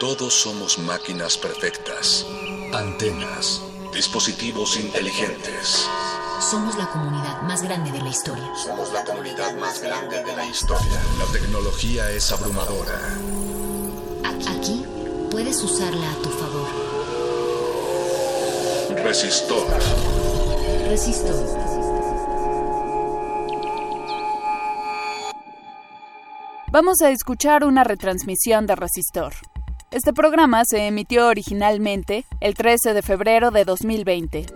Todos somos máquinas perfectas, antenas, dispositivos inteligentes. Somos la comunidad más grande de la historia. Somos la comunidad más grande de la historia. La tecnología es abrumadora. Aquí puedes usarla a tu favor. Resistor. Resistor. Vamos a escuchar una retransmisión de Resistor. Este programa se emitió originalmente el 13 de febrero de 2020.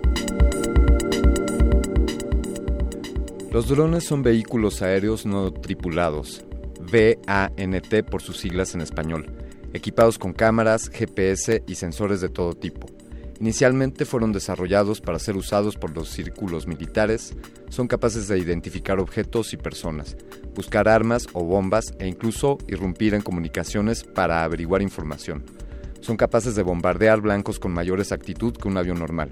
Los drones son vehículos aéreos no tripulados, VANT por sus siglas en español, equipados con cámaras, GPS y sensores de todo tipo. Inicialmente fueron desarrollados para ser usados por los círculos militares, son capaces de identificar objetos y personas, buscar armas o bombas e incluso irrumpir en comunicaciones para averiguar información. Son capaces de bombardear blancos con mayor exactitud que un avión normal.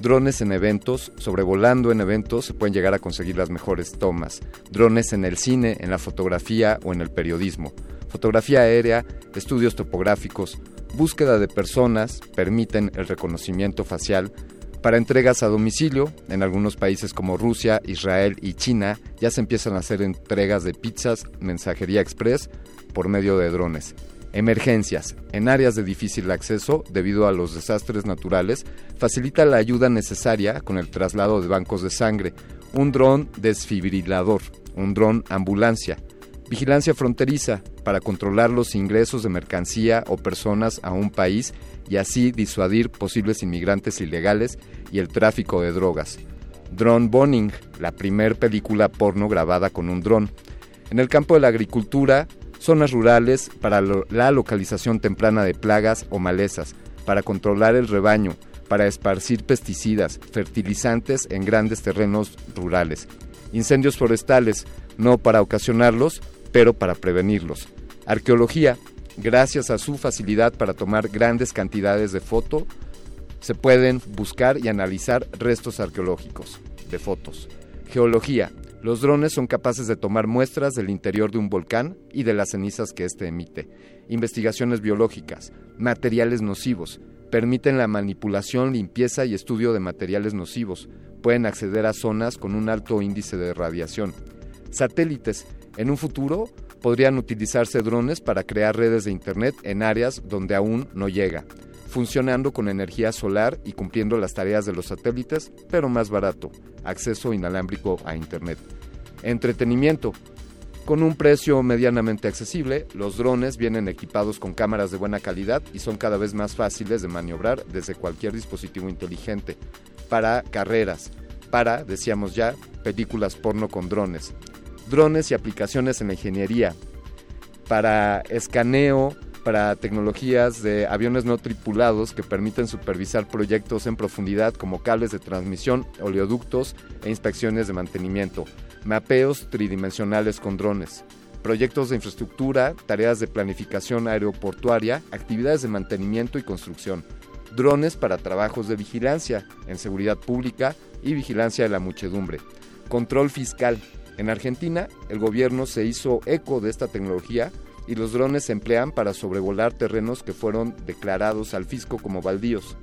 Drones en eventos, sobrevolando en eventos, se pueden llegar a conseguir las mejores tomas. Drones en el cine, en la fotografía o en el periodismo. Fotografía aérea, estudios topográficos, búsqueda de personas, permiten el reconocimiento facial. Para entregas a domicilio, en algunos países como Rusia, Israel y China, ya se empiezan a hacer entregas de pizzas, mensajería express por medio de drones. Emergencias. En áreas de difícil acceso, debido a los desastres naturales, facilita la ayuda necesaria con el traslado de bancos de sangre, un dron desfibrilador, un dron ambulancia, vigilancia fronteriza. Para controlar los ingresos de mercancía o personas a un país y así disuadir posibles inmigrantes ilegales y el tráfico de drogas. Drone Boning, la primer película porno grabada con un dron. En el campo de la agricultura, zonas rurales para la localización temprana de plagas o malezas, para controlar el rebaño, para esparcir pesticidas, fertilizantes en grandes terrenos rurales, incendios forestales, no para ocasionarlos, pero para prevenirlos. Arqueología, gracias a su facilidad para tomar grandes cantidades de foto, se pueden buscar y analizar restos arqueológicos de fotos. Geología, los drones son capaces de tomar muestras del interior de un volcán y de las cenizas que éste emite. Investigaciones biológicas, materiales nocivos, permiten la manipulación, limpieza y estudio de materiales nocivos. Pueden acceder a zonas con un alto índice de radiación. Satélites, en un futuro podrían utilizarse drones para crear redes de Internet en áreas donde aún no llega, funcionando con energía solar y cumpliendo las tareas de los satélites, pero más barato, acceso inalámbrico a Internet. Entretenimiento. Con un precio medianamente accesible, los drones vienen equipados con cámaras de buena calidad y son cada vez más fáciles de maniobrar desde cualquier dispositivo inteligente. Para carreras, para, decíamos ya, películas porno con drones, drones y aplicaciones en ingeniería, para escaneo, para tecnologías de aviones no tripulados que permiten supervisar proyectos en profundidad como cables de transmisión, oleoductos e inspecciones de mantenimiento, mapeos tridimensionales con drones, proyectos de infraestructura, tareas de planificación aeroportuaria, actividades de mantenimiento y construcción, drones para trabajos de vigilancia en seguridad pública y vigilancia de la muchedumbre, control fiscal, en Argentina, el gobierno se hizo eco de esta tecnología y los drones se emplean para sobrevolar terrenos que fueron declarados al fisco como baldíos.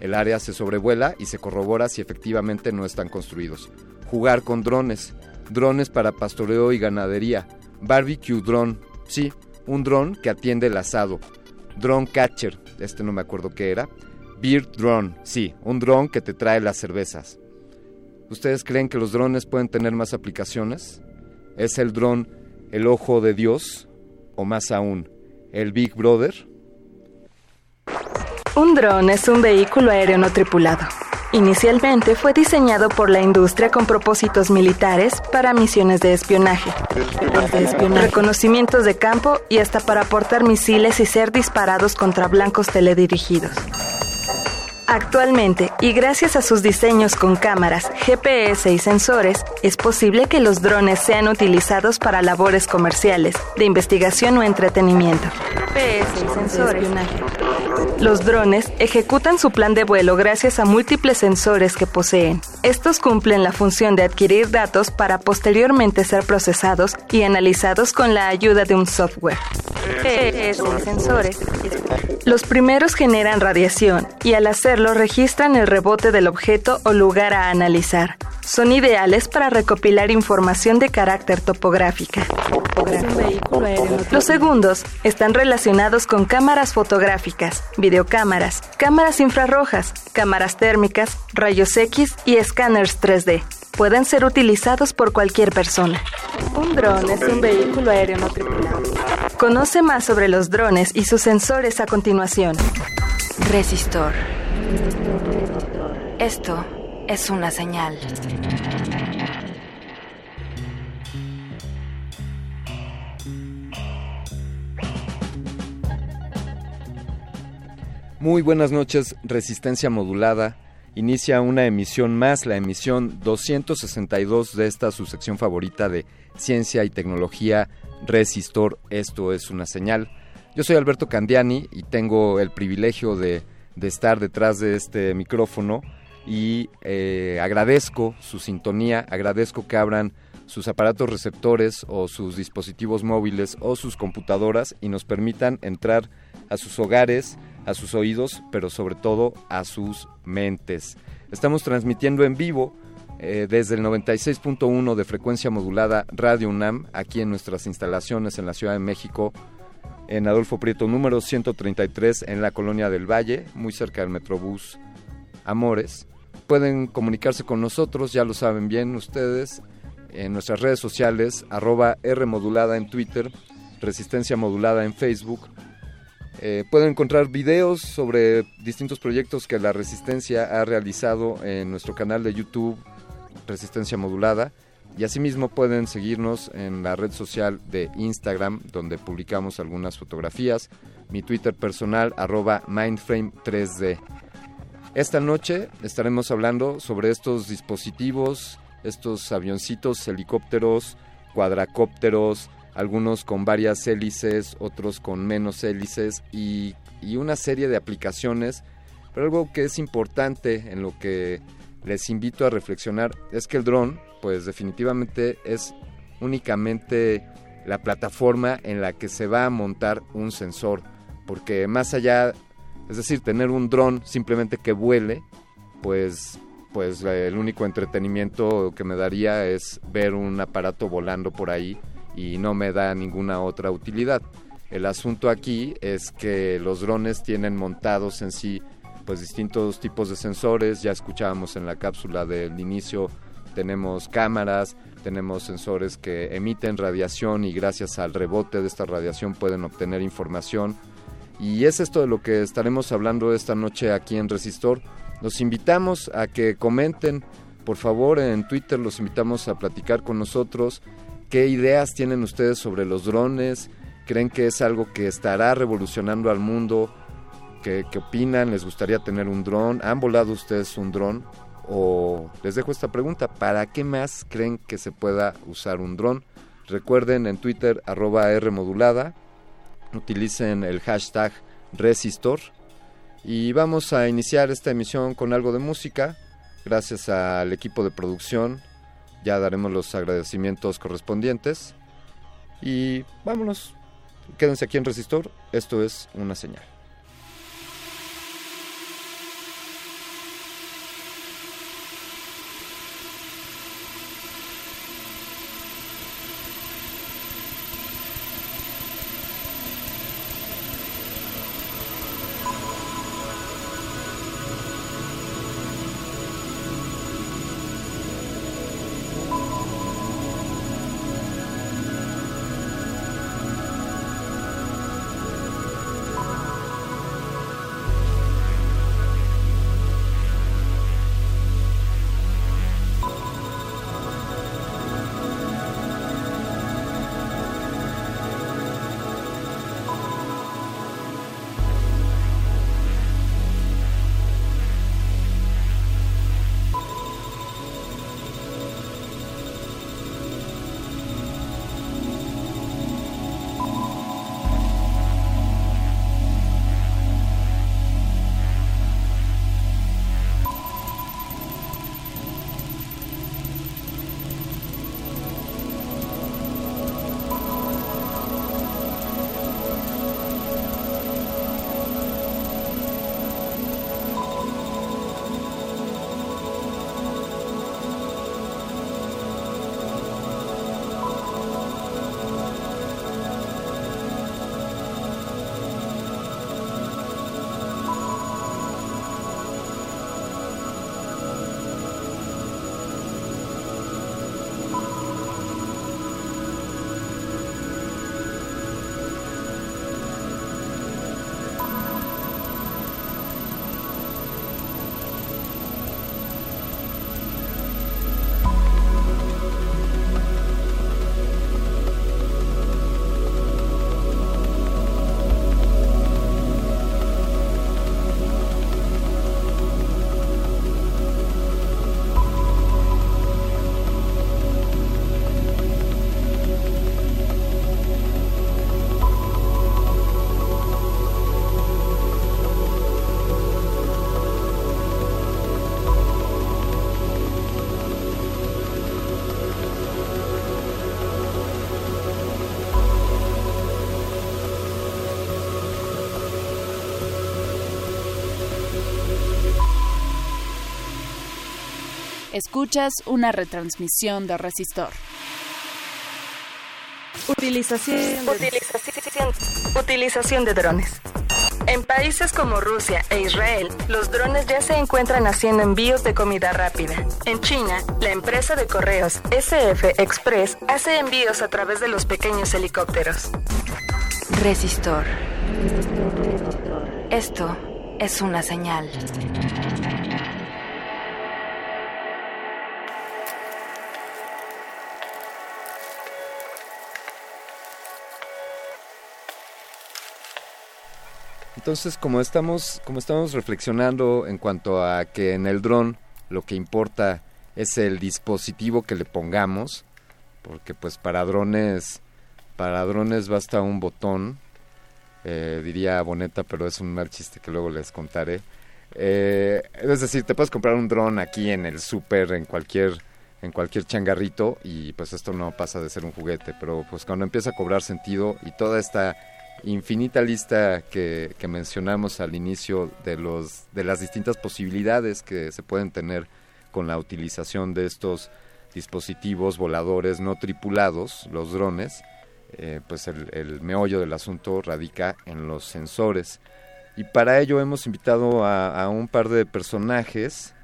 El área se sobrevuela y se corrobora si efectivamente no están construidos. Jugar con drones, drones para pastoreo y ganadería, barbecue drone, sí, un dron que atiende el asado. Drone Catcher, este no me acuerdo qué era. Beer Drone, sí, un dron que te trae las cervezas. ¿Ustedes creen que los drones pueden tener más aplicaciones? ¿Es el dron el ojo de Dios? ¿O más aún, el Big Brother? Un dron es un vehículo aéreo no tripulado. Inicialmente fue diseñado por la industria con propósitos militares para misiones de espionaje, reconocimientos de campo y hasta para portar misiles y ser disparados contra blancos teledirigidos. Actualmente, y gracias a sus diseños con cámaras, GPS y sensores, es posible que los drones sean utilizados para labores comerciales, de investigación o entretenimiento. GPS y sensores. Los drones ejecutan su plan de vuelo gracias a múltiples sensores que poseen. Estos cumplen la función de adquirir datos para posteriormente ser procesados y analizados con la ayuda de un software. GPS y sensores. Los primeros generan radiación y al hacerlo registran el rebote del objeto o lugar a analizar. Son ideales para recopilar información de carácter topográfica. Los segundos están relacionados con cámaras fotográficas, videocámaras, cámaras infrarrojas, cámaras térmicas, rayos X y escáneres 3D. Pueden ser utilizados por cualquier persona. Un dron es un vehículo aéreo no tripulado. Conoce más sobre los drones y sus sensores a continuación. Resistor. Esto es una señal. Muy buenas noches, Resistencia Modulada. Inicia una emisión más, la emisión 262 de esta su sección favorita de ciencia y tecnología, Resistor. Esto es una señal. Yo soy Alberto Candiani y tengo el privilegio de, de estar detrás de este micrófono y eh, agradezco su sintonía, agradezco que abran sus aparatos receptores o sus dispositivos móviles o sus computadoras y nos permitan entrar a sus hogares, a sus oídos, pero sobre todo a sus mentes. Estamos transmitiendo en vivo eh, desde el 96.1 de frecuencia modulada Radio UNAM, aquí en nuestras instalaciones en la Ciudad de México, en Adolfo Prieto número 133 en la Colonia del Valle, muy cerca del Metrobús Amores. Pueden comunicarse con nosotros, ya lo saben bien ustedes, en nuestras redes sociales, arroba R modulada en Twitter, Resistencia modulada en Facebook. Eh, pueden encontrar videos sobre distintos proyectos que la Resistencia ha realizado en nuestro canal de YouTube, Resistencia Modulada. Y asimismo pueden seguirnos en la red social de Instagram, donde publicamos algunas fotografías. Mi Twitter personal, arroba mindframe3D. Esta noche estaremos hablando sobre estos dispositivos, estos avioncitos, helicópteros, cuadracópteros, algunos con varias hélices, otros con menos hélices y, y una serie de aplicaciones. Pero algo que es importante en lo que les invito a reflexionar es que el dron pues definitivamente es únicamente la plataforma en la que se va a montar un sensor, porque más allá, es decir, tener un dron simplemente que vuele, pues pues el único entretenimiento que me daría es ver un aparato volando por ahí y no me da ninguna otra utilidad. El asunto aquí es que los drones tienen montados en sí pues distintos tipos de sensores, ya escuchábamos en la cápsula del inicio tenemos cámaras, tenemos sensores que emiten radiación y gracias al rebote de esta radiación pueden obtener información. Y es esto de lo que estaremos hablando esta noche aquí en Resistor. Los invitamos a que comenten, por favor, en Twitter los invitamos a platicar con nosotros. Qué ideas tienen ustedes sobre los drones, creen que es algo que estará revolucionando al mundo, qué, opinan, les gustaría tener un dron, han volado ustedes un dron, o les dejo esta pregunta, ¿para qué más creen que se pueda usar un dron? Recuerden en Twitter arroba R modulada, utilicen el hashtag Resistor y vamos a iniciar esta emisión con algo de música. Gracias al equipo de producción, ya daremos los agradecimientos correspondientes. Y vámonos, quédense aquí en Resistor, esto es una señal. Escuchas una retransmisión de Resistor. Utilización de, utilización de drones. En países como Rusia e Israel, los drones ya se encuentran haciendo envíos de comida rápida. En China, la empresa de correos SF Express hace envíos a través de los pequeños helicópteros. Resistor. Esto es una señal. Entonces, como estamos, como estamos reflexionando en cuanto a que en el dron lo que importa es el dispositivo que le pongamos, porque pues para drones, para drones basta un botón, eh, diría Boneta, pero es un mal chiste que luego les contaré. Eh, es decir, te puedes comprar un dron aquí en el súper, en cualquier en cualquier changarrito y pues esto no pasa de ser un juguete, pero pues cuando empieza a cobrar sentido y toda esta infinita lista que, mencionamos al inicio de, los, de las distintas posibilidades que se pueden tener con la utilización de estos dispositivos voladores no tripulados, los drones, eh, pues el, meollo del asunto radica en los sensores. Y para ello hemos invitado a, a un par de personajes,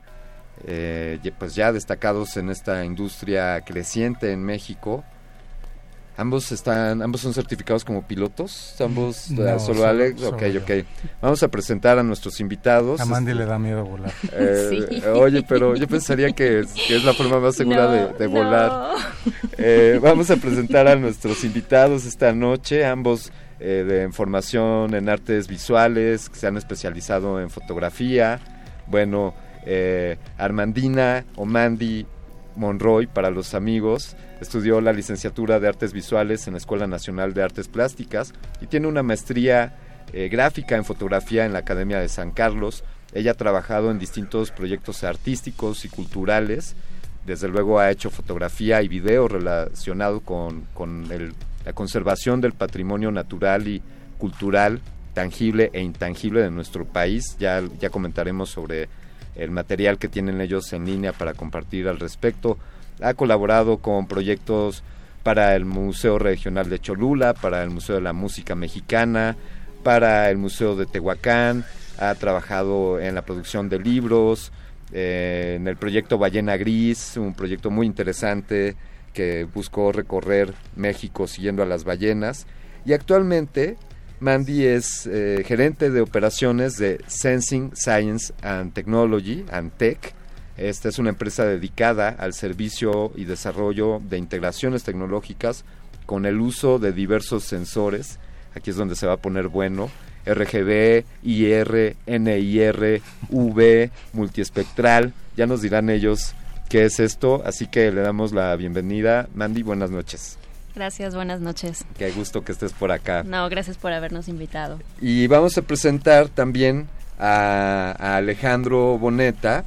eh, pues ya destacados en esta industria creciente en México, Ambos están, ambos son certificados como pilotos, ambos no, solo son, Alex, son ok, yo. ok. Vamos a presentar a nuestros invitados. A Mandy le da miedo volar. Eh, Sí. Oye, pero yo pensaría que es, que es la forma más segura No, de, de volar. Eh, vamos a presentar a nuestros invitados esta noche, ambos eh, de formación en artes visuales, que se han especializado en fotografía. Bueno, eh, Armandina o Mandy Monroy para los amigos. Estudió la licenciatura de Artes Visuales en la Escuela Nacional de Artes Plásticas y tiene una maestría eh, gráfica en fotografía en la Academia de San Carlos. Ella ha trabajado en distintos proyectos artísticos y culturales. Desde luego ha hecho fotografía y video relacionado con, con la conservación del patrimonio natural y cultural, tangible e intangible de nuestro país. Ya, ya comentaremos sobre el material que tienen ellos en línea para compartir al respecto. Ha colaborado con proyectos para el Museo Regional de Cholula, para el Museo de la Música Mexicana, para el Museo de Tehuacán, ha trabajado en la producción de libros, eh, en el proyecto Ballena Gris, un proyecto muy interesante que buscó recorrer México siguiendo a las ballenas. Y actualmente Mandy es eh, gerente de operaciones de Sensing Science and Technology, Antec. Esta es una empresa dedicada al servicio y desarrollo de integraciones tecnológicas con el uso de diversos sensores. Aquí es donde se va a poner bueno. RGB, IR, NIR, V, multiespectral. Ya nos dirán ellos qué es esto, así que le damos la bienvenida. Mandy, buenas noches. Gracias, buenas noches. Qué gusto que estés por acá. No, gracias por habernos invitado. Y vamos a presentar también a, a Alejandro Boneta.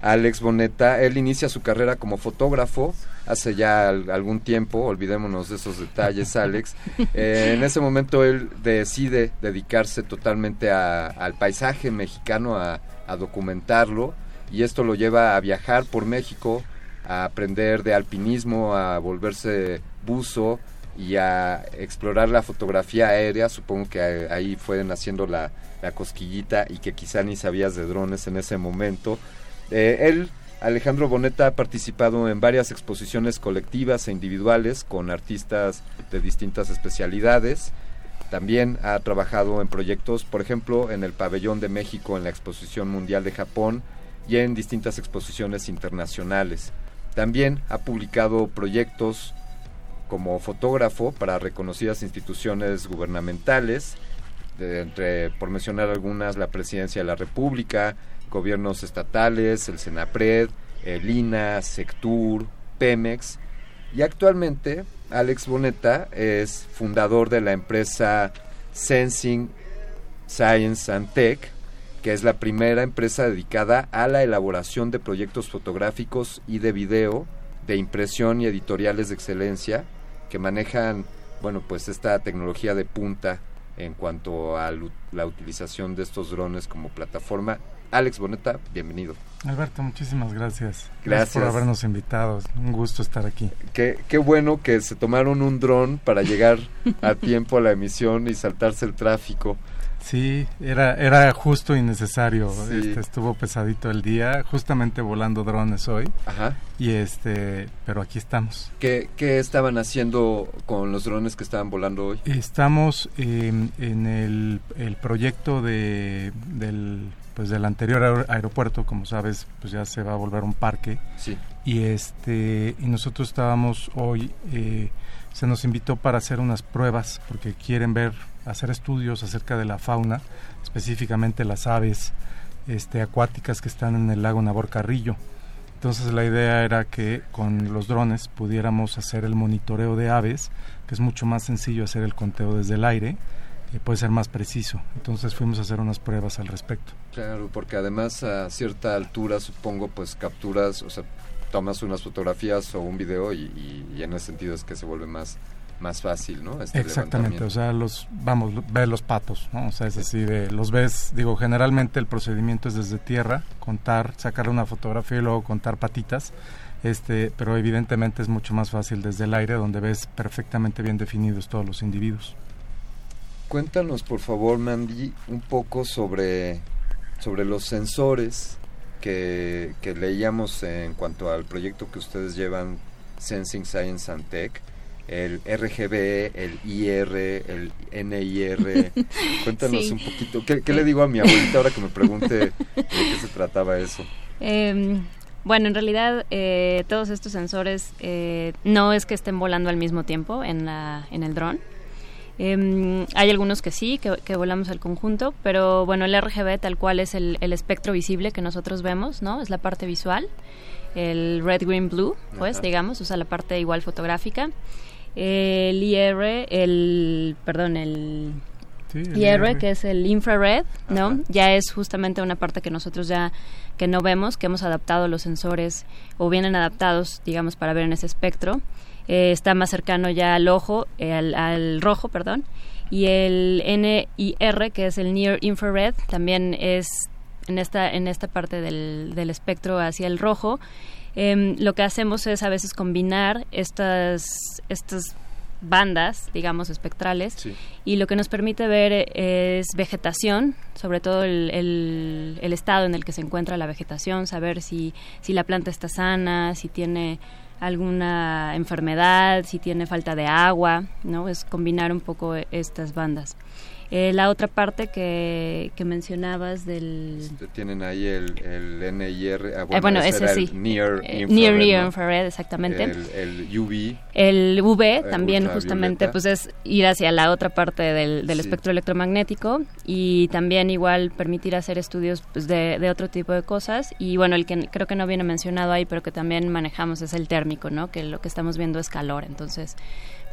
Alex Boneta, él inicia su carrera como fotógrafo hace ya al- algún tiempo, olvidémonos de esos detalles, Alex. Eh, en ese momento él decide dedicarse totalmente a- al paisaje mexicano, a, a documentarlo, y esto lo lleva a viajar por México, a aprender de alpinismo, a volverse buzo y a explorar la fotografía aérea. Supongo que ahí fue naciendo la, la cosquillita y que quizá ni sabías de drones en ese momento. Eh, él, Alejandro Boneta, ha participado en varias exposiciones colectivas e individuales con artistas de distintas especialidades. También ha trabajado en proyectos, por ejemplo, en el Pabellón de México en la Exposición Mundial de Japón y en distintas exposiciones internacionales. También ha publicado proyectos como fotógrafo para reconocidas instituciones gubernamentales, entre, por mencionar algunas, la Presidencia de la República, gobiernos estatales, el Senapred, el INA, Sectur, Pemex. Y actualmente Alex Boneta es fundador de la empresa Sensing Science and Tech, que es la primera empresa dedicada a la elaboración de proyectos fotográficos y de video, de impresión y editoriales de excelencia, que manejan, bueno, pues esta tecnología de punta en cuanto a la utilización de estos drones como plataforma. Alex Boneta, bienvenido. Alberto, muchísimas gracias. Gracias. por habernos invitado. Un gusto estar aquí. Qué, qué bueno que se tomaron un dron para llegar a tiempo a la emisión y saltarse el tráfico. Sí, era, era justo y necesario. Este, estuvo pesadito el día, justamente volando drones hoy. Ajá. Y este, pero aquí estamos. ¿Qué, qué estaban haciendo con los drones que estaban volando hoy? Estamos en el, el proyecto de, del pues del anterior aeropuerto, como sabes, pues ya se va a volver un parque. Sí. Y este y nosotros estábamos hoy eh, se nos invitó para hacer unas pruebas porque quieren ver hacer estudios acerca de la fauna, específicamente las aves este acuáticas que están en el lago Nabor Carrillo. Entonces la idea era que con los drones pudiéramos hacer el monitoreo de aves, que es mucho más sencillo hacer el conteo desde el aire puede ser más preciso. Entonces fuimos a hacer unas pruebas al respecto. Claro, porque además a cierta altura supongo pues capturas, o sea, tomas unas fotografías o un video y, en ese sentido es que se vuelve más más fácil, ¿no? Este Exactamente, o sea, los vamos, ver los patos, ¿no? O sea, es así de los ves, digo, generalmente el procedimiento es desde tierra, contar, sacar una fotografía y luego contar patitas. Este, pero evidentemente es mucho más fácil desde el aire donde ves perfectamente bien definidos todos los individuos. Cuéntanos, por favor, Mandy, un poco sobre, sobre los sensores que, que leíamos en cuanto al proyecto que ustedes llevan, Sensing Science and Tech el RGB, el IR, el NIR. Cuéntanos un poquito. ¿Qué, le digo a mi abuelita ahora que me pregunte de qué se trataba eso? Em, bueno, en realidad eh, todos estos sensores eh, no es que estén volando al mismo tiempo en, la, en el dron. Em, hay algunos que sí, que, volamos al conjunto, pero bueno, el RGB tal cual es el, espectro visible que nosotros vemos, ¿no? Es la parte visual. El red, green, blue, pues, digamos, usa la parte igual fotográfica. El IR, el, perdón, el IR, que es el infrared, ¿no? Ya es justamente una parte que nosotros ya que no vemos, que hemos adaptado los sensores o vienen adaptados, digamos, para ver en ese espectro. Eh, está más cercano ya al ojo, eh, al, rojo, perdón, y el NIR, que es el Near Infrared, también es en esta, en esta parte del, del espectro hacia el rojo. Em, lo que hacemos es a veces combinar estas, estas bandas, digamos, espectrales, y lo que nos permite ver es vegetación, sobre todo el, el, el, estado en el que se encuentra la vegetación, saber si, si la planta está sana, si tiene alguna enfermedad, si tiene falta de agua, ¿no? Es combinar un poco estas bandas. Eh, la otra parte que, que mencionabas del... Este, tienen ahí el, el NIR, ah, eh, bueno, ese, sí. Near eh, Infrared, Near, Infrared, exactamente. El, UV. El UV también justamente pues es ir hacia la otra parte del, del espectro electromagnético y también igual permitir hacer estudios pues, de, de, otro tipo de cosas y bueno, el que creo que no viene mencionado ahí pero que también manejamos es el térmico, ¿no? Que lo que estamos viendo es calor, entonces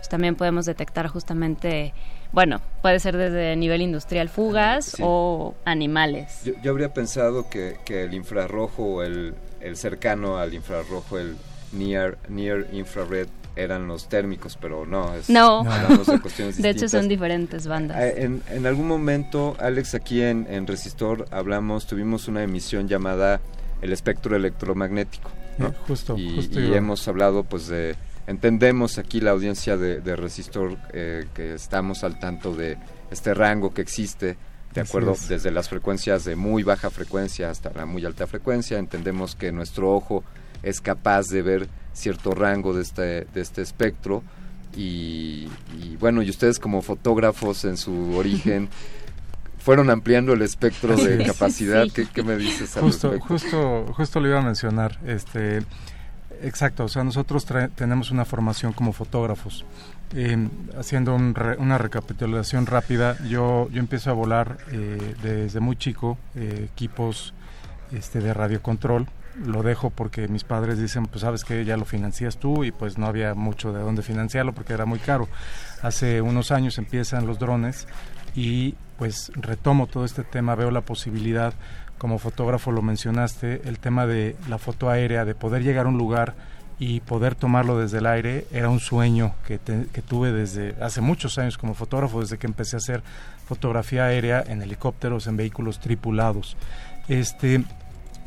pues, también podemos detectar justamente bueno, puede ser desde nivel industrial fugas o animales. Yo, habría pensado que, el infrarrojo o el, cercano al infrarrojo, el near, near infrared, eran los térmicos, pero no, es, no. de, hecho son diferentes bandas. Eh, en, en algún momento, Alex, aquí en, en, Resistor hablamos, tuvimos una emisión llamada El espectro electromagnético. ¿no? justo, y, justo y hemos hablado pues de entendemos aquí la audiencia de, Resistor eh, que estamos al tanto de este rango que existe, de acuerdo, desde las frecuencias de muy baja frecuencia hasta la muy alta frecuencia, entendemos que nuestro ojo es capaz de ver cierto rango de este, de este espectro y, bueno, y ustedes como fotógrafos en su origen fueron ampliando el espectro de capacidad. ¿Qué, me dices? justo, justo, justo lo iba a mencionar. Este, Exacto, o sea, nosotros tenemos una formación como fotógrafos. Em, haciendo una recapitulación rápida, yo, yo empiezo a volar eh, desde muy chico eh, equipos este, de radiocontrol. Lo dejo porque mis padres dicen, pues sabes que ya lo financias tú y pues no había mucho de dónde financiarlo porque era muy caro. Hace unos años empiezan los drones y pues retomo todo este tema, veo la posibilidad como fotógrafo lo mencionaste, el tema de la foto aérea, de poder llegar a un lugar y poder tomarlo desde el aire, era un sueño que, que tuve desde hace muchos años como fotógrafo, desde que empecé a hacer fotografía aérea en helicópteros, en vehículos tripulados. Este,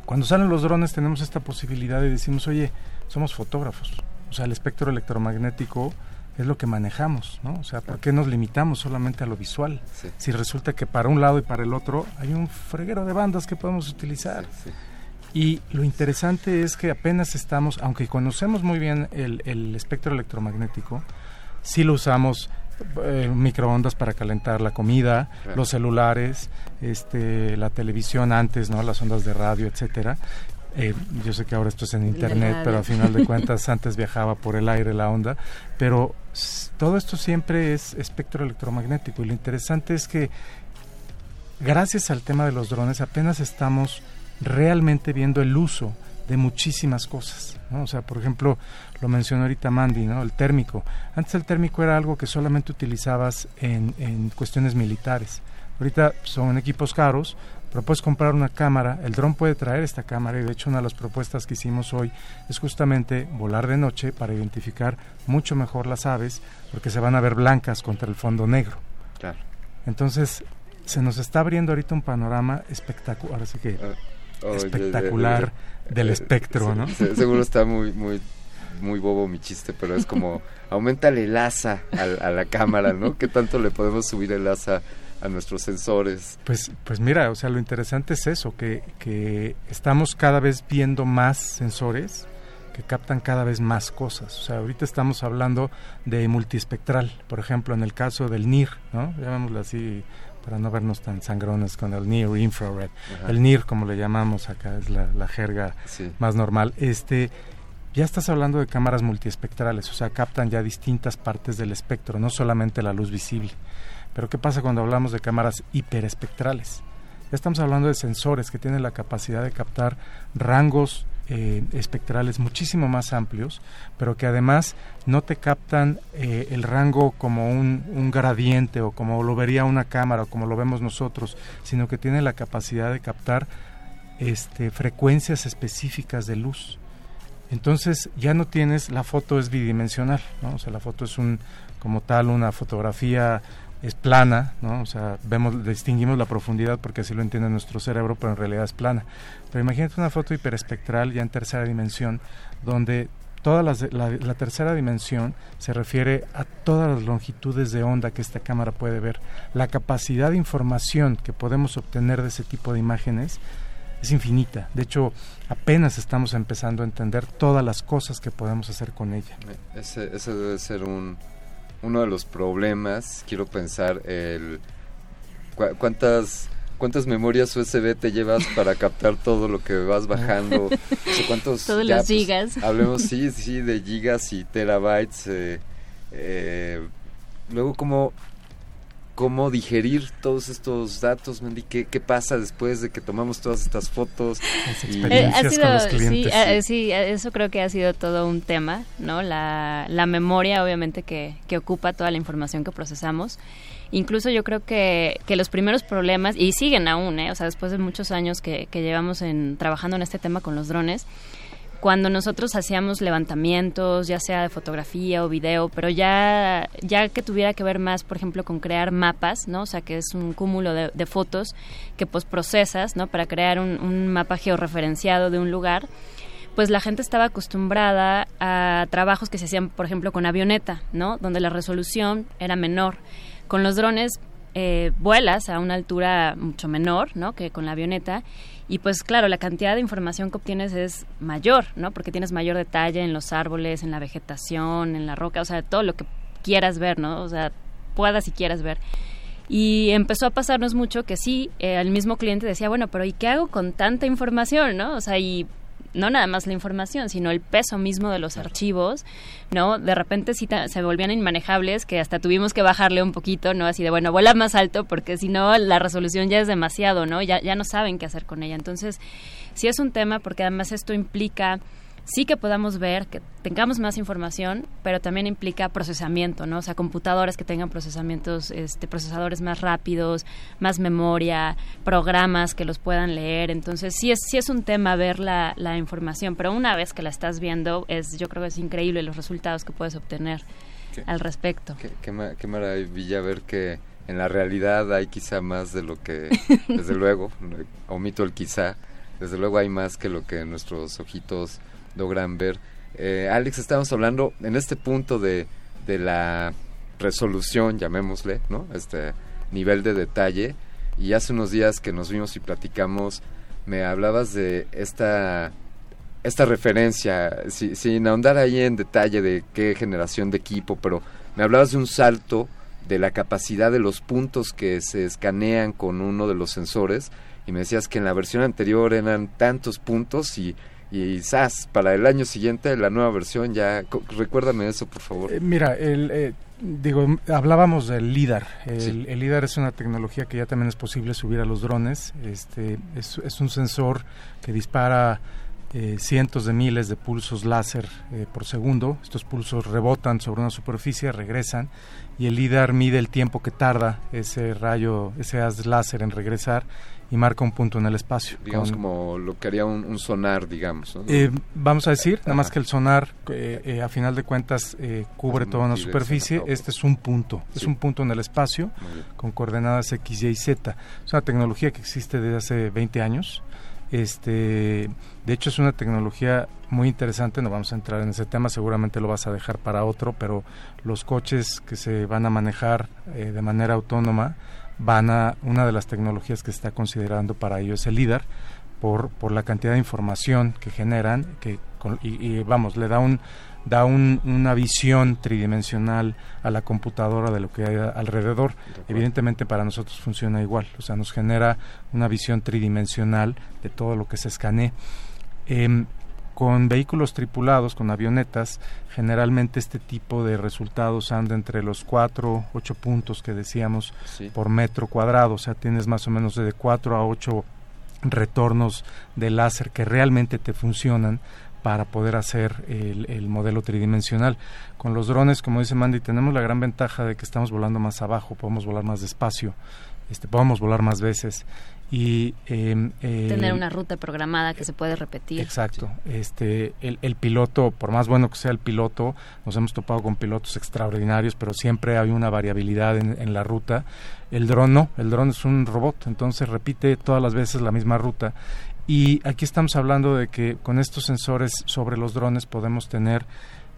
cuando salen los drones tenemos esta posibilidad y decimos, oye, somos fotógrafos. O sea, el espectro electromagnético es lo que manejamos, ¿no? O sea, ¿por qué nos limitamos solamente a lo visual? Si resulta que para un lado y para el otro hay un freguero de bandas que podemos utilizar. y lo interesante es que apenas estamos, aunque conocemos muy bien el, el espectro electromagnético, sí lo usamos eh, microondas para calentar la comida, los celulares, este, la televisión antes, ¿no? Las ondas de radio, etcétera. Eh, yo sé que ahora esto es en internet, pero a final de cuentas antes viajaba por el aire la onda, pero todo esto siempre es espectro electromagnético y lo interesante es que gracias al tema de los drones apenas estamos realmente viendo el uso de muchísimas cosas. ¿no? O sea, por ejemplo, lo mencionó ahorita Mandy, ¿no? el térmico. Antes el térmico era algo que solamente utilizabas en, en cuestiones militares. Ahorita son equipos caros, pero puedes comprar una cámara, el dron puede traer esta cámara y de hecho una de las propuestas que hicimos hoy es justamente volar de noche para identificar mucho mejor las aves porque se van a ver blancas contra el fondo negro. Claro. Entonces se nos está abriendo ahorita un panorama espectacular, ahora sí que ah, espectacular del espectro, ¿no? Seguro está muy muy muy bobo mi chiste, pero es como aumentale el asa a, a la cámara, ¿no? ¿Qué tanto le podemos subir el asa a nuestros sensores. Pues, pues mira, o sea, lo interesante es eso, que, que estamos cada vez viendo más sensores que captan cada vez más cosas. O sea, ahorita estamos hablando de multiespectral, por ejemplo, en el caso del NIR, ¿no? Llamémoslo así para no vernos tan sangrones con el NIR infrared. El NIR, como le llamamos acá, es la, jerga más normal. Este, ya estás hablando de cámaras multiespectrales, o sea, captan ya distintas partes del espectro, no solamente la luz visible. Pero ¿qué pasa cuando hablamos de cámaras hiperespectrales? Ya estamos hablando de sensores que tienen la capacidad de captar rangos eh, espectrales muchísimo más amplios, pero que además no te captan eh, el rango como un, un, gradiente o como lo vería una cámara o como lo vemos nosotros, sino que tiene la capacidad de captar este, frecuencias específicas de luz. Entonces ya no tienes, la foto es bidimensional, ¿no? o sea, la foto es un, como tal una fotografía es plana, ¿no? O sea, vemos, distinguimos la profundidad porque así lo entiende nuestro cerebro, pero en realidad es plana. Pero imagínate una foto hiperespectral ya en tercera dimensión, donde toda la, la, tercera dimensión se refiere a todas las longitudes de onda que esta cámara puede ver. La capacidad de información que podemos obtener de ese tipo de imágenes es infinita. De hecho, apenas estamos empezando a entender todas las cosas que podemos hacer con ella. Ese, ese debe ser un uno de los problemas, quiero pensar, el cuántas cuántas memorias USB te llevas para captar todo lo que vas bajando, cuántos todos los pues, gigas. hablemos sí, sí de gigas y terabytes. Eh, eh, luego cómo cómo digerir todos estos datos, Mandy, ¿Qué, qué pasa después de que tomamos todas estas fotos. experiencias con los clientes. Sí, sí, eso creo que ha sido todo un tema, ¿no? La, la memoria, obviamente, que, que ocupa toda la información que procesamos. Incluso yo creo que, que los primeros problemas, y siguen aún, ¿eh? o sea, después de muchos años que, que llevamos en, trabajando en este tema con los drones, cuando nosotros hacíamos levantamientos, ya sea de fotografía o video, pero ya, ya que tuviera que ver más, por ejemplo, con crear mapas, ¿no? O sea, que es un cúmulo de, fotos que pues procesas, ¿no? Para crear un, un mapa georreferenciado de un lugar, pues la gente estaba acostumbrada a trabajos que se hacían, por ejemplo, con avioneta, ¿no? Donde la resolución era menor. Con los drones eh, vuelas a una altura mucho menor, ¿no? Que con la avioneta y pues claro, la cantidad de información que obtienes es mayor, ¿no? Porque tienes mayor detalle en los árboles, en la vegetación, en la roca, o sea, todo lo que quieras ver, ¿no? O sea, puedas y quieras ver. Y empezó a pasarnos mucho que sí, eh, el mismo cliente decía, bueno, pero ¿y qué hago con tanta información, no? O sea, y no nada más la información, sino el peso mismo de los archivos, ¿no? De repente sí se volvían inmanejables que hasta tuvimos que bajarle un poquito, ¿no? Así de, bueno, vuela más alto porque si no la resolución ya es demasiado, ¿no? Ya, ya no saben qué hacer con ella. Entonces, sí es un tema porque además esto implica sí que podamos ver, que tengamos más información, pero también implica procesamiento, ¿no? O sea, computadoras que tengan procesamientos, este, procesadores más rápidos, más memoria, programas que los puedan leer. Entonces, sí es, sí es un tema ver la, la información, pero una vez que la estás viendo, es, yo creo que es increíble los resultados que puedes obtener al respecto. Qué, qué, maravilla ver que en la realidad hay quizá más de lo que, desde luego, omito el quizá, desde luego hay más que lo que nuestros ojitos logran ver. Eh, Alex, estamos hablando en este punto de, de la resolución, llamémosle, ¿no? Este nivel de detalle. Y hace unos días que nos vimos y platicamos, me hablabas de esta esta referencia, sin ahondar ahí en detalle de qué generación de equipo, pero me hablabas de un salto de la capacidad de los puntos que se escanean con uno de los sensores y me decías que en la versión anterior eran tantos puntos y y SAS para el año siguiente la nueva versión ya recuérdame eso por favor. Eh, mira el eh, digo hablábamos del lidar. El, lidar es una tecnología que ya también es posible subir a los drones. Este es, es un sensor que dispara eh, cientos de miles de pulsos láser por segundo. Estos pulsos rebotan sobre una superficie regresan y el lidar mide el tiempo que tarda ese rayo ese haz láser en regresar y marca un punto en el espacio. Digamos como lo que haría un, sonar, digamos. Eh, vamos a decir, nada más que el sonar, eh, eh, a final de cuentas, cubre toda una superficie. Este es un punto, es un punto en el espacio con coordenadas X, Y y Z. Es una tecnología que existe desde hace 20 años. Este, de hecho, es una tecnología muy interesante. No vamos a entrar en ese tema, seguramente lo vas a dejar para otro, pero los coches que se van a manejar de manera autónoma van a una de las tecnologías que se está considerando para ello es el LIDAR por, por la cantidad de información que generan que y, vamos le da un da un, una visión tridimensional a la computadora de lo que hay alrededor. Evidentemente para nosotros funciona igual, o sea, nos genera una visión tridimensional de todo lo que se escanee. Em, con vehículos tripulados, con avionetas, generalmente este tipo de resultados anda entre los 4, 8 puntos que decíamos por metro cuadrado, o sea, tienes más o menos de 4 a 8 retornos de láser que realmente te funcionan para poder hacer el, el, modelo tridimensional. Con los drones, como dice Mandy, tenemos la gran ventaja de que estamos volando más abajo, podemos volar más despacio, este, podemos volar más veces y em, tener una ruta programada que se puede repetir. Exacto. Este el, el, piloto por más bueno que sea el piloto nos hemos topado con pilotos extraordinarios pero siempre hay una variabilidad en, en la ruta. El dron no el dron es un robot entonces repite todas las veces la misma ruta. Y aquí estamos hablando de que con estos sensores sobre los drones podemos tener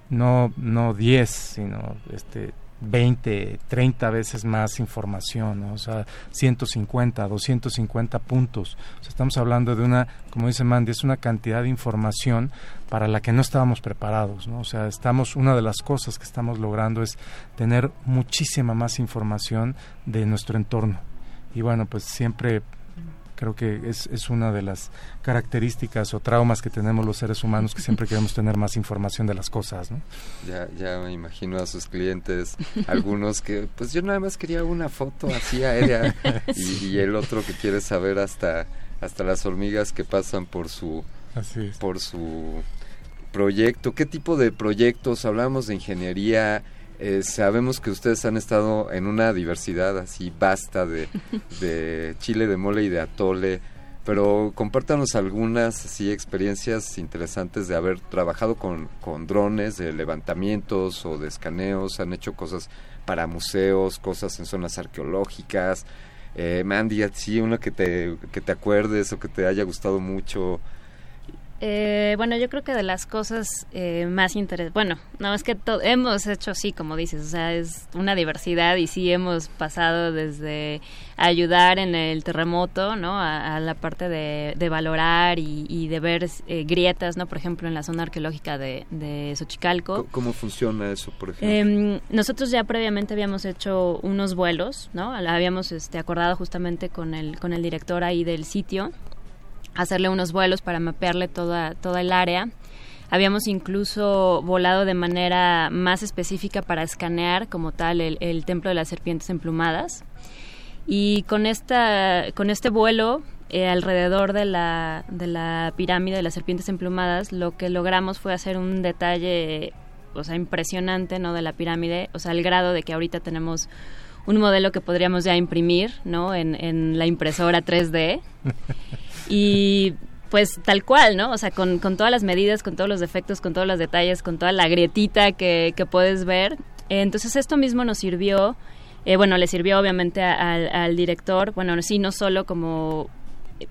no no 10 sino este 20, 30 veces más información, o sea, 150, 250 puntos. O sea, estamos hablando de una, como dice Mandy, es una cantidad de información para la que no estábamos preparados, ¿no? O sea, estamos, una de las cosas que estamos logrando es tener muchísima más información de nuestro entorno. Y bueno, pues siempre creo que es, es una de las características o traumas que tenemos los seres humanos que siempre queremos tener más información de las cosas, ¿no? Ya, ya me imagino a sus clientes, algunos que, pues yo nada más quería una foto así aérea y, el otro que quiere saber hasta, hasta las hormigas que pasan por su, por su proyecto. ¿Qué tipo de proyectos? Hablamos de ingeniería, eh, sabemos que ustedes han estado en una diversidad así vasta de, de chile de mole y de atole, pero compártanos algunas así experiencias interesantes de haber trabajado con, con drones de levantamientos o de escaneos, han hecho cosas para museos, cosas en zonas arqueológicas. Eh, Mandy, así uno que te, que te acuerdes o que te haya gustado mucho. Eh, bueno, yo creo que de las cosas eh, más interesantes, bueno, no es que hemos hecho sí, como dices, o sea, es una diversidad y sí hemos pasado desde ayudar en el terremoto, ¿no? A, la parte de, valorar y, de ver eh, grietas, ¿no? Por ejemplo, en la zona arqueológica de, de Xochicalco. ¿Cómo funciona eso, por ejemplo? Em, nosotros ya previamente habíamos hecho unos vuelos, ¿no? Habíamos este, acordado justamente con el, con el director ahí del sitio hacerle unos vuelos para mapearle toda, toda el área. Habíamos incluso volado de manera más específica para escanear como tal el, templo de las serpientes emplumadas. Y con, esta, con este vuelo eh, alrededor de la, de la pirámide de las serpientes emplumadas, lo que logramos fue hacer un detalle, o sea, impresionante, ¿no? De la pirámide, o sea, al grado de que ahorita tenemos un modelo que podríamos ya imprimir, ¿no? En, en la impresora 3D. Y pues tal cual, ¿no? O sea, con, con, todas las medidas, con todos los defectos, con todos los detalles, con toda la grietita que, que puedes ver. Entonces esto mismo nos sirvió, eh, bueno, le sirvió obviamente al, al director, bueno, sí, no solo como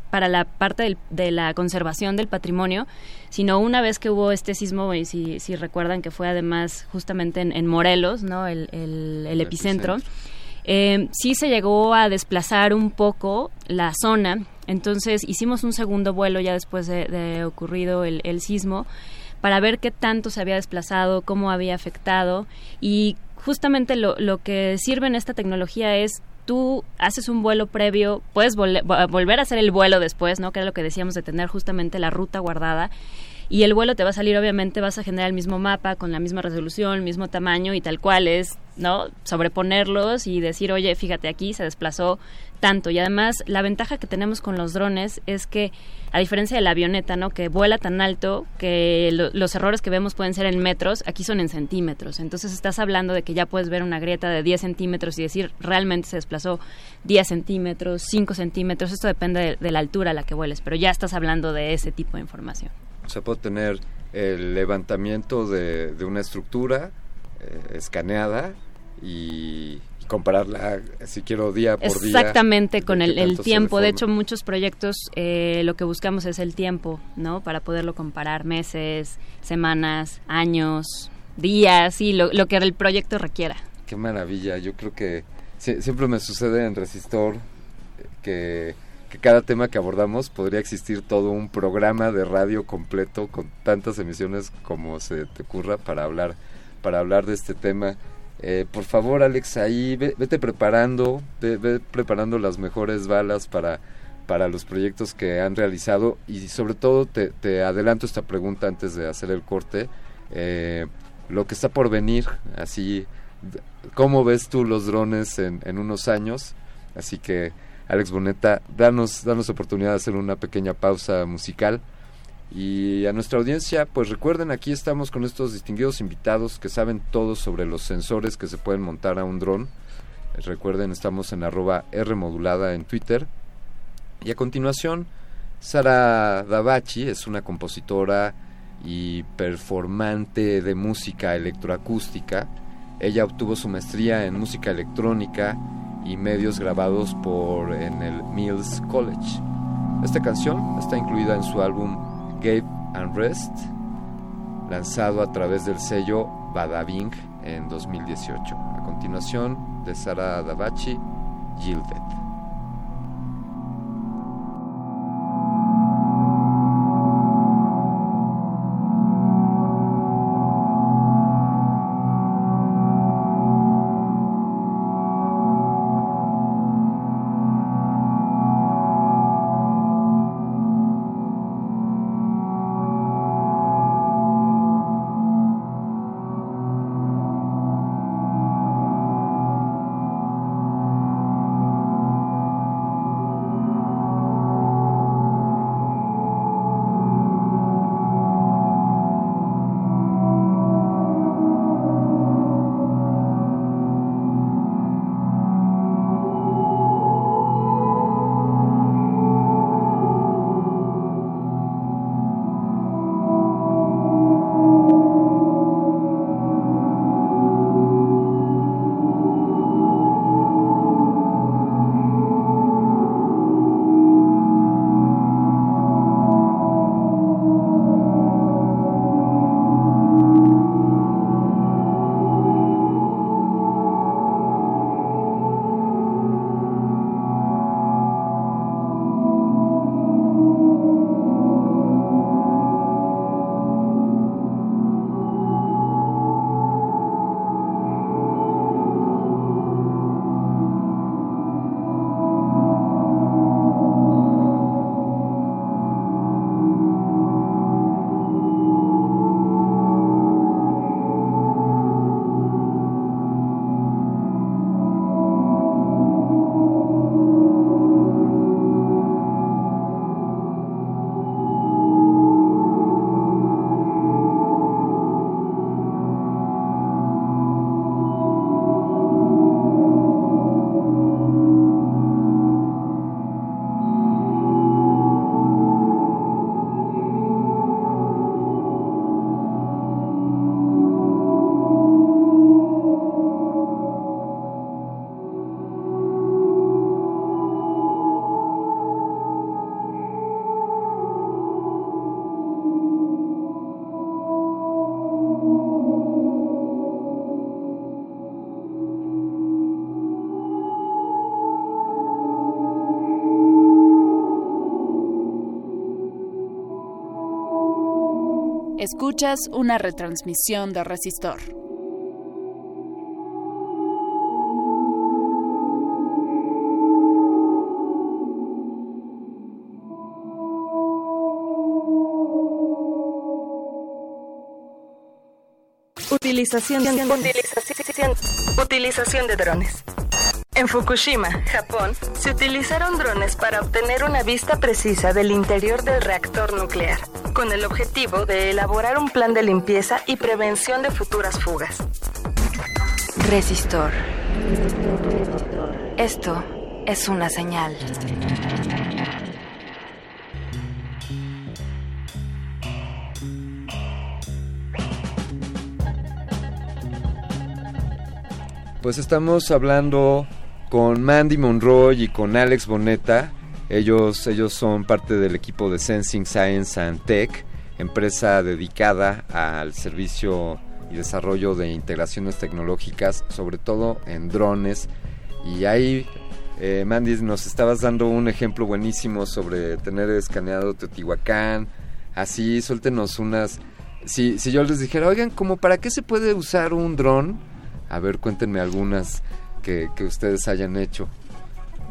para la parte de la conservación del patrimonio, sino una vez que hubo este sismo, y si, si recuerdan que fue además justamente en, Morelos, ¿no? el, el, epicentro, eh, sí se llegó a desplazar un poco la zona, entonces hicimos un segundo vuelo ya después de, ocurrido el, sismo para ver qué tanto se había desplazado, cómo había afectado y justamente lo, lo que sirve en esta tecnología es tú haces un vuelo previo, puedes volver a hacer el vuelo después, ¿no? Que era lo que decíamos de tener justamente la ruta guardada. Y el vuelo te va a salir, obviamente, vas a generar el mismo mapa con la misma resolución, el mismo tamaño y tal cual es, ¿no? Sobreponerlos y decir, oye, fíjate aquí, se desplazó tanto. Y además, la ventaja que tenemos con los drones es que, a diferencia de la avioneta, ¿no? Que vuela tan alto que los errores que vemos pueden ser en metros, aquí son en centímetros. Entonces estás hablando de que ya puedes ver una grieta de 10 centímetros y decir, realmente se desplazó 10 centímetros, 5 centímetros. Esto depende de, la altura a la que vueles, pero ya estás hablando de ese tipo de información. O sea, puedo tener el levantamiento de, una estructura eh, escaneada y compararla, si quiero, día por día. Exactamente, con el, tiempo. De hecho, muchos proyectos eh, lo que buscamos es el tiempo, ¿no? Para poderlo comparar meses, semanas, años, días, y lo, que el proyecto requiera. Qué maravilla. Yo creo que siempre me sucede en Resistor que, que cada tema que abordamos podría existir todo un programa de radio completo con tantas emisiones como se te ocurra para hablar para hablar de este tema eh, por favor, Alex, ahí vete preparando, ve, preparando las mejores balas para, para los proyectos que han realizado y sobre todo te, te adelanto esta pregunta antes de hacer el corte. Eh, lo que está por venir, así, ¿cómo ves tú los drones en, en unos años? Así que, Alex Boneta, danos, danos oportunidad de hacer una pequeña pausa musical. Y a nuestra audiencia, pues recuerden, aquí estamos con estos distinguidos invitados que saben todo sobre los sensores que se pueden montar a un dron. Recuerden, estamos en arroba en Twitter. Y a continuación, Sara Davachi es una compositora y performante de música electroacústica. Ella obtuvo su maestría en música electrónica y medios grabados por en el Mills College. Esta canción está incluida en su álbum Gabe and Rest, lanzado a través del sello Badabing en 2018. A continuación, de Sara Davachi, Gilded. Escuchas una retransmisión de Resistor. Utilización, utilización, utilización de drones. En Fukushima, Japón, se utilizaron drones para obtener una vista precisa del interior del reactor nuclear, con el objetivo de elaborar un plan de limpieza y prevención de futuras fugas. Resistor. Esto es una señal. Pues estamos hablando con Mandy Monroy y con Alex Boneta. Ellos, ellos son parte del equipo de Sensing Science and Tech, empresa dedicada al servicio y desarrollo de integraciones tecnológicas, sobre todo en drones. Y ahí, eh, Mandy, nos estabas dando un ejemplo buenísimo sobre tener escaneado Teotihuacán. Así, suéltenos unas... Si, si yo les dijera, oigan, ¿como para qué se puede usar un dron? A ver, cuéntenme algunas que, ustedes hayan hecho.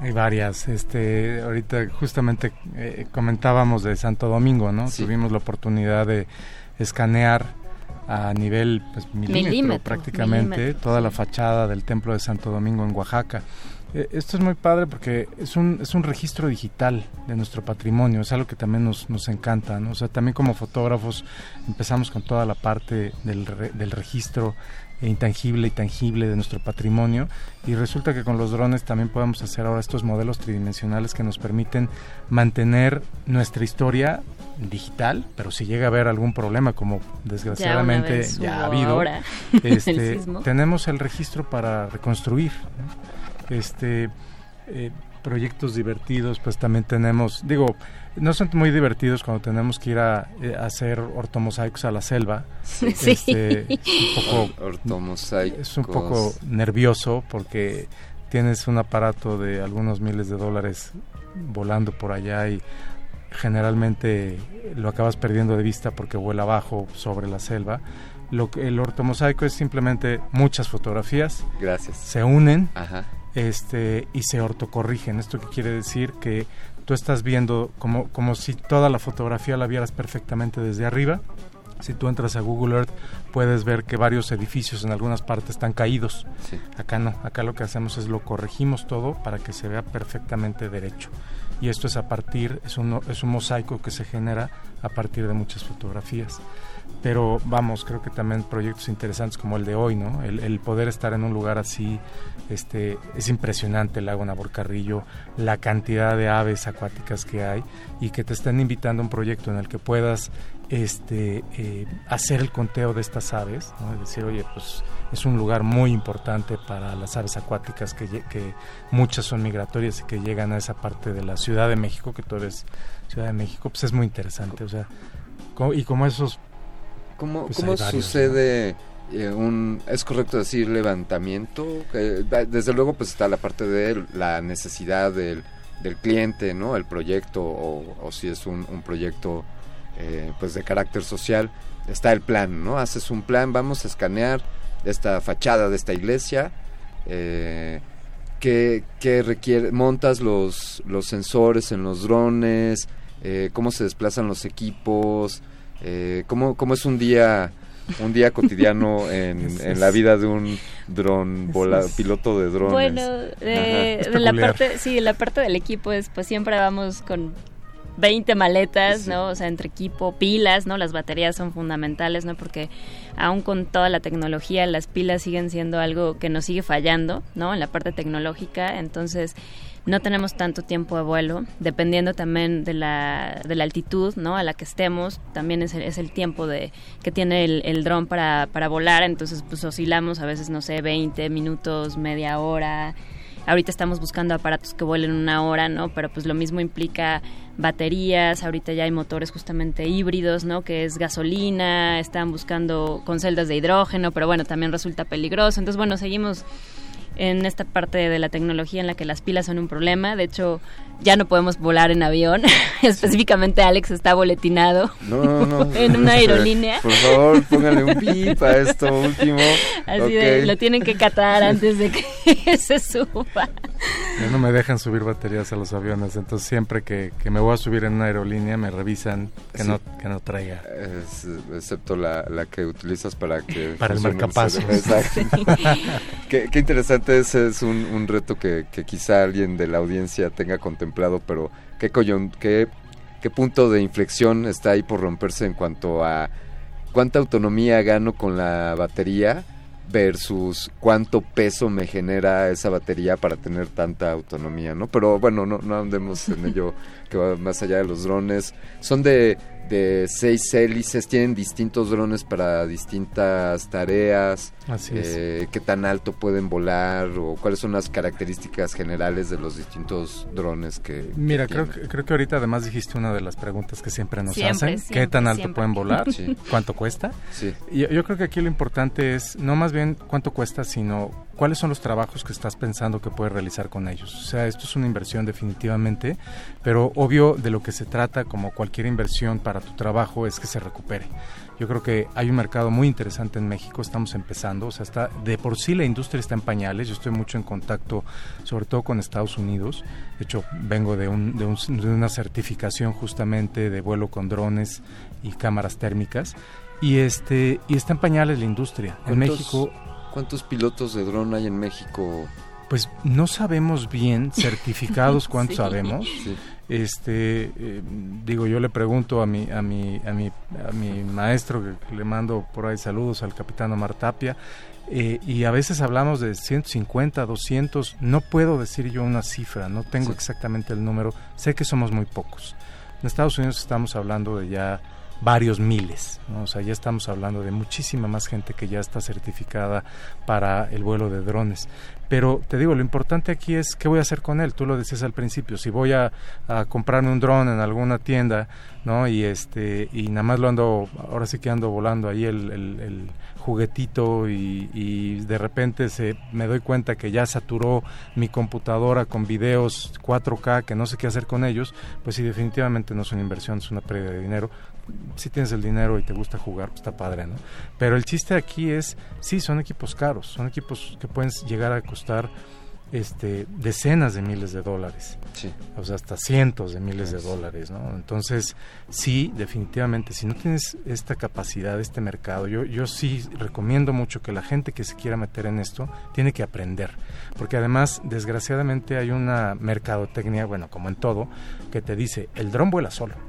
Hay varias. Este, ahorita justamente eh, comentábamos de Santo Domingo, ¿no? Tuvimos la oportunidad de escanear a nivel pues, milímetro, prácticamente toda la fachada del templo de Santo Domingo en Oaxaca. Eh, esto es muy padre porque es un, es un registro digital de nuestro patrimonio, es algo que también nos, nos encanta, ¿no? O sea, también como fotógrafos empezamos con toda la parte del, del registro intangible y tangible de nuestro patrimonio y resulta que con los drones también podemos hacer ahora estos modelos tridimensionales que nos permiten mantener nuestra historia digital, pero si llega a haber algún problema como desgraciadamente ya, ha habido, este, tenemos el registro para reconstruir. Este, eh, proyectos divertidos, pues también tenemos, digo, no son muy divertidos cuando tenemos que ir a, eh, hacer ortomosaicos a la selva. Sí. Este, es, un poco, es un poco nervioso porque tienes un aparato de algunos miles de dólares volando por allá y generalmente lo acabas perdiendo de vista porque vuela abajo sobre la selva. Lo, el ortomosaico es simplemente muchas fotografías. Gracias. Se unen. Este, y se ortocorrigen. Esto que quiere decir que tú estás viendo como, como si toda la fotografía la vieras perfectamente desde arriba. Si tú entras a Google Earth puedes ver que varios edificios en algunas partes están caídos. Acá no, acá lo que hacemos es lo corregimos todo para que se vea perfectamente derecho. Y esto es a partir, es un, es un mosaico que se genera a partir de muchas fotografías pero vamos, creo que también proyectos interesantes como el de hoy, ¿no? El, poder estar en un lugar así, este, es impresionante el lago Naborcarrillo, la cantidad de aves acuáticas que hay y que te estén invitando a un proyecto en el que puedas este, eh, hacer el conteo de estas aves, ¿no? Es decir, oye, pues es un lugar muy importante para las aves acuáticas que, que muchas son migratorias y que llegan a esa parte de la Ciudad de México, que tú eres Ciudad de México, pues es muy interesante, o sea, y como esos ¿Cómo, pues cómo sucede eh, un, es correcto decir levantamiento? desde luego pues está la parte de la necesidad del, del cliente, ¿no? El proyecto o, si es un, proyecto eh, pues de carácter social, está el plan, ¿no? Haces un plan, vamos a escanear esta fachada de esta iglesia, eh, que, requiere, montas los, los sensores en los drones, eh, cómo se desplazan los equipos, eh, ¿cómo, ¿Cómo es un día un día cotidiano en, la vida de un dron piloto de drones. Bueno, eh, la parte, sí, la parte del equipo es, pues siempre vamos con 20 maletas, ¿no? O sea, entre equipo, pilas, ¿no? Las baterías son fundamentales, ¿no? Porque aún con toda la tecnología, las pilas siguen siendo algo que nos sigue fallando, ¿no? En la parte tecnológica, entonces no tenemos tanto tiempo de vuelo, dependiendo también de la, de la altitud ¿no? a la que estemos, también es el, es el tiempo de, que tiene el, el dron para, para volar, entonces pues oscilamos a veces, no sé, 20 minutos, media hora. Ahorita estamos buscando aparatos que vuelen una hora, ¿no? Pero pues lo mismo implica baterías, ahorita ya hay motores justamente híbridos, ¿no? Que es gasolina, están buscando con celdas de hidrógeno, pero bueno, también resulta peligroso. Entonces, bueno, seguimos en esta parte de la tecnología en la que las pilas son un problema. De hecho, ya no podemos volar en avión. Específicamente Alex está boletinado en una aerolínea. Por favor, póngale un pip a esto último. Así de, lo tienen que catar antes de que se suba. Ya no me dejan subir baterías a los aviones, entonces siempre que, me voy a subir en una aerolínea me revisan que, no, que no traiga. excepto la, la, que utilizas para que... Para el marcapaso. Exacto. qué, qué, interesante, ese es un, un reto que, que quizá alguien de la audiencia tenga contemplado, pero qué, qué, qué punto de inflexión está ahí por romperse en cuanto a cuánta autonomía gano con la batería versus cuánto peso me genera esa batería para tener tanta autonomía, ¿no? Pero bueno, no, no andemos en ello que va más allá de los drones. Son de de seis hélices, tienen distintos drones para distintas tareas, Así eh, qué tan alto pueden volar o cuáles son las características generales de los distintos drones que... Mira, creo, que, creo que ahorita además dijiste una de las preguntas que siempre nos hacen, qué tan alto pueden volar, cuánto cuesta. Sí. Y yo creo que aquí lo importante es no más bien cuánto cuesta, sino cuáles son los trabajos que estás pensando que puedes realizar con ellos. O sea, esto es una inversión definitivamente, pero obvio de lo que se trata como cualquier inversión para tu trabajo es que se recupere. Yo creo que hay un mercado muy interesante en México, estamos empezando, o sea, está de por sí la industria está en pañales, yo estoy mucho en contacto sobre todo con Estados Unidos, de hecho vengo de, un, de, una certificación justamente de vuelo con drones y cámaras térmicas y este y está en pañales la industria. En México ¿Cuántos pilotos de dron hay en México? Pues no sabemos bien, certificados cuántos sabemos. Este, eh, digo, yo le pregunto a mi, a mi, a mi, a mi maestro, que le mando por ahí saludos al capitán Omar Tapia, eh, y a veces hablamos de 150, 200, no puedo decir yo una cifra, no tengo exactamente el número, sé que somos muy pocos. En Estados Unidos estamos hablando de ya varios miles, o sea, ya estamos hablando de muchísima más gente que ya está certificada para el vuelo de drones. Pero te digo, lo importante aquí es qué voy a hacer con él. Tú lo decías al principio, si voy a, comprarme un dron en alguna tienda, ¿no? Y este y nada más lo ando, ahora sí que ando volando ahí el, el, juguetito y, y, de repente se me doy cuenta que ya saturó mi computadora con videos 4K que no sé qué hacer con ellos, pues sí definitivamente no es una inversión, es una pérdida de dinero si tienes el dinero y te gusta jugar, pues está padre, ¿no? Pero el chiste aquí es, sí, son equipos caros, son equipos que pueden llegar a costar este, decenas de miles de dólares, sí. o sea, hasta cientos de miles de dólares, ¿no? Entonces, sí, definitivamente, si no tienes esta capacidad, este mercado, yo, yo sí recomiendo mucho que la gente que se quiera meter en esto tiene que aprender, porque además, desgraciadamente, hay una mercadotecnia, bueno, como en todo, que te dice, el dron vuela solo.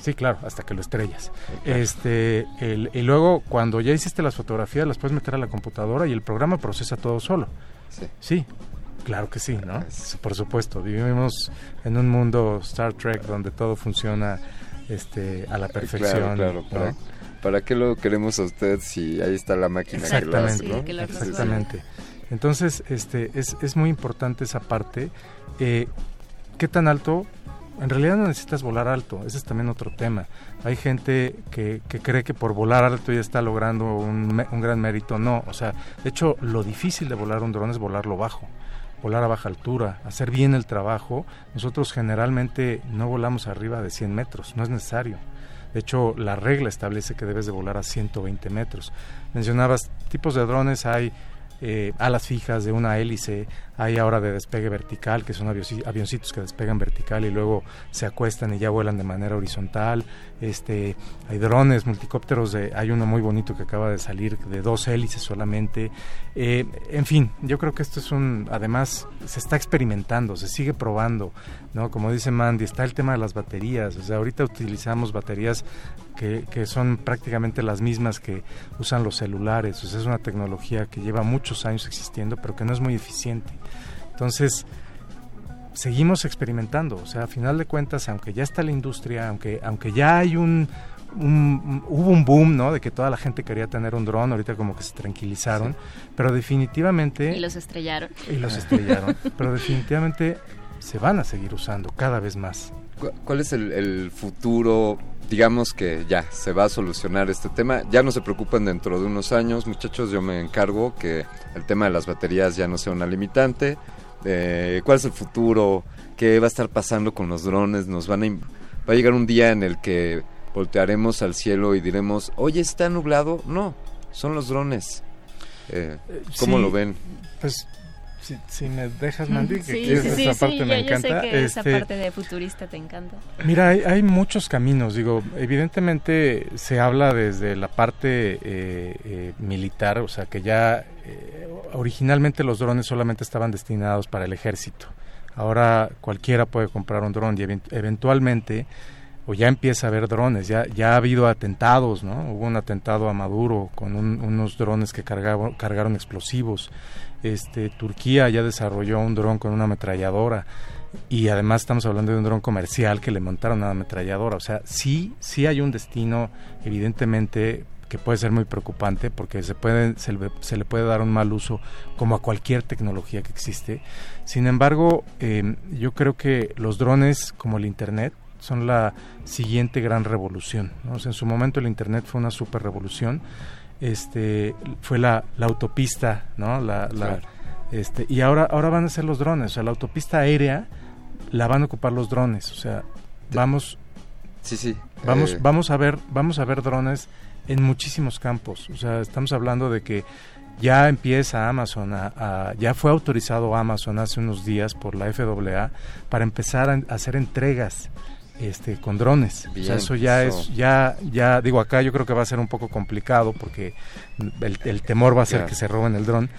Sí, claro, hasta que lo estrellas. Este, y luego cuando ya hiciste las fotografías las puedes meter a la computadora y el programa procesa todo solo. Sí. Sí, claro que sí, ¿no? Por supuesto, vivimos en un mundo Star Trek donde todo funciona este, a la perfección. Claro, claro. ¿Para, qué lo queremos a usted si ahí está la máquina Exactamente, que lo hace, Exactamente. Entonces, este, es, es muy importante esa parte. Eh, ¿Qué tan alto en realidad no necesitas volar alto, ese es también otro tema. Hay gente que, que cree que por volar alto ya está logrando un, un, gran mérito. No, o sea, de hecho lo difícil de volar un dron es volarlo bajo, volar a baja altura, hacer bien el trabajo. Nosotros generalmente no volamos arriba de 100 metros, no es necesario. De hecho, la regla establece que debes de volar a 120 metros. Mencionabas tipos de drones, hay eh, alas fijas de una hélice, hay ahora de despegue vertical, que son avioncitos que despegan vertical y luego se acuestan y ya vuelan de manera horizontal. Este, hay drones, multicópteros, de, hay uno muy bonito que acaba de salir de dos hélices solamente. Eh, en fin, yo creo que esto es un, además, se está experimentando, se sigue probando, ¿no? Como dice Mandy, está el tema de las baterías. O sea, ahorita utilizamos baterías que, que son prácticamente las mismas que usan los celulares. O sea, es una tecnología que lleva muchos años existiendo, pero que no es muy eficiente. Entonces, seguimos experimentando, o sea, a final de cuentas, aunque ya está la industria, aunque, aunque ya hay un, hubo un boom, ¿no? De que toda la gente quería tener un dron, ahorita como que se tranquilizaron, pero definitivamente... Y los estrellaron. Y los estrellaron, pero definitivamente se van a seguir usando cada vez más. ¿Cuál es el, futuro digamos que ya se va a solucionar este tema. Ya no se preocupen dentro de unos años, muchachos, yo me encargo que el tema de las baterías ya no sea una limitante. Eh, ¿Cuál es el futuro? ¿Qué va a estar pasando con los drones? Nos van a va a llegar un día en el que voltearemos al cielo y diremos, oye, está nublado. No, son los drones. Eh, ¿Cómo lo ven? Pues si, me dejas, Mandy, que esa parte me encanta. Yo sé que esa este, parte de futurista te encanta. Mira, hay, muchos caminos. Digo, evidentemente se habla desde la parte eh, eh, militar, o sea, que ya eh, originalmente los drones solamente estaban destinados para el ejército. Ahora cualquiera puede comprar un dron y eventualmente o ya empieza a haber drones, ya, ya ha habido atentados, ¿no? Hubo un atentado a Maduro con unos drones que cargaron, cargaron explosivos. Este, Turquía ya desarrolló un dron con una ametralladora y además estamos hablando de un dron comercial que le montaron una ametralladora. O sea, sí, sí hay un destino evidentemente que puede ser muy preocupante porque se, puede, se, le, puede dar un mal uso como a cualquier tecnología que existe. Sin embargo, em, yo creo que los drones como el Internet son la siguiente gran revolución. en su momento el Internet fue una super revolución este fue la, la autopista, ¿no? La, este, y ahora, ahora van a ser los drones, o sea, la autopista aérea la van a ocupar los drones, o sea, vamos sí, sí, vamos, eh. vamos a ver, vamos a ver drones en muchísimos campos, o sea, estamos hablando de que ya empieza Amazon, a, ya fue autorizado Amazon hace unos días por la FAA para empezar a hacer entregas este con drones. o sea, eso ya es ya ya digo acá yo creo que va a ser un poco complicado porque el, temor va a ser que se roben el dron,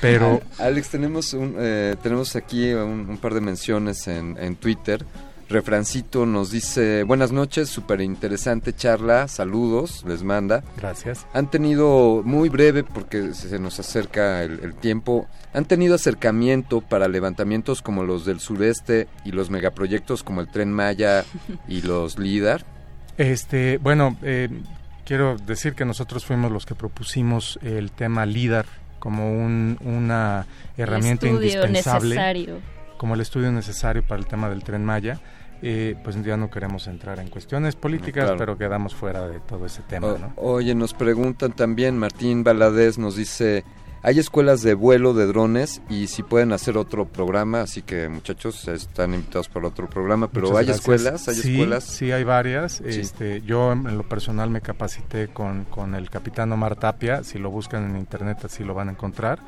pero Alex tenemos un, eh, tenemos aquí un, par de menciones en, en Twitter. Refrancito nos dice, buenas noches, súper interesante charla, saludos, les manda. Gracias. Han tenido, muy breve porque se nos acerca el, tiempo, han tenido acercamiento para levantamientos como los del sureste y los megaproyectos como el Tren Maya y los LIDAR. Este, bueno, eh, quiero decir que nosotros fuimos los que propusimos el tema LIDAR como un, una herramienta indispensable. Como el estudio necesario para el tema del Tren Maya eh, pues ya no queremos entrar en cuestiones políticas, pero quedamos fuera de todo ese tema. ¿no? Oye, nos preguntan también, Martín Baladés nos dice, hay escuelas de vuelo de drones y si pueden hacer otro programa, así que muchachos están invitados para otro programa, pero hay escuelas, hay sí, escuelas. Sí, hay varias. Este, yo en lo personal me capacité con, con el capitán Omar Tapia, si lo buscan en internet así lo van a encontrar.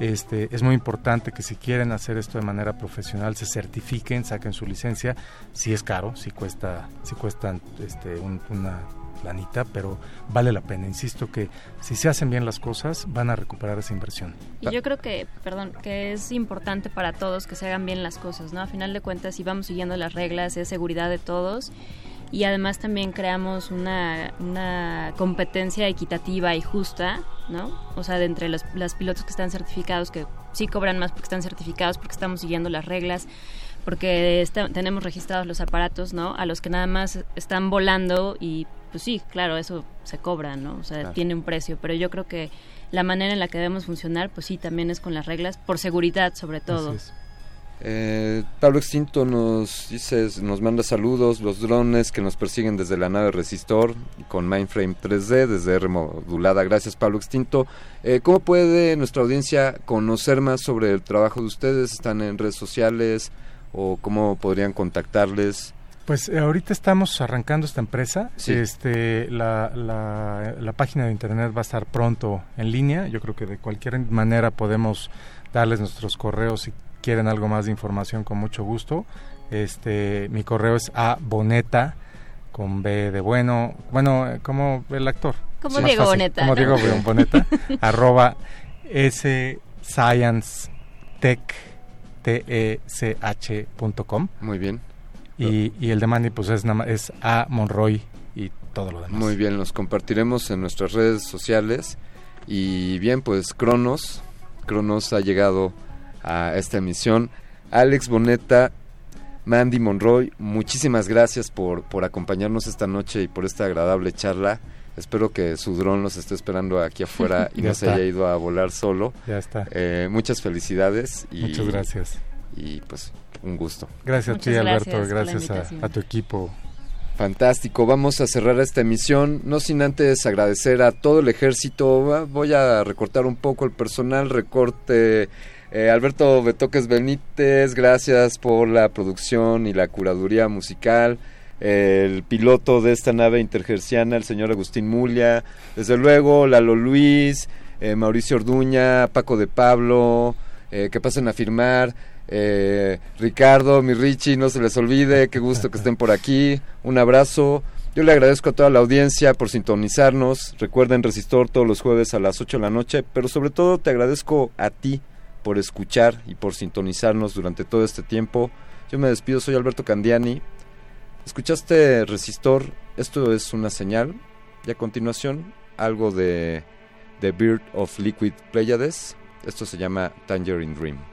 Este, es muy importante que si quieren hacer esto de manera profesional se certifiquen, saquen su licencia. Si es caro, si cuesta, si cuestan este, una planita, pero vale la pena. Insisto que si se hacen bien las cosas, van a recuperar esa inversión. Y yo creo que, perdón, que es importante para todos que se hagan bien las cosas, ¿no? A final de cuentas, si vamos siguiendo las reglas, es seguridad de todos y además también creamos una, una competencia equitativa y justa, ¿no? O sea, de entre los, pilotos que están certificados, que sí cobran más porque están certificados, porque estamos siguiendo las reglas, porque tenemos registrados los aparatos, ¿no? A los que nada más están volando y pues sí, claro, eso se cobra, ¿no? O sea, tiene un precio, pero yo creo que la manera en la que debemos funcionar, pues sí, también es con las reglas, por seguridad sobre todo. Eh, Pablo Extinto nos dice, nos manda saludos, los drones que nos persiguen desde la nave Resistor con Mindframe 3D, desde R modulada. Gracias Pablo Extinto. Eh, ¿Cómo puede nuestra audiencia conocer más sobre el trabajo de ustedes? ¿Están en redes sociales o cómo podrían contactarles? Pues eh, ahorita estamos arrancando esta empresa. Este, la, la, la página de internet va a estar pronto en línea. Yo creo que de cualquier manera podemos darles nuestros correos y quieren algo más de información, con mucho gusto. Este, mi correo es a boneta con B de bueno, bueno, como el actor. Como Diego Boneta. Como Diego Boneta, arroba s science tech t e c h Muy bien. Y, y el de Manny pues es, es a Monroy y todo lo demás. Muy bien, los compartiremos en nuestras redes sociales. Y bien, pues Cronos, Cronos ha llegado a esta emisión. Alex Boneta, Mandy Monroy, muchísimas gracias por, por acompañarnos esta noche y por esta agradable charla. Espero que su dron los esté esperando aquí afuera y no se haya ido a volar solo. Ya está. Eh, muchas felicidades. Y, muchas gracias. Y pues un gusto. Gracias a ti, Alberto. Gracias a, tu equipo Fantástico, vamos a cerrar esta emisión, no sin antes agradecer a todo el ejército, voy a recortar un poco el personal, recorte eh, Alberto Betoques Benítez, gracias por la producción y la curaduría musical, el piloto de esta nave intergerciana, el señor Agustín Mulia, desde luego Lalo Luis, eh, Mauricio Orduña, Paco de Pablo, eh, que pasen a firmar. Eh, Ricardo, mi Richie, no se les olvide, qué gusto que estén por aquí. Un abrazo. Yo le agradezco a toda la audiencia por sintonizarnos. Recuerden Resistor todos los jueves a las 8 de la noche, pero sobre todo te agradezco a ti por escuchar y por sintonizarnos durante todo este tiempo. Yo me despido, soy Alberto Candiani. ¿Escuchaste Resistor? Esto es una señal. Y a continuación, algo de The Bird of Liquid Pleiades. Esto se llama Tangerine Dream.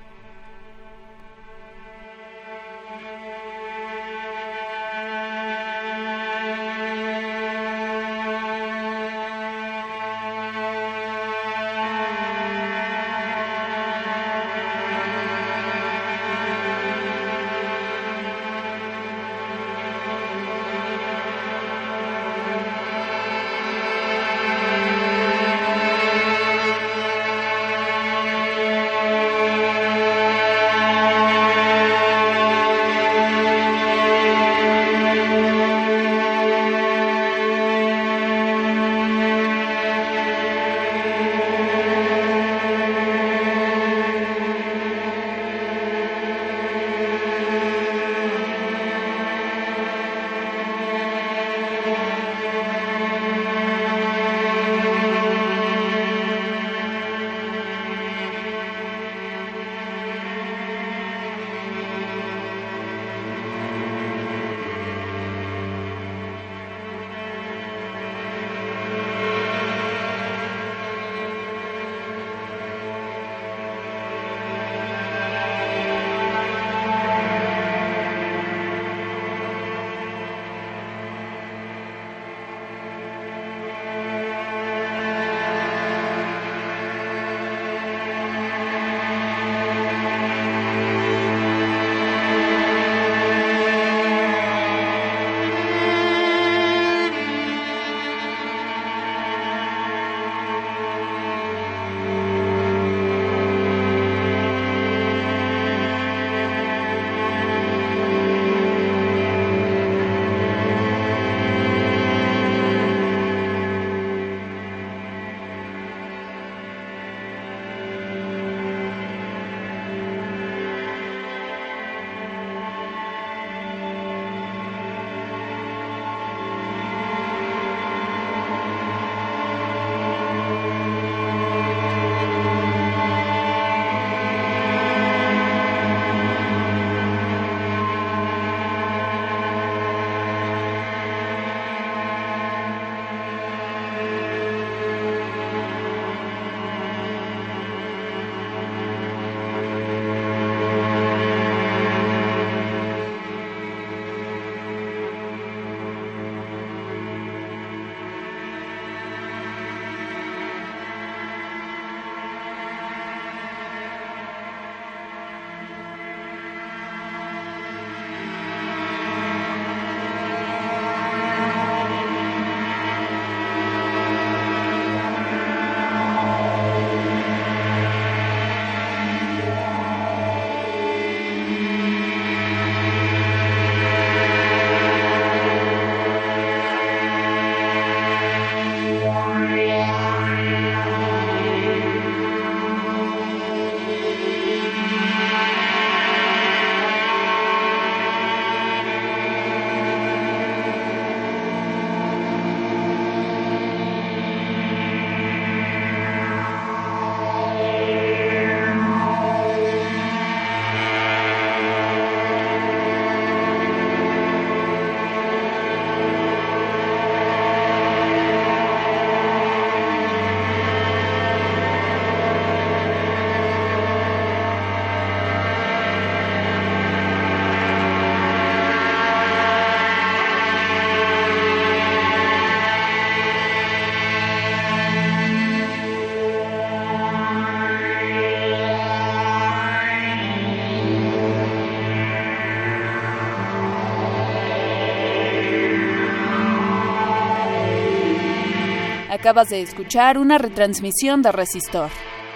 Acabas de escuchar una retransmisión de Resistor.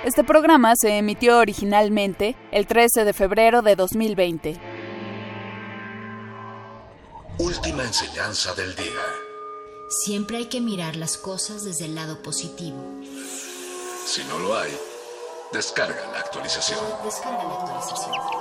Este programa se emitió originalmente el 13 de febrero de 2020. Última enseñanza del día. Siempre hay que mirar las cosas desde el lado positivo. Si no lo hay, descarga la actualización. Descarga la actualización.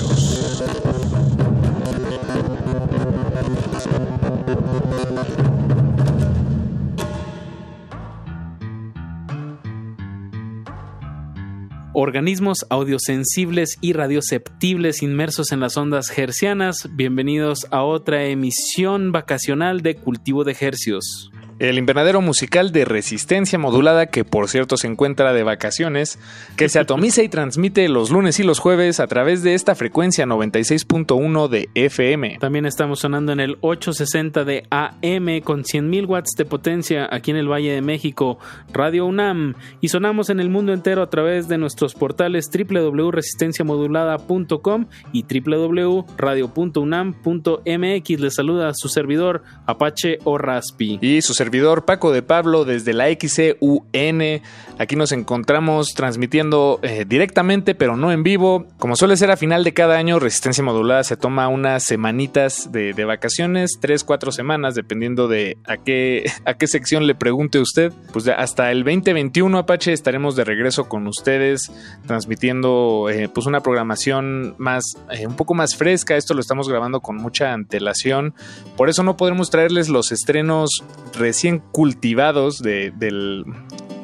Organismos audiosensibles y radioceptibles inmersos en las ondas hercianas. Bienvenidos a otra emisión vacacional de Cultivo de Hercios el invernadero musical de resistencia modulada que por cierto se encuentra de vacaciones, que se atomiza y transmite los lunes y los jueves a través de esta frecuencia 96.1 de FM. También estamos sonando en el 860 de AM con 100.000 watts de potencia aquí en el Valle de México, Radio UNAM, y sonamos en el mundo entero a través de nuestros portales www.resistenciamodulada.com y www.radio.unam.mx. Les saluda su servidor Apache o Raspi. Y su servidor servidor Paco de Pablo desde la XCUN. Aquí nos encontramos transmitiendo eh, directamente, pero no en vivo. Como suele ser a final de cada año, Resistencia Modulada se toma unas semanitas de, vacaciones, tres, cuatro semanas, dependiendo de a qué, a qué sección le pregunte usted. Pues hasta el 2021, Apache, estaremos de regreso con ustedes, transmitiendo eh, pues una programación más, eh, un poco más fresca. Esto lo estamos grabando con mucha antelación. Por eso no podremos traerles los estrenos recientes cultivados de,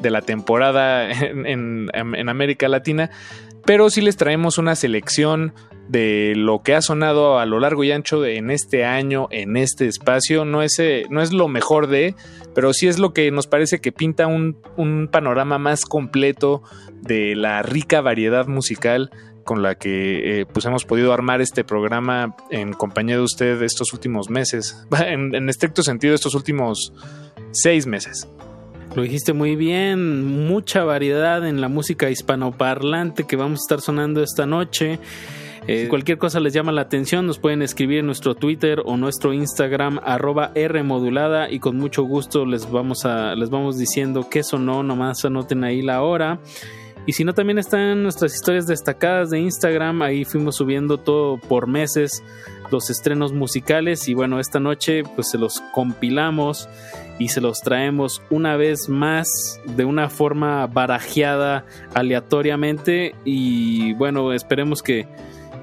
la temporada en, América Latina, pero sí les traemos una selección de lo que ha sonado a lo largo y ancho de, en este año, en este espacio. No es, eh, no es lo mejor de, pero sí es lo que nos parece que pinta un, panorama más completo de la rica variedad musical con la que eh, pues hemos podido armar este programa en compañía de usted estos últimos meses. En, en estricto sentido, estos últimos seis meses. Lo dijiste muy bien, mucha variedad en la música hispanoparlante que vamos a estar sonando esta noche. Eh, cualquier cosa les llama la atención, nos pueden escribir en nuestro Twitter o nuestro Instagram arroba Rmodulada y con mucho gusto les vamos a les vamos diciendo qué sonó, nomás anoten ahí la hora. Y si no, también están nuestras historias destacadas de Instagram, ahí fuimos subiendo todo por meses los estrenos musicales. Y bueno, esta noche pues se los compilamos y se los traemos una vez más de una forma barajeada aleatoriamente. Y bueno, esperemos que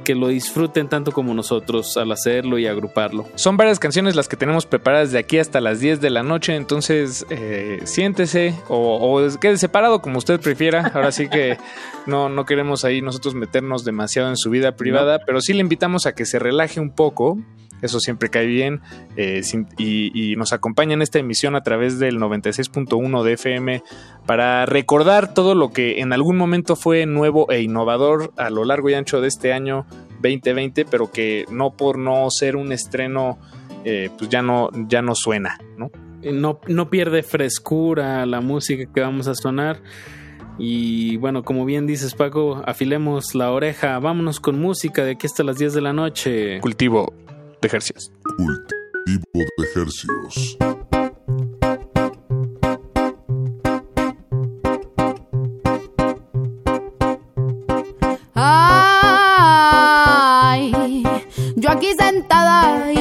que lo disfruten tanto como nosotros al hacerlo y agruparlo. Son varias canciones las que tenemos preparadas de aquí hasta las 10 de la noche, entonces eh, siéntese o, o, quede separado como usted prefiera. Ahora sí que no, no queremos ahí nosotros meternos demasiado en su vida privada, pero sí le invitamos a que se relaje un poco eso siempre cae bien eh, y, nos acompaña en esta emisión a través del 96.1 de FM para recordar todo lo que en algún momento fue nuevo e innovador a lo largo y ancho de este año 2020, pero que no por no ser un estreno, eh, pues ya no, ya no suena, ¿no? Eh, no, no pierde frescura la música que vamos a sonar. Y bueno, como bien dices Paco, afilemos la oreja, vámonos con música de aquí hasta las 10 de la noche. Cultivo de. Cultivo. Ay, yo aquí sentada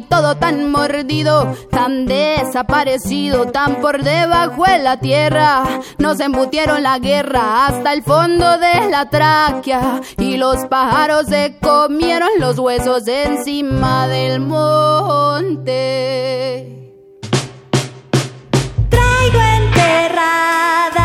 Todo tan mordido, tan desaparecido, tan por debajo de la tierra. Nos embutieron la guerra hasta el fondo de la tráquea y los pájaros se comieron los huesos encima del monte. Traigo enterradas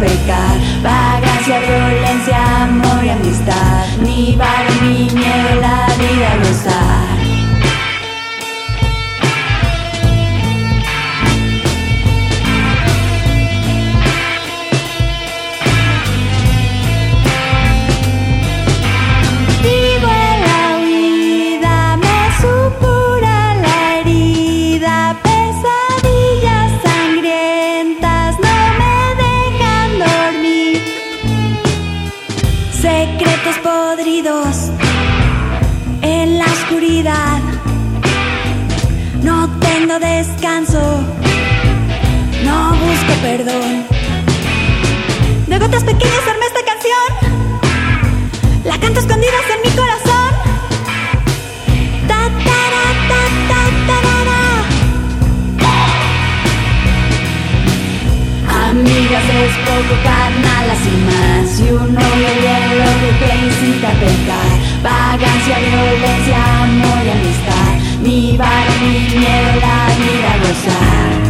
pecar. Vagancia, violencia, amor y amistad. Ni vale ni miedo la vida. Perdón. De gotas pequeñas armé esta canción. La canto escondidas en mi corazón. Ta, tara, ta, ta, tarara. Amigas es poco carnal, así más. Y un novio bien loco que incita a pecar. Vagancia, violencia, amor y amistad. Ni vara ni miedo la vida gozar.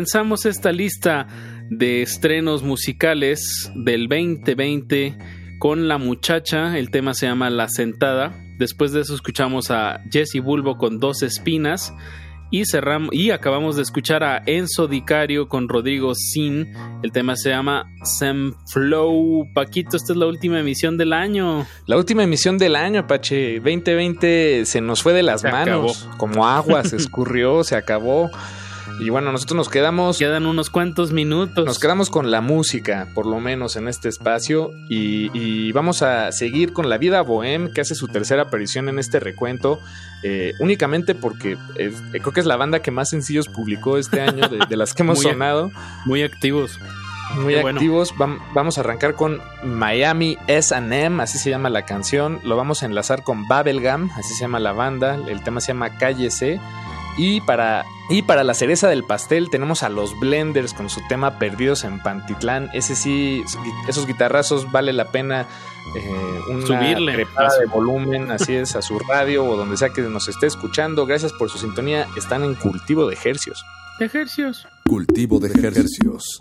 Comenzamos esta lista de estrenos musicales del 2020 con La Muchacha, el tema se llama La Sentada. Después de eso escuchamos a Jesse Bulbo con Dos Espinas y cerramos y acabamos de escuchar a Enzo Dicario con Rodrigo Sin. El tema se llama Sem Flow. Paquito, esta es la última emisión del año. La última emisión del año, Apache. 2020 se nos fue de las Se manos. acabó. Como agua, se escurrió, se acabó. Y bueno, nosotros nos quedamos. Quedan unos cuantos minutos. Nos quedamos con la música, por lo menos en este espacio. Y, y vamos a seguir con La Vida Bohem, que hace su tercera aparición en este recuento. eh, únicamente porque eh, creo que es la banda que más sencillos publicó este año de, de las que hemos Muy sonado. Muy activos. Muy Qué bueno. activos. Vam- vamos a arrancar con Miami SM, así se llama la canción. Lo vamos a enlazar con Bubblegum, así se llama la banda. El tema se llama Cállese. Y para, y para la cereza del pastel tenemos a los Blenders con su tema Perdidos en Pantitlán. Ese sí, esos guitarrazos vale la pena eh, una Subirle. trepada de volumen, así es, a su radio o donde sea que nos esté escuchando. Gracias por su sintonía. Están en cultivo de ejercios. De ejercios. Cultivo de ejercios.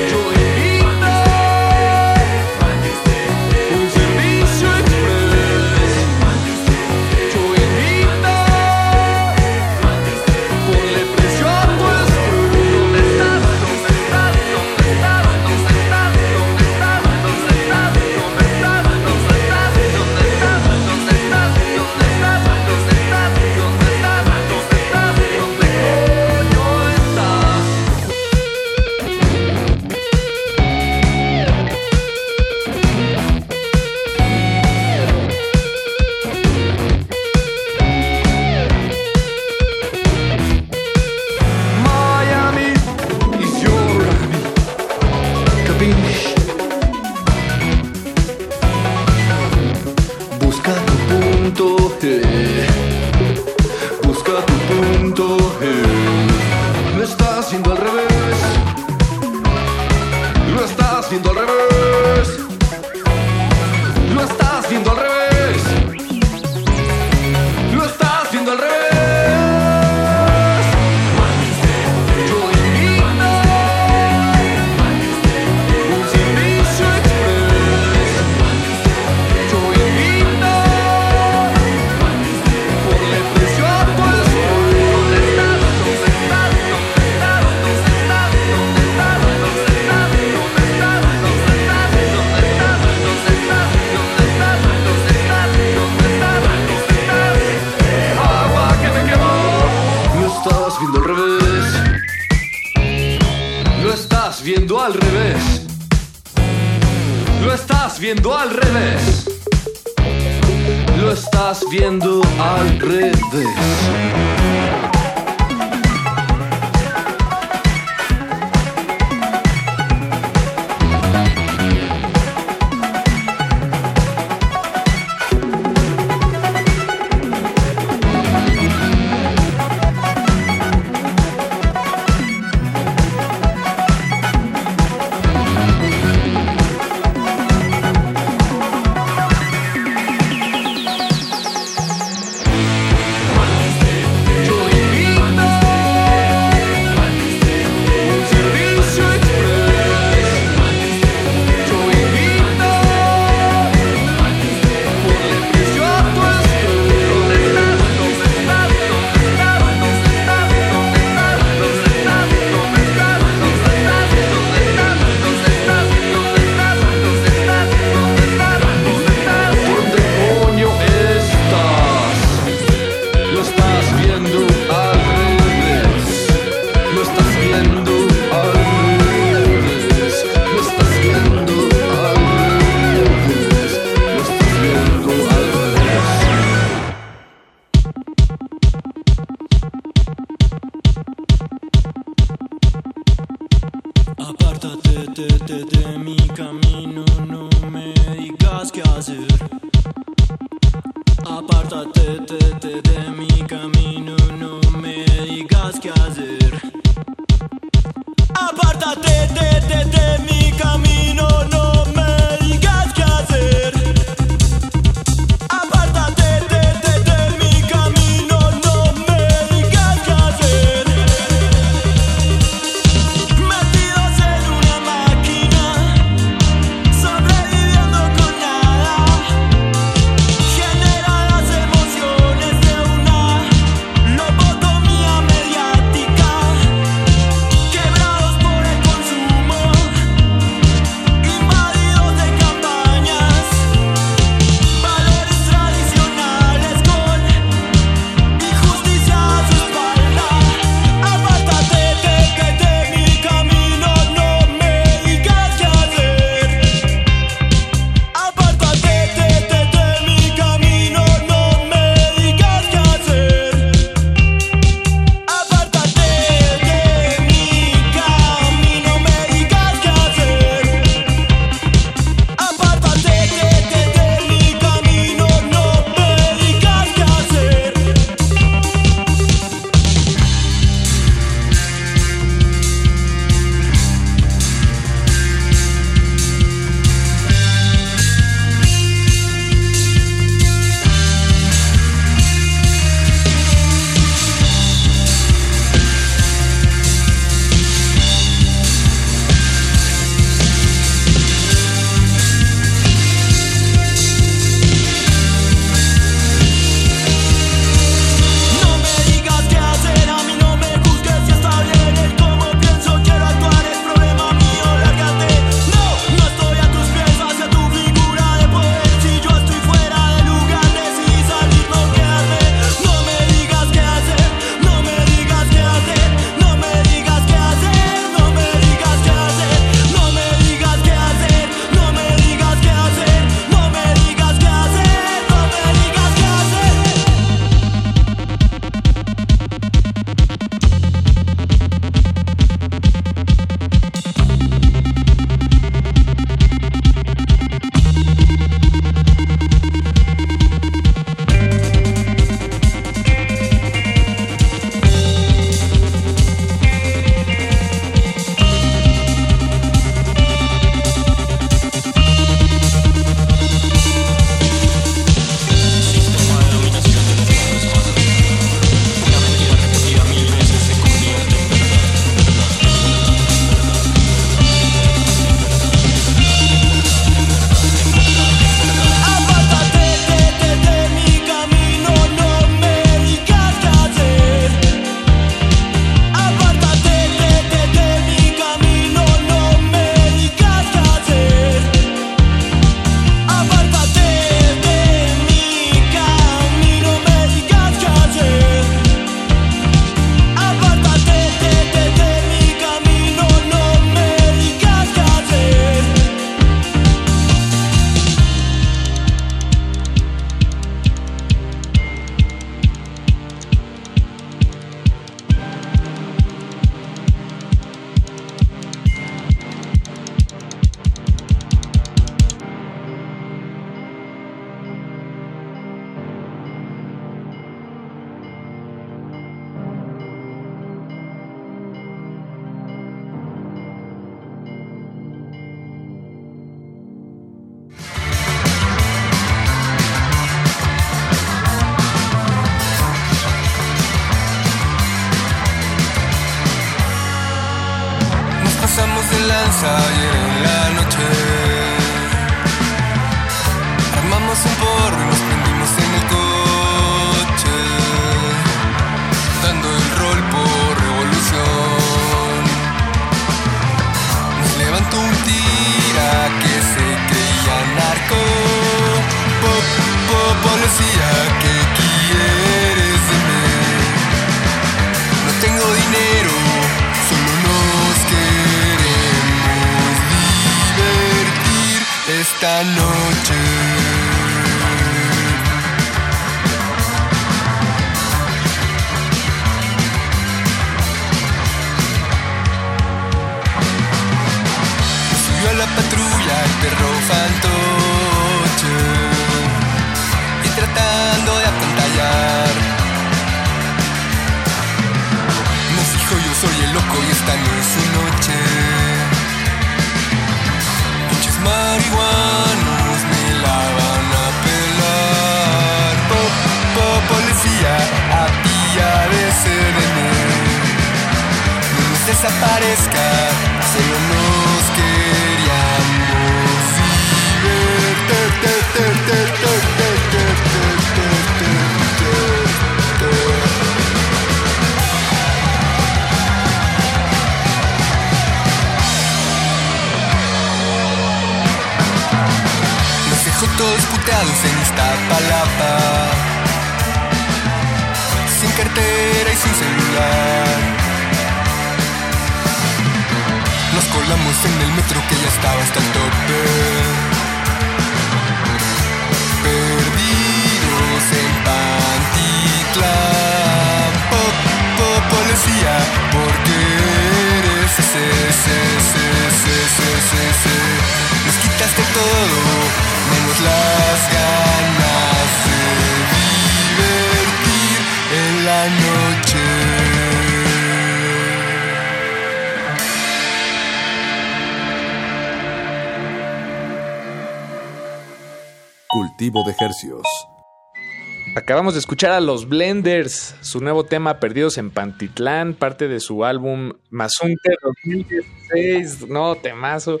Acabamos de escuchar a los Blenders, su nuevo tema Perdidos en Pantitlán, parte de su álbum Mazunte 2016. No, temazo.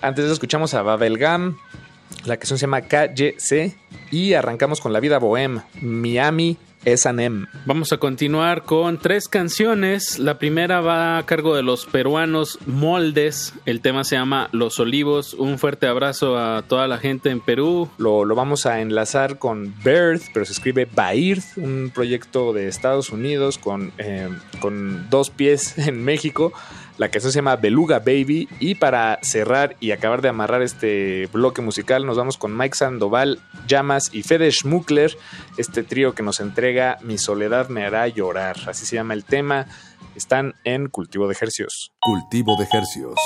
Antes de eso escuchamos a Babelgam, la canción se llama KYC y arrancamos con La Vida Bohem, Miami S&M. Vamos a continuar con tres canciones. La primera va a cargo de los peruanos Moldes. El tema se llama Los Olivos. Un fuerte abrazo a toda la gente en Perú. Lo, lo vamos a enlazar con Birth, pero se escribe Bairth, un proyecto de Estados Unidos con, eh, con dos pies en México. La canción se llama Beluga Baby. Y para cerrar y acabar de amarrar este bloque musical, nos vamos con Mike Sandoval, Llamas y Fede Schmuckler, este trío que nos entrega Mi soledad me hará llorar. Así se llama el tema. Están en Cultivo de Ejercios. Cultivo de hercios.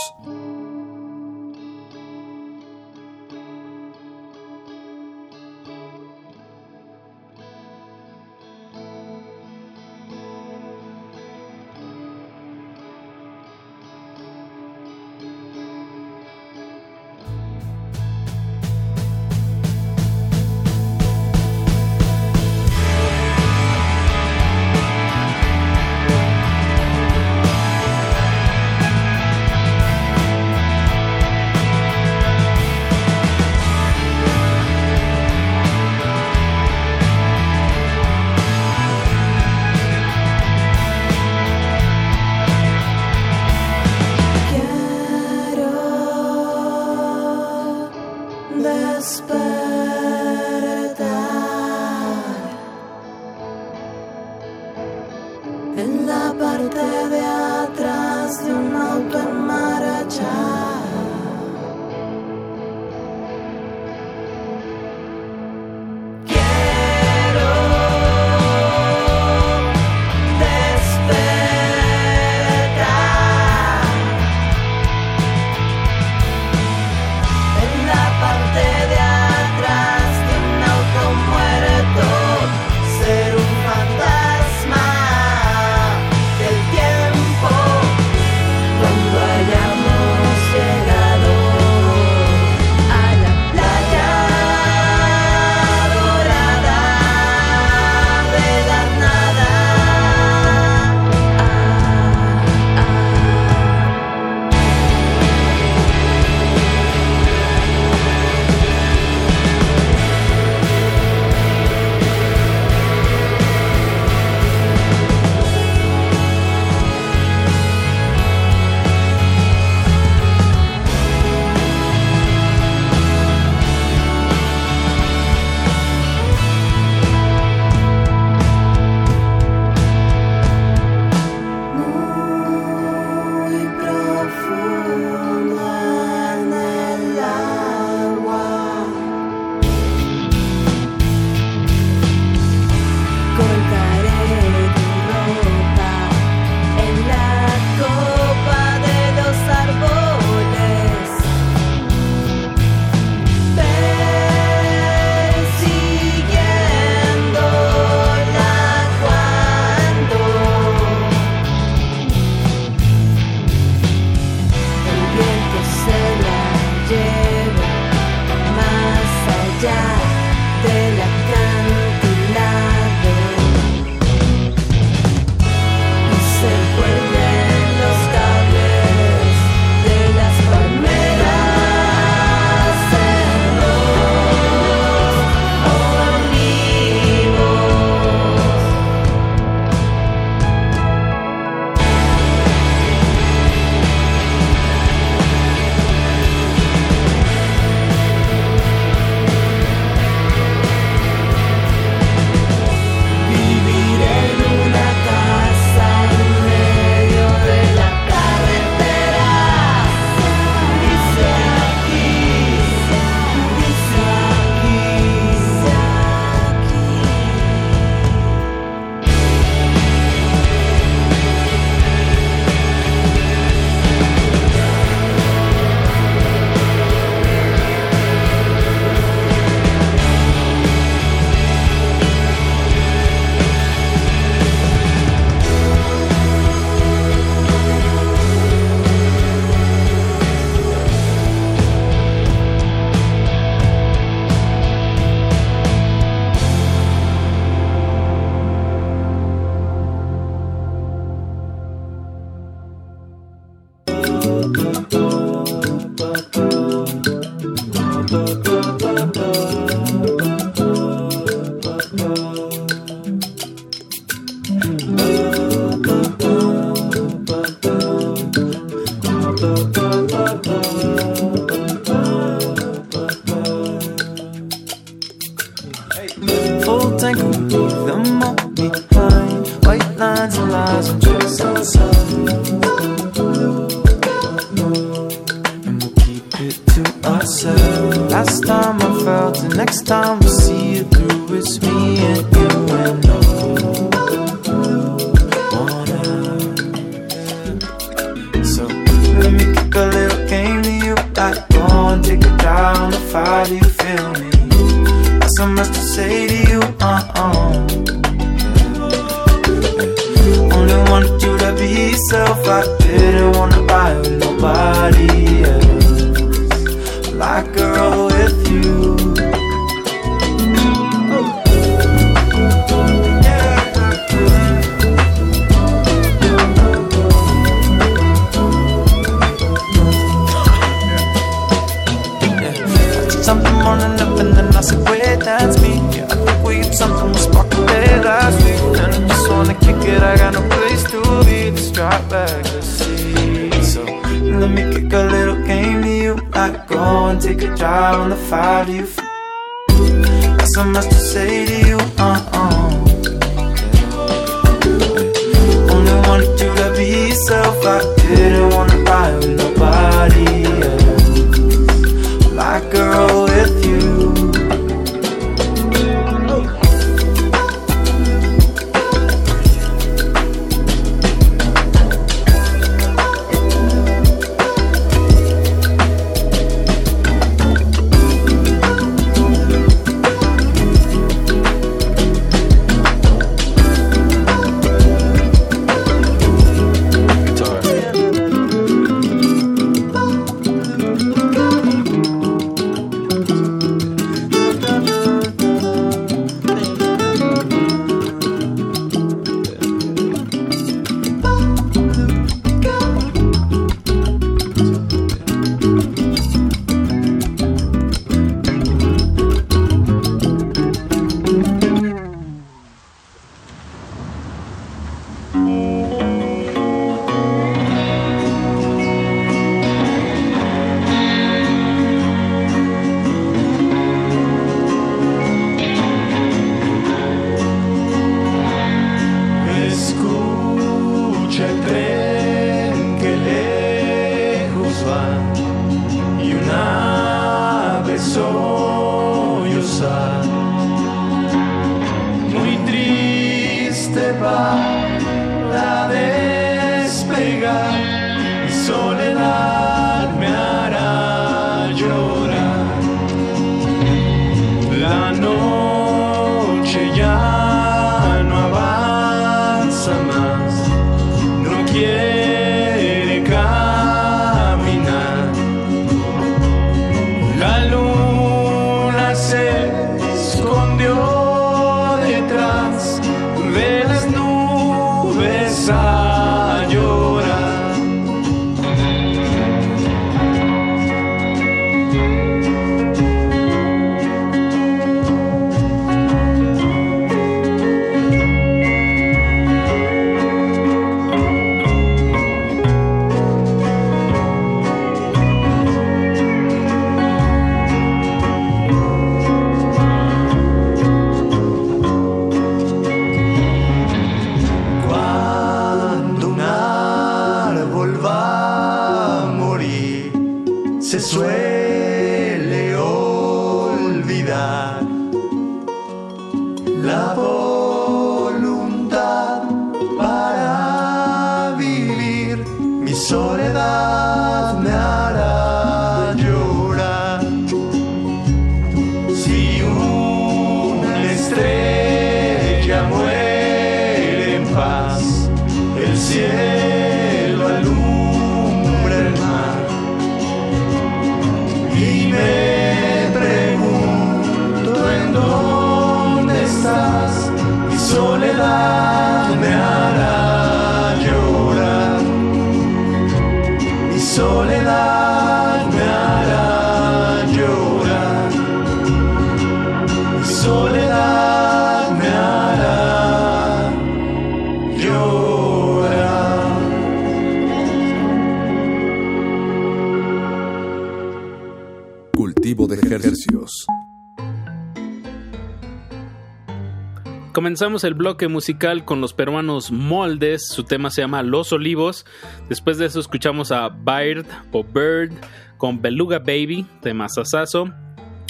Comenzamos el bloque musical con los peruanos Moldes, su tema se llama Los Olivos. Después de eso escuchamos a Bird o Bird con Beluga Baby de Masasazo.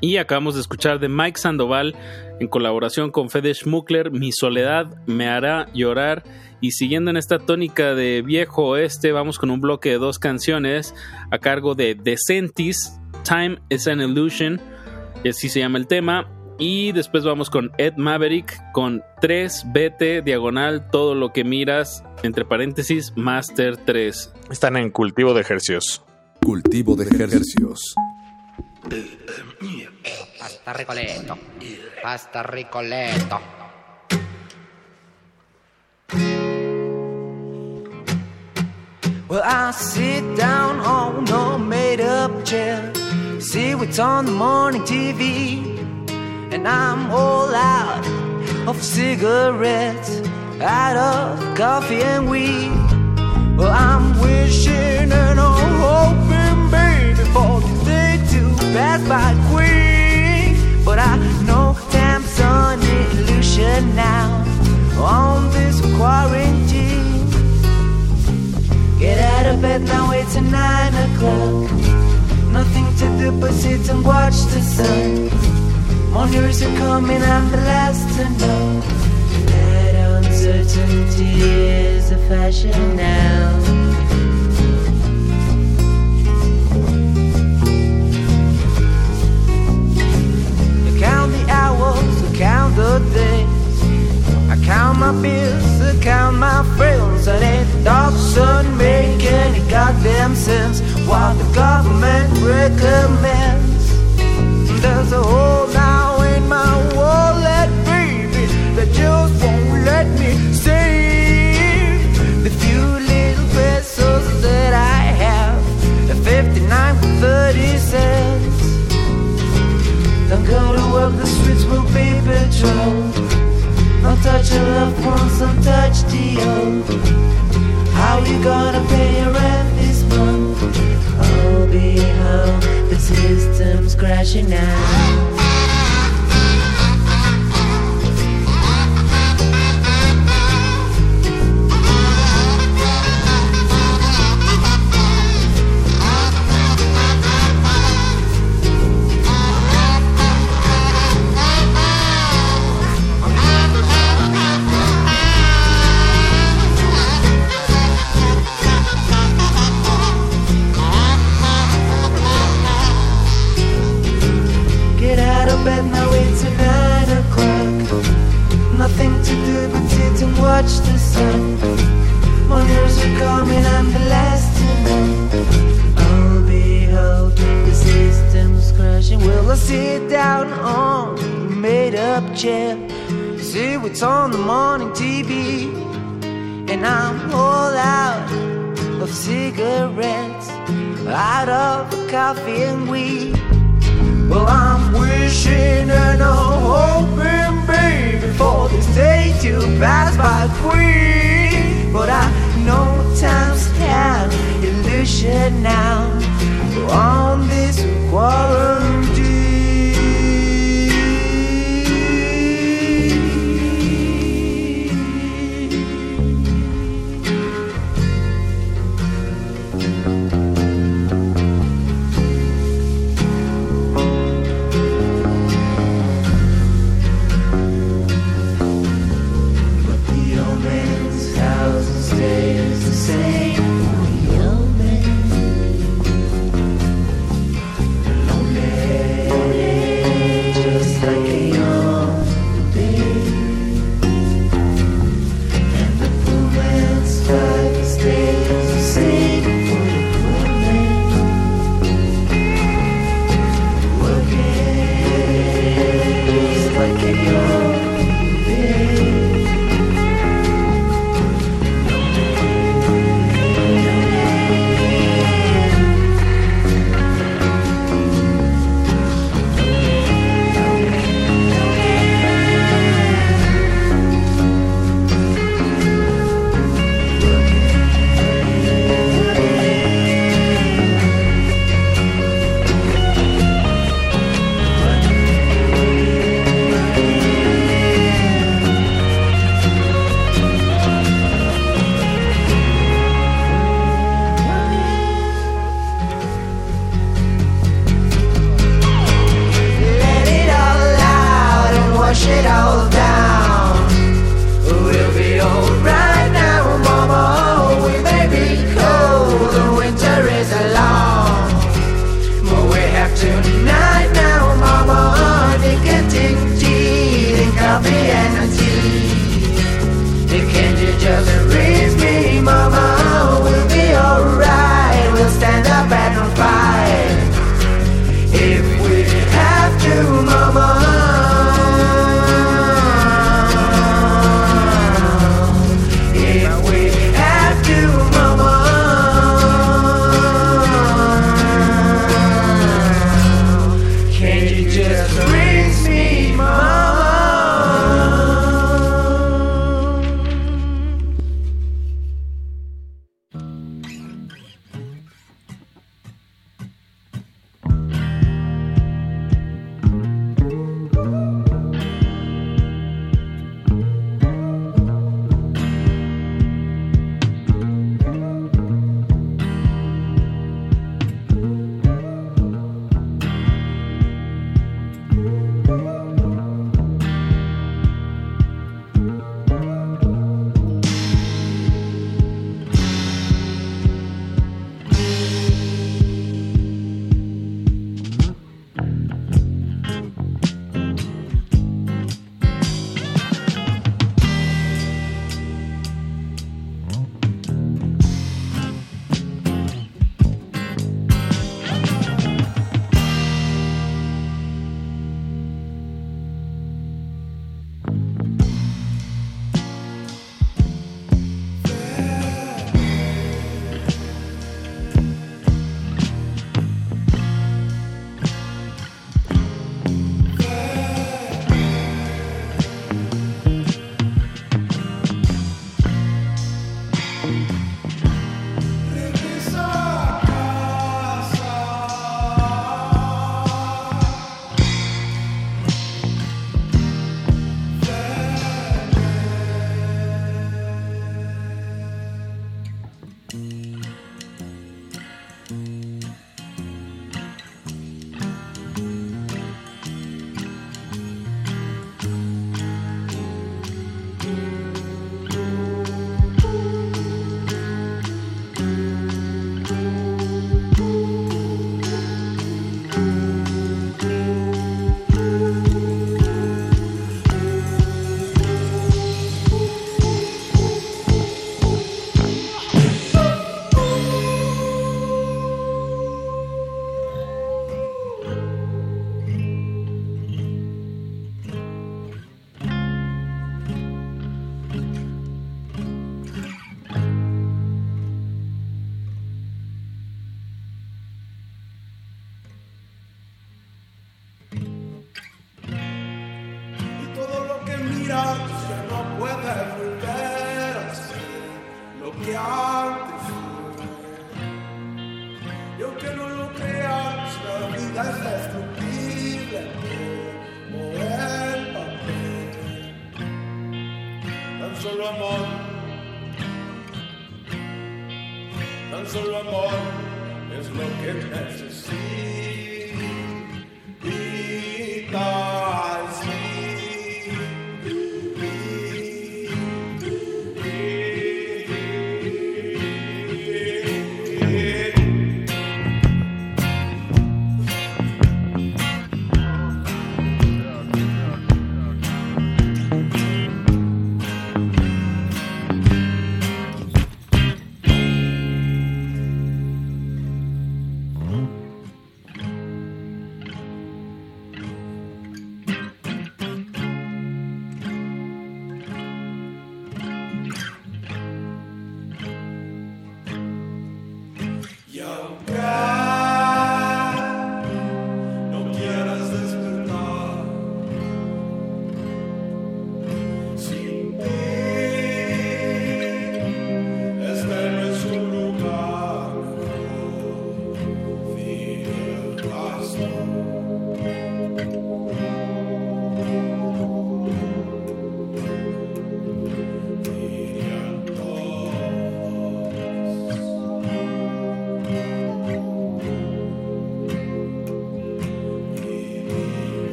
Y acabamos de escuchar de Mike Sandoval en colaboración con Fede Schmuckler, Mi Soledad me hará llorar. Y siguiendo en esta tónica de viejo oeste, vamos con un bloque de dos canciones a cargo de Decentis, Time is an Illusion, y así se llama el tema. Y después vamos con Ed Maverick con 3BT diagonal todo lo que miras, entre paréntesis, Master 3. Están en cultivo de ejercicios. Cultivo de ejercicios. Pasta Ricoletto. Pasta Ricoletto. Well, I sit down on a made up chair, see what's on the morning TV, and I'm all out of cigarettes, out of coffee and weed. Well, I'm wishing and I'm hoping, baby, for the day to pass by quick. But I know time's an illusion now on this quarantine. Get out of bed now, it's nine o'clock. Nothing to do but sit and watch the sun. Mornings are coming, I'm the last to know. That uncertainty is a fashion now. I count the hours, I count the days. I count my bills, I count my friends, and it doesn't make any goddamn sense what the government recommends. There's a hole 30 cents. Don't go to work, the streets will be patrolled. Don't touch your loved ones, don't touch the old. How you gonna pay your rent this month? Oh, behold, the system's crashing now. See what's on the morning TV. And I'm all out of cigarettes, out of coffee and weed. Well, I'm wishing and I'm hoping, baby, for this day to pass by quick. But I know time's an illusion now on this quarantine.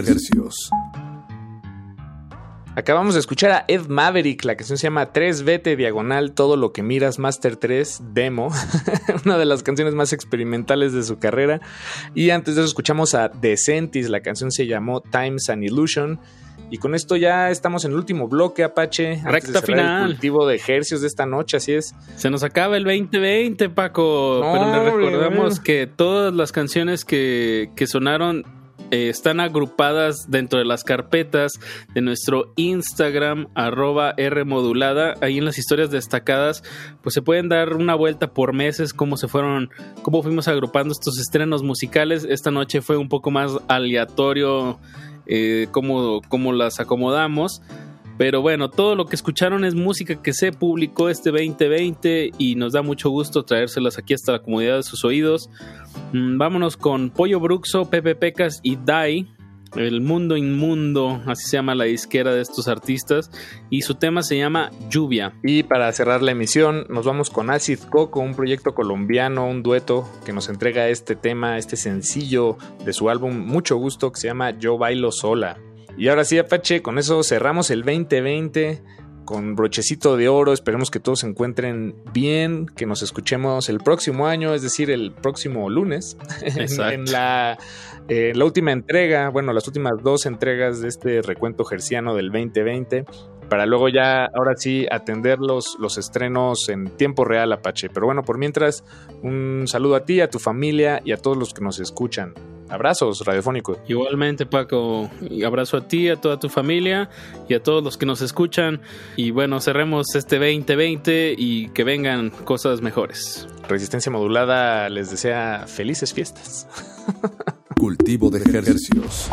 Ejercicios. Acabamos de escuchar a Ed Maverick, la canción se llama 3VT Diagonal, todo lo que miras, Master 3 Demo, una de las canciones más experimentales de su carrera. Y antes de eso escuchamos a Decentis, la canción se llamó Times and Illusion. Y con esto ya estamos en el último bloque, Apache. antes de Recta final. El cultivo de ejercicios de esta noche, así es. Se nos acaba el 2020, Paco. No, pero le recordamos que todas las canciones que, que sonaron eh, están agrupadas dentro de las carpetas de nuestro Instagram, arroba Rmodulada. Ahí en las historias destacadas, pues se pueden dar una vuelta por meses, cómo se fueron, cómo fuimos agrupando estos estrenos musicales. Esta noche fue un poco más aleatorio eh, cómo, cómo las acomodamos. Pero bueno, todo lo que escucharon es música que se publicó este 2020 y nos da mucho gusto traérselas aquí hasta la comodidad de sus oídos. Mm, vámonos con Pollo Bruxo, Pepe Pecas y Dai. El Mundo Inmundo, así se llama la disquera de estos artistas. Y su tema se llama Lluvia. Y para cerrar la emisión, nos vamos con Acid Coco, un proyecto colombiano, un dueto que nos entrega este tema, este sencillo de su álbum Mucho Gusto que se llama Yo Bailo Sola. Y ahora sí, Apache, con eso cerramos el 2020 con brochecito de oro. Esperemos que todos se encuentren bien, que nos escuchemos el próximo año, es decir, el próximo lunes, en, en la, eh, la última entrega, bueno, las últimas dos entregas de este recuento gerciano del 2020 para luego ya, ahora sí, atender los, los estrenos en tiempo real, Apache. Pero bueno, por mientras, un saludo a ti, a tu familia y a todos los que nos escuchan. Abrazos, radiofónicos. Igualmente, Paco, y abrazo a ti, a toda tu familia y a todos los que nos escuchan. Y bueno, cerremos este 2020 y que vengan cosas mejores. Resistencia modulada les desea felices fiestas. Cultivo de ejercicios.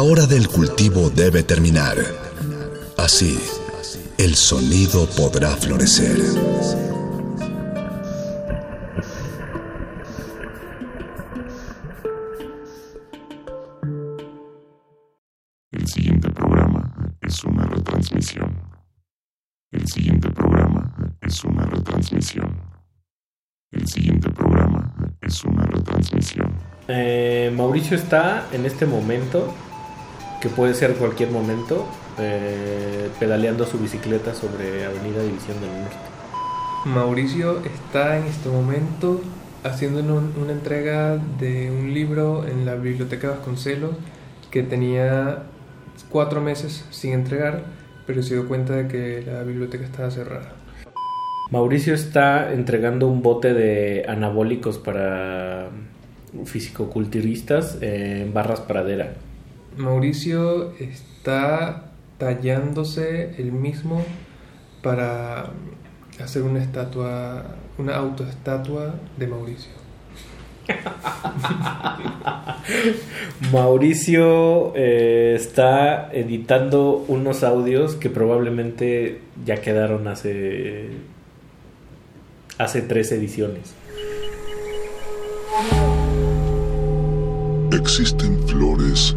La hora del cultivo debe terminar. Así, el sonido podrá florecer. El siguiente programa es una retransmisión. El siguiente programa es una retransmisión. El siguiente programa es una retransmisión. Eh, Mauricio está en este momento, que puede ser cualquier momento, eh, pedaleando su bicicleta sobre Avenida División del Norte. Mauricio está en este momento haciendo un- una entrega de un libro en la Biblioteca Vasconcelos que tenía cuatro meses sin entregar, pero se dio cuenta de que la biblioteca estaba cerrada. Mauricio está entregando un bote de anabólicos para fisicoculturistas en Barras Pradera. Mauricio está tallándose el mismo para hacer una estatua, una autoestatua de Mauricio. Mauricio eh, está editando unos audios que probablemente ya quedaron hace hace tres ediciones. Existen flores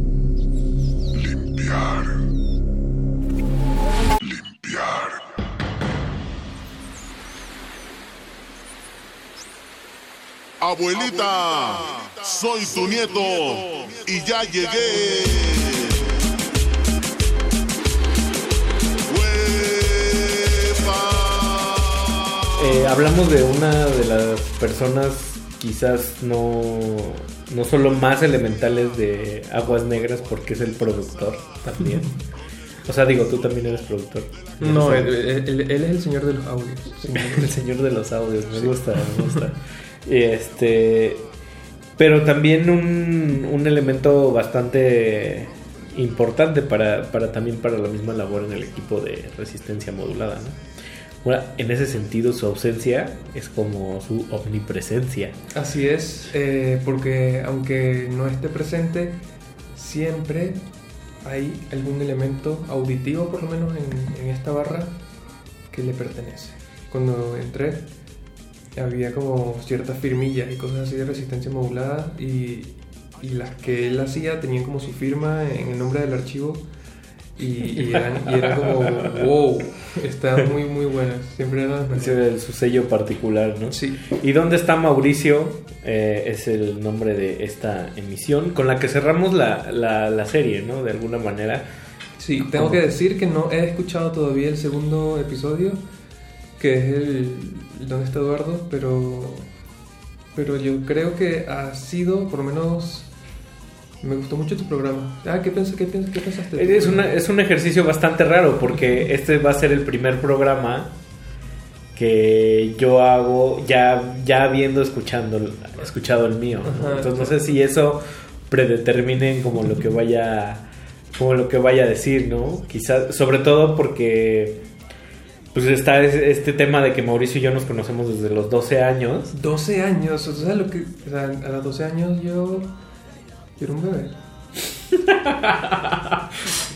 Limpiar. Abuelita, soy tu nieto y ya llegué. Eh, hablamos de una de las personas quizás no, no solo más elementales de Aguas Negras porque es el productor también. O sea, digo, tú también eres productor. No, Eres él, él- él es el señor de los audios. el señor de los audios, me gusta, me gusta. Este, pero también un, un elemento bastante importante para, para también para la misma labor en el equipo de resistencia modulada, ¿no? Ahora, en ese sentido, su ausencia es como su omnipresencia. Así es, eh, porque aunque no esté presente, siempre hay algún elemento auditivo, por lo menos en, en esta barra, que le pertenece. Cuando entré, había como ciertas firmillas y cosas así de resistencia modulada, y, y las que él hacía tenían como su firma en el nombre del archivo, Y, y eran, y eran como, wow, estaban muy, muy buenas. Siempre eran las su sello particular, ¿no? Sí. ¿Y dónde está Mauricio? Eh, es el nombre de esta emisión con la que cerramos la, la, la serie, ¿no? De alguna manera. Sí, tengo que decir que no he escuchado todavía el segundo episodio, que es el, el ¿Dónde está Eduardo? Pero, pero yo creo que ha sido, por lo menos, me gustó mucho tu programa. Ah, ¿qué, pens qué, pens qué pensaste? Es, una- es un ejercicio bastante raro porque este va a ser el primer programa que yo hago ya, ya habiendo escuchando, escuchado el mío. ¿no? Ajá, Entonces no sé si eso predetermine como lo que vaya como lo que vaya a decir, ¿no? Quizás, sobre todo porque pues está es- este tema de que Mauricio y yo nos conocemos desde los 12 años. 12 años, o sea, lo que, o sea, a los 12 años yo era un bebé.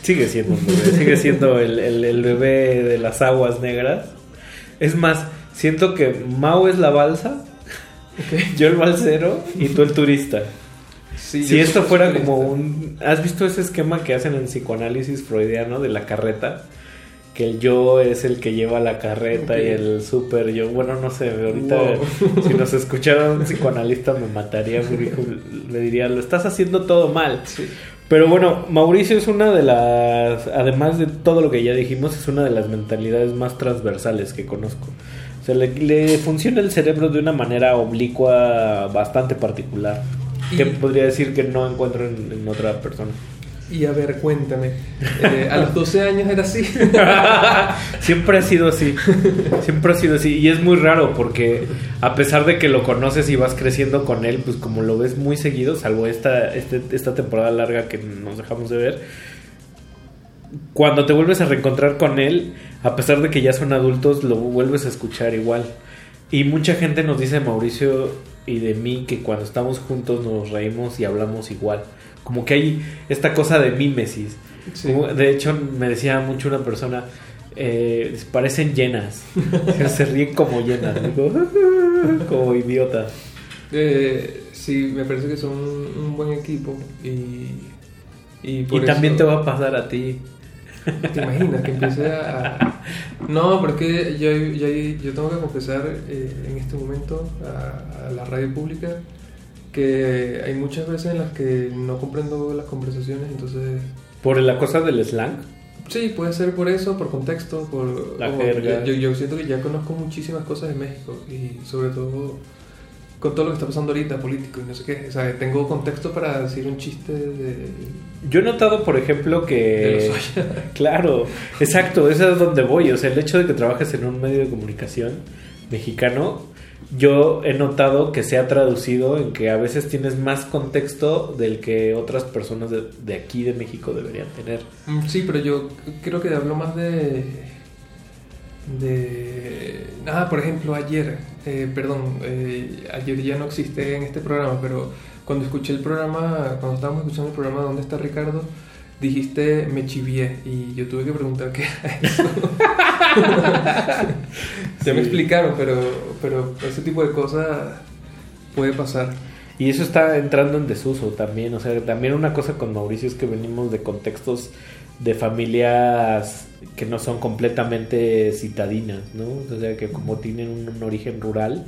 Sigue siendo un bebé, sigue siendo el, el- el bebé de las aguas negras. Es más, siento que Mau es la balsa, yo el balsero y tú el turista. Sí, si esto fuera turista. como un... ¿Has visto ese esquema que hacen en psicoanálisis freudiano de la carreta? Que el yo es el que lleva la carreta y el super yo. Bueno, no sé, ahorita Wow. si nos escuchara un psicoanalista me mataría porque le diría, lo estás haciendo todo mal. Pero bueno, Mauricio es una de las, además de todo lo que ya dijimos, es una de las mentalidades más transversales que conozco. O sea, le, le funciona el cerebro de una manera oblicua bastante particular. Que Y- podría decir que no encuentro en, en otra persona. Y a ver, cuéntame, eh, a los 12 años era así. Siempre ha sido así. Siempre ha sido así. Y es muy raro porque a pesar de que lo conoces y vas creciendo con él, pues como lo ves muy seguido, salvo esta, este- esta temporada larga que nos dejamos de ver, cuando te vuelves a reencontrar con él, a pesar de que ya son adultos, lo vuelves a escuchar igual. Y mucha gente nos dice Mauricio y de mí que cuando estamos juntos nos reímos y hablamos igual. Como que hay esta cosa de mímesis. Sí. De hecho, me decía mucho una persona, eh, parecen llenas. Se ríen como llenas. Digo, como idiota. Eh, sí, me parece que son un buen equipo y... Y, por y también te va a pasar a ti. ¿Te imaginas que empiece a... a- No, porque yo, yo, yo tengo que confesar eh, en este momento a, a la radio pública que hay muchas veces en las que no comprendo las conversaciones, entonces... Por la cosa del slang. Sí, puede ser por eso, por contexto, por... La jerga. Yo, yo siento que ya conozco muchísimas cosas de México y sobre todo con todo lo que está pasando ahorita, político y no sé qué. O sea, tengo contexto para decir un chiste de... Yo he notado, por ejemplo, De que... los claro, exacto, eso es donde voy. O sea, el hecho de que trabajes en un medio de comunicación mexicano, yo he notado que se ha traducido en que a veces tienes más contexto del que otras personas de, aquí de México deberían tener. Mm, Sí, pero yo creo que hablo más de. de. Ah, por ejemplo, ayer, eh, perdón, eh, ayer ya no existe en este programa, pero cuando escuché el programa, cuando estábamos escuchando el programa ¿Dónde está Ricardo? Dijiste me chivié y yo tuve que preguntar qué era eso. ya me explicaron, pero, pero ese tipo de cosas puede pasar. Y eso está entrando en desuso también. O sea, también una cosa con Mauricio es que venimos de contextos de familias que no son completamente citadinas, ¿no? O sea, que como tienen un, un origen rural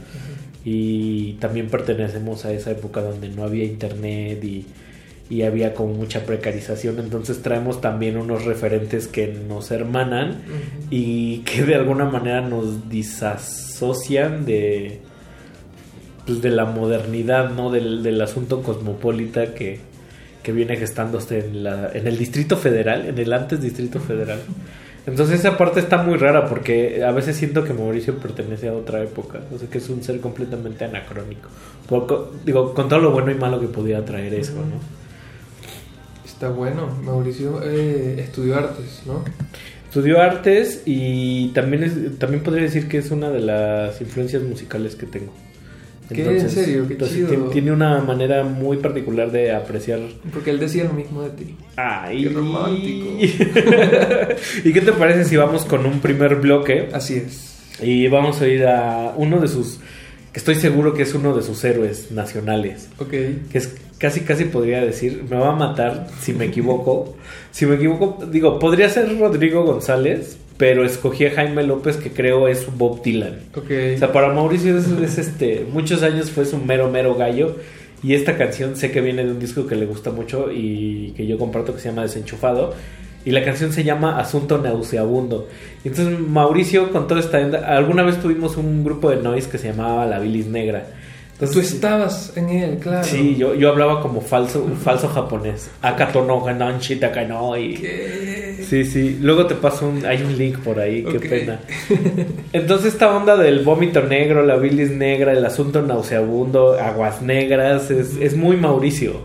y también pertenecemos a esa época donde no había internet y, y había como mucha precarización. Entonces traemos también unos referentes que nos hermanan y que de alguna manera nos disasocian de pues de la modernidad, ¿no? Del, del asunto cosmopolita que, que viene gestándose en, la, en el Distrito Federal, en el antes Distrito Federal. Entonces esa parte está muy rara porque a veces siento que Mauricio pertenece a otra época, o sea que es un ser completamente anacrónico. Digo, con todo lo bueno y malo que podía traer eso, ¿no? Está bueno. Mauricio eh, estudió artes, ¿no? Estudió artes y también es, también podría decir que es una de las influencias musicales que tengo. ¿Qué? ¿En serio? Qué entonces chido. tiene- tiene una manera muy particular de apreciar Porque él decía lo mismo de ti. Ay, Qué romántico. ¿Y qué te parece si vamos con un primer bloque? Así es. Y vamos a ir a uno de sus, que estoy seguro que es uno de sus héroes nacionales. Ok. Que es casi casi podría decir, me va a matar si me equivoco. Si me equivoco, digo, podría ser Rodrigo González, pero escogí a Jaime López que creo es Bob Dylan. Ok. O sea, para Mauricio es, es, este, muchos años fue su mero mero gallo y esta canción sé que viene de un disco que le gusta mucho y que yo comparto que se llama Desenchufado. Y la canción se llama Asunto Nauseabundo. Entonces Mauricio con toda esta... Alguna vez tuvimos un grupo de noise que se llamaba La Bilis Negra. Entonces, Tú estabas en él, claro. Sí, yo, yo hablaba como falso, falso japonés. Akato no ganan shitaka no y... Sí, sí. Luego te paso un... Hay un link por ahí, qué pena. Entonces esta onda del vómito negro, la bilis negra, el asunto nauseabundo, aguas negras, es, es muy Mauricio.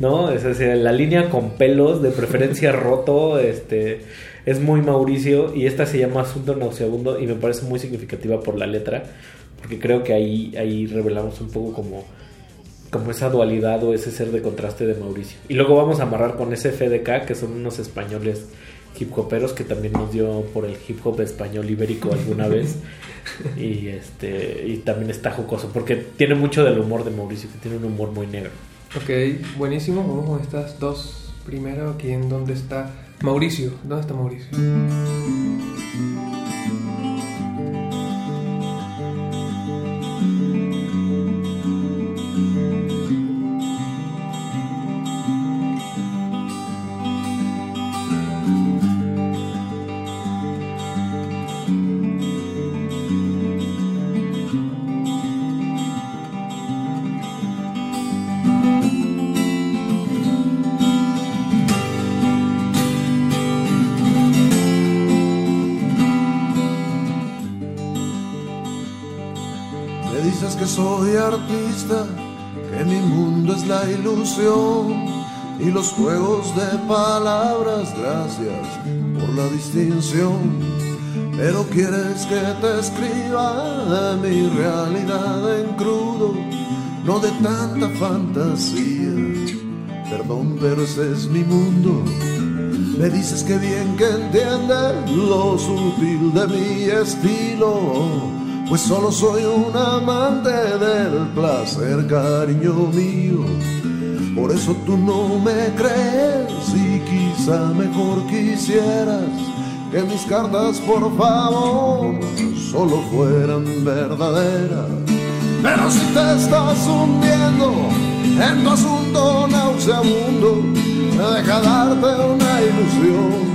¿No? Es decir, la línea con pelos, de preferencia roto, este... Es muy Mauricio y esta se llama Asunto Nauseabundo y me parece muy significativa por la letra, porque creo que ahí, ahí revelamos un poco como, como esa dualidad o ese ser de contraste de Mauricio. Y luego vamos a amarrar con ese FDK, que son unos españoles hip hoperos que también nos dio por el hip hop español ibérico alguna vez. y este y también está jocoso, porque tiene mucho del humor de Mauricio, que tiene un humor muy negro. Ok, buenísimo. Vamos con estas dos primero. Aquí en donde está Mauricio. ¿Dónde está Mauricio? Palabras, gracias por la distinción. Pero quieres que te escriba de mi realidad en crudo, no de tanta fantasía. Perdón, pero ese es mi mundo. Me dices que bien que entiendes lo sutil de mi estilo. Pues solo soy un amante del placer, cariño mío. Por eso tú no me crees mejor quisieras que mis cartas, por favor, solo fueran verdaderas. Pero si te estás hundiendo en tu asunto nauseabundo, deja darte una ilusión.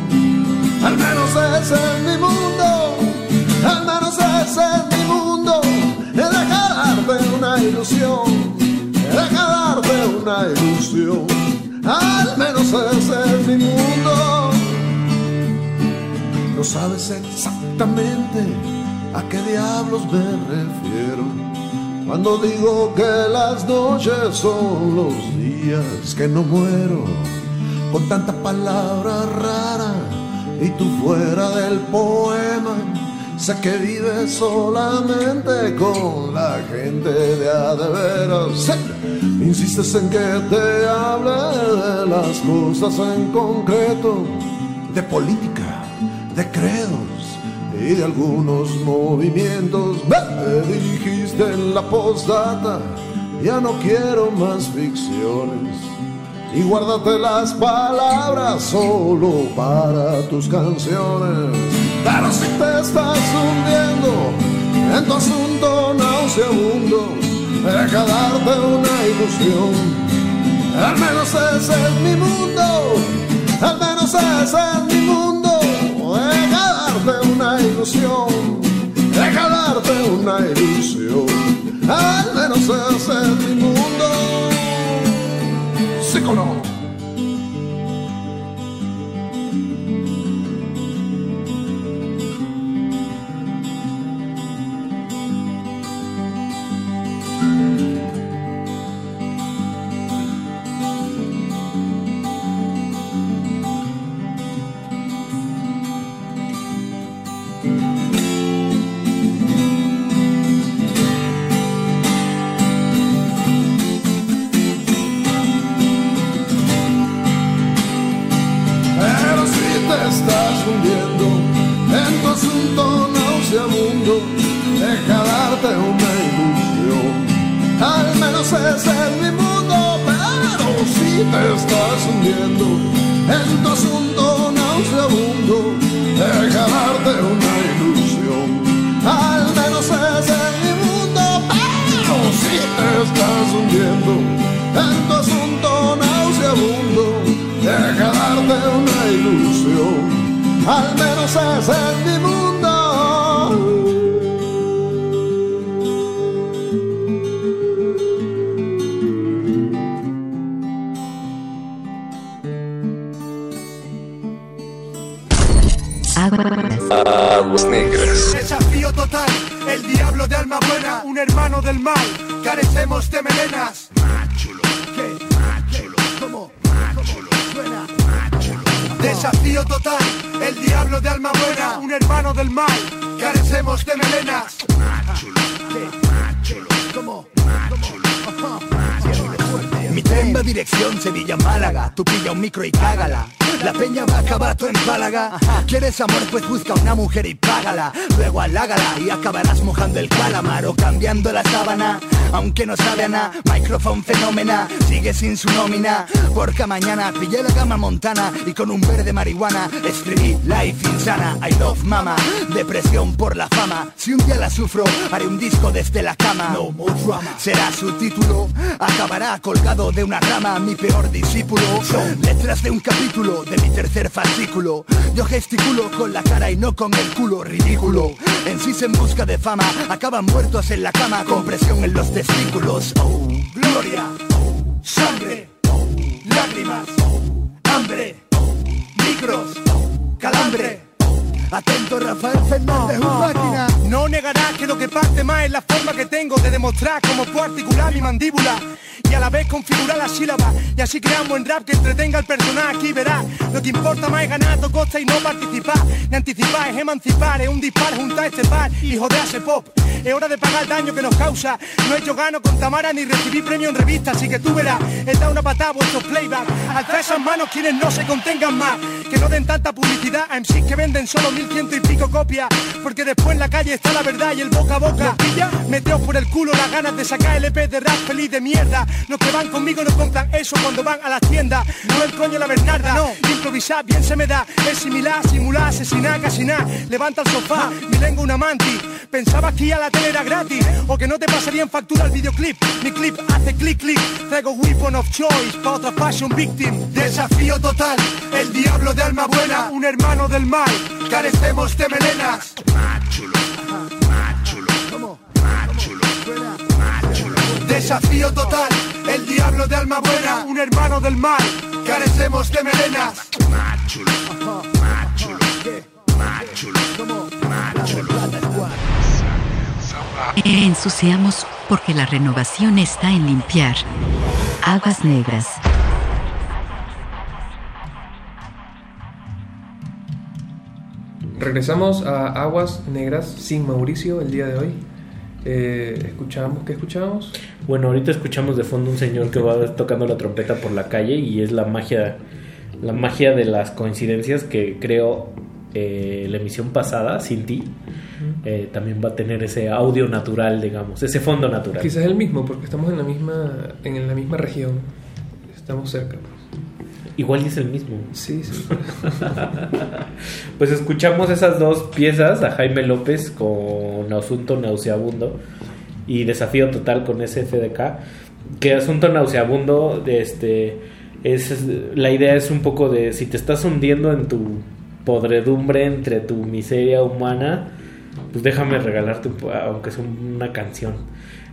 Al menos ese es mi mundo, al menos ese es mi mundo. Deja darte una ilusión, deja darte una ilusión. Al menos ese es mi mundo. No sabes exactamente a qué diablos me refiero. Cuando digo que las noches son los días que no muero, con tanta palabra rara y tú fuera del poema, sé que vives solamente con la gente de a de veras. Insistes en que te hable de las cosas en concreto, de política, de credos y de algunos movimientos. Me dijiste en la postdata, ya no quiero más ficciones. Y guárdate las palabras solo para tus canciones. Pero si te estás hundiendo en tu asunto nauseabundo, deja darte una ilusión. Al menos ese es mi mundo, al menos ese es mi mundo. Deja darte una ilusión, deja darte una ilusión. Al menos ese es mi mundo. Sí. ¿Quieres amor? Pues busca una mujer y págala Luego halágala y acabarás mojando el calamar O cambiando la sábana. Aunque no sabe a nada Microphone fenómena Sigue sin su nómina. Porque mañana pillé la gama montana Y con un verde marihuana Escribí Life Insana I love mama Depresión por la fama Si un día la sufro Haré un disco desde la cama. No more drama. Será su título Acabará colgado de una rama Mi peor discípulo. Son letras de un capítulo De mi tercer fascículo. Yo gesticulo con la cara y no con el culo Ridículo. En sí en busca de fama Acaban muertos en la cama Con presión en los testículos. Oh, gloria sangre lágrimas hambre micros calambre Atento Rafael Fernández, un máquina. No negarás que lo que parte más es la forma que tengo de demostrar cómo puedo articular mi mandíbula y a la vez configurar las sílabas y así crear un buen rap que entretenga al personaje aquí verás. Lo que importa más es ganar tu costa y no participar. Ni anticipar es emancipar es un dispar juntar este par y joderse pop. Es hora de pagar el daño que nos causa. No he hecho gano con Tamara ni recibí premio en revista así que tú verás. He dado una patada a vuestros playback. Alza esas manos quienes no se contengan más. Que no den tanta publicidad a MCs que venden solo mil ciento y pico copias porque después en la calle está la verdad y el boca a boca. Pilla meteos por el culo las ganas de sacar LP de rap feliz de mierda. Los que van conmigo no compran eso cuando van a las tiendas. No el coño la Bernarda no. improvisar bien se me da. Es similar simular asesinar casi nada levanta el sofá mi lengua una manti pensabas que ir a la tele era gratis o que no te pasaría en factura el videoclip. Mi clip hace clic clic. Traigo weapon of choice pa' otra fashion victim. Desafío total el diablo de alma buena un hermano del mal carecemos de melenas Desafío total, el diablo de alma buena, un hermano del mal, carecemos de melenas. Ensuciamos porque la renovación está en limpiar. Aguas negras. Regresamos a Aguas Negras sin Mauricio el día de hoy. Eh, escuchamos, ¿qué escuchamos? Bueno, ahorita escuchamos de fondo un señor que va tocando la trompeta por la calle y es la magia, la magia de las coincidencias que creo eh, la emisión pasada, sin ti, eh, también va a tener ese audio natural, digamos, ese fondo natural. Quizás el mismo, porque estamos en la misma, en la misma región. Estamos cerca. Igual es el mismo. Sí, sí. pues escuchamos esas dos piezas a Jaime López con Asunto Nauseabundo y Desafío Total con SFDK. Que Asunto Nauseabundo, este, es, la idea es un poco de si te estás hundiendo en tu podredumbre, entre tu miseria humana, pues déjame regalarte, aunque sea una canción.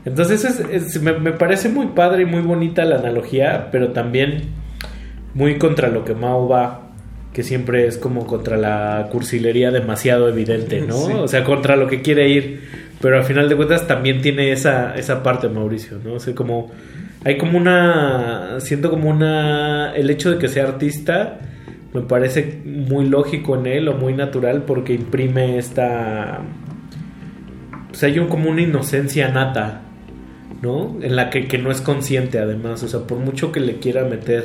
Entonces es- es- me, me parece muy padre y muy bonita la analogía, pero también muy contra lo que Mao va, que siempre es como contra la cursilería demasiado evidente, ¿no? Sí. O sea, contra lo que quiere ir, pero al final de cuentas también tiene esa, esa parte, Mauricio, ¿no? O sea, como hay como una, siento como una, el hecho de que sea artista me parece muy lógico en él o muy natural porque imprime esta, pues hay un, como una inocencia nata, ¿no? En la que, que no es consciente además, o sea, por mucho que le quiera meter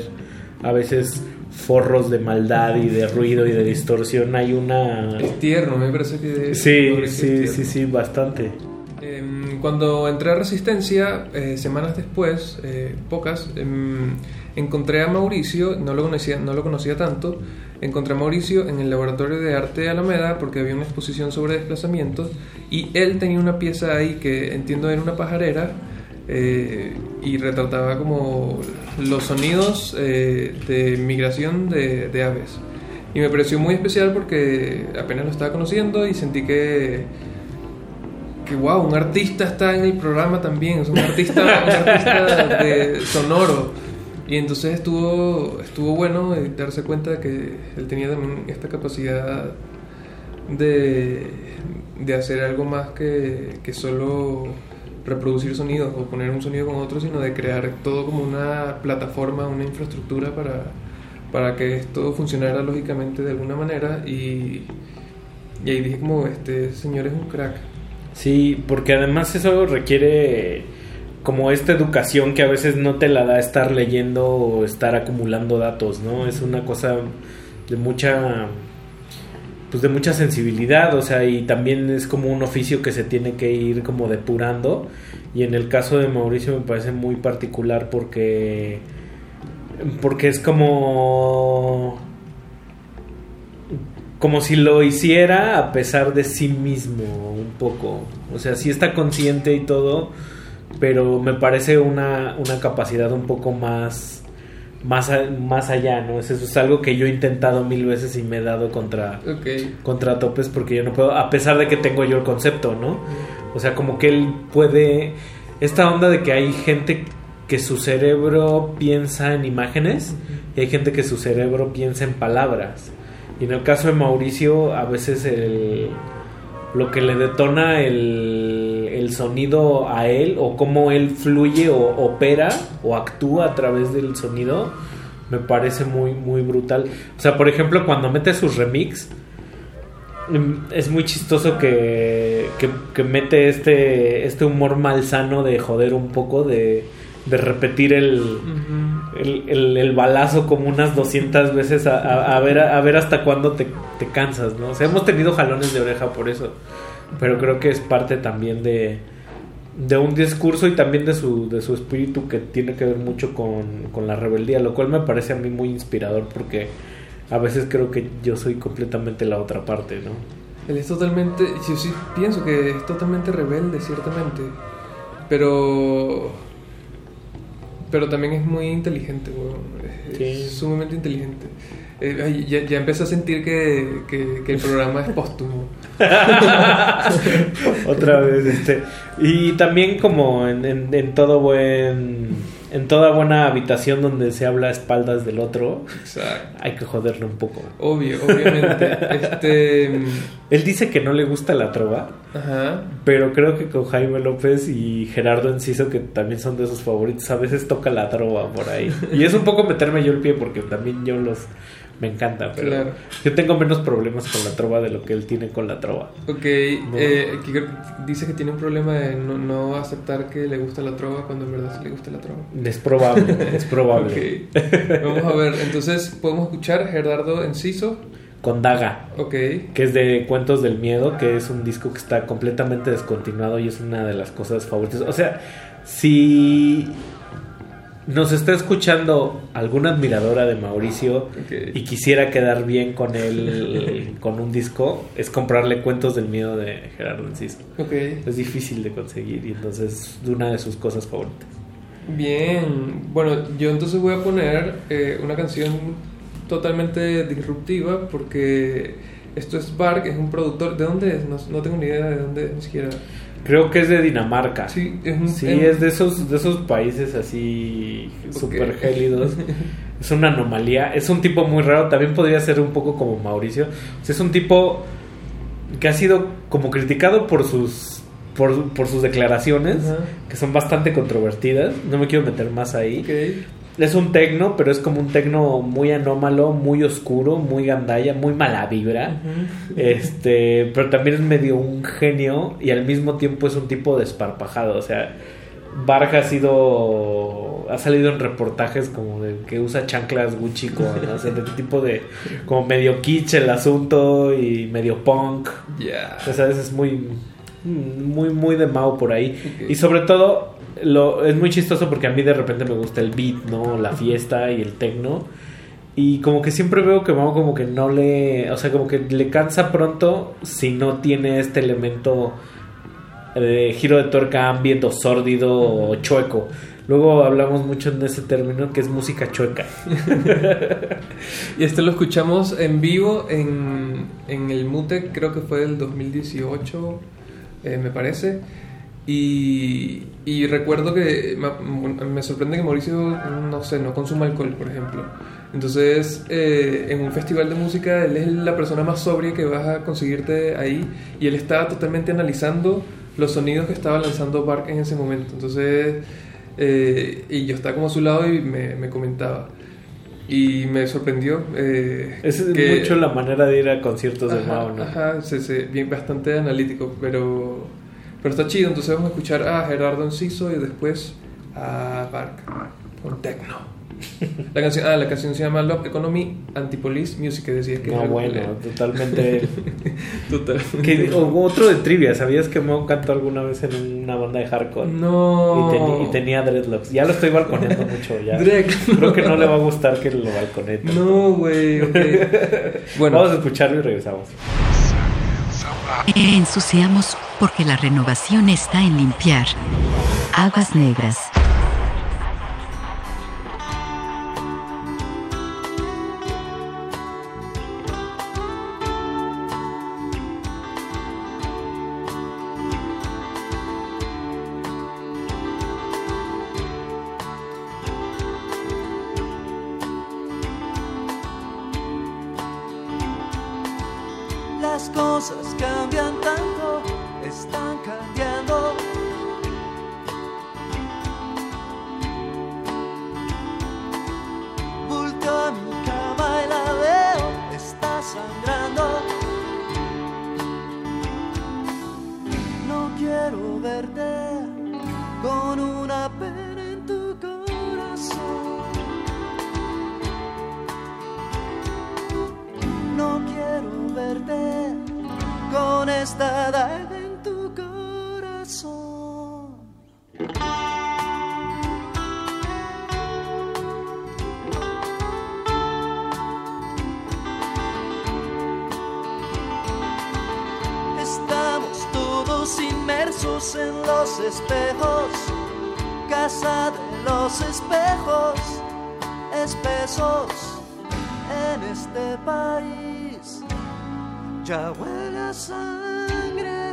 a veces forros de maldad y de ruido y de distorsión, hay una... Es tierno, me parece que... Sí, sí, sí, sí, bastante. Em, cuando entré a Resistencia, eh, semanas después, eh, pocas, em, encontré a Mauricio, no lo, conocía, no lo conocía tanto, encontré a Mauricio en el laboratorio de arte de Alameda porque había una exposición sobre desplazamientos y él tenía una pieza ahí que entiendo era una pajarera eh, y retrataba como los sonidos eh, de migración de, aves. Y me pareció muy especial porque apenas lo estaba conociendo y sentí que, que wow, un artista está en el programa también, es un artista, de sonoro. Y entonces estuvo, estuvo bueno darse cuenta de que él tenía también esta capacidad de, de hacer algo más que, que solo reproducir sonidos o poner un sonido con otro, sino de crear todo como una plataforma, una infraestructura para, para que esto funcionara lógicamente de alguna manera y, y ahí dije como este señor es un crack. Sí, porque además eso requiere como esta educación que a veces no te la da estar leyendo o estar acumulando datos, ¿no? Es una cosa de mucha pues de mucha sensibilidad, o sea, y también es como un oficio que se tiene que ir como depurando. Y en el caso de Mauricio me parece muy particular porque porque es como como si lo hiciera a pesar de sí mismo un poco, o sea, sí está consciente y todo, pero me parece una, una capacidad un poco más más, a- más allá, ¿no? Eso es algo que yo he intentado mil veces y me he dado contra, Ok. contra topes porque yo no puedo, a pesar de que tengo yo el concepto, ¿no? O sea, como que él puede, esta onda de que hay gente que su cerebro piensa en imágenes y hay gente que su cerebro piensa en palabras. Y en el caso de Mauricio, a veces el, lo que le detona el, el sonido a él o cómo él fluye o opera o actúa a través del sonido me parece muy muy brutal. O sea, por ejemplo, cuando mete sus remix mm, es muy chistoso que, que, que mete este este humor malsano de joder un poco de, de repetir el, el, el- el balazo como unas 200 veces a, a- a ver, a ver hasta cuándo te, te cansas, ¿no? O sea, hemos tenido jalones de oreja por eso, pero creo que es parte también de, de un discurso y también de su, de su espíritu que tiene que ver mucho con, con la rebeldía, lo cual me parece a mí muy inspirador porque a veces creo que yo soy completamente la otra parte, ¿no? Él es totalmente, yo sí pienso que es totalmente rebelde, ciertamente, pero pero también es muy inteligente, weón. Es, es sumamente inteligente. Eh, ya, ya empecé a sentir que, que- que el programa es póstumo. Otra vez, este. Y también como en, en- en todo buen. En toda buena habitación donde se habla a espaldas del otro, hay que joderle un poco. Obvio, obviamente. Este. Él dice que no le gusta la trova, Ajá. pero creo que con Jaime López y Gerardo Enciso, que también son de sus favoritos, a veces toca la trova por ahí. Y es un poco meterme yo el pie porque también yo los. Me encanta, pero Claro. yo tengo menos problemas con la trova de lo que él tiene con la trova. Ok, eh, que dice que tiene un problema de no, no aceptar que le gusta la trova cuando en verdad sí le gusta la trova. Es probable, es probable. Ok, vamos a ver, entonces podemos escuchar Gerardo Enciso. Con Daga. Ok. Que es de Cuentos del Miedo, que es un disco que está completamente descontinuado y es una de las cosas favoritas. O sea, si nos está escuchando alguna admiradora de Mauricio y quisiera quedar bien con él con un disco, es comprarle Cuentos del Miedo de Gerardo Enciso. Ok. Es difícil de conseguir y entonces es una de sus cosas favoritas. Bien, bueno, yo entonces voy a poner eh, una canción totalmente disruptiva porque esto es Bark, es un productor. ¿De dónde es? No, no tengo ni idea de dónde es, ni siquiera. Creo que es de Dinamarca. Sí, es, un- Sí, es de esos, de esos países así súper gélidos. Es una anomalía. Es un tipo muy raro. También podría ser un poco como Mauricio. O sea, es un tipo que ha sido como criticado por sus por, por sus declaraciones, que son bastante controvertidas. No me quiero meter más ahí. Es un tecno, pero es como un tecno muy anómalo, muy oscuro, muy gandalla, muy mala vibra. Este, pero también es medio un genio y al mismo tiempo es un tipo desparpajado. O sea, Varga ha sido. ha salido en reportajes como de que usa chanclas Gucci con. o sea, de tipo de. como medio kitsch el asunto y medio punk. Ya. O sea, es muy. Mm, muy, muy de Mao por ahí. Y sobre todo, lo, es muy chistoso porque a mí de repente me gusta el beat, ¿no? La fiesta y el techno. Y como que siempre veo que Mao como que no le... O sea, como que le cansa pronto si no tiene este elemento de giro de tuerca, ambiente o sórdido o chueco. Luego hablamos mucho en ese término que es música chueca. Y este lo escuchamos en vivo en, en el Mute, creo que fue del 2018, eh, me parece. Y, recuerdo que me, sorprende que Mauricio, no sé, no consuma alcohol, por ejemplo. Entonces, eh, en un festival de música, él es la persona más sobria que vas a conseguirte ahí. Y él estaba totalmente analizando los sonidos que estaba lanzando Bark en ese momento. Entonces, eh, y yo estaba como a su lado y me comentaba. Y me sorprendió. Eh, es que- mucho la manera de ir a conciertos de Ajá, Mao, ¿no? Ajá, sí, sí, bien, bastante analítico, pero, pero está chido. Entonces vamos a escuchar a Gerardo Enciso y después a Bark con Tecno. La canción, ah, la canción se llama Love Economy Antipolice Music, que decía que No, era- bueno, totalmente. Total. Que- o- otro de trivia, ¿sabías que Mao cantó alguna vez en una banda de hardcore? No. Y, tenía dreadlocks. Ya lo estoy balconeando mucho. Ya. Creo que no le va a gustar que lo balconee. tanto. No, güey, ok. Bueno. Vamos a escucharlo y regresamos. Ensuciamos porque la renovación está en limpiar. Aguas negras. Con una pena en tu corazón. No quiero verte con esta daga en los espejos, casa de los espejos, espesos en este país. Ya huele sangre.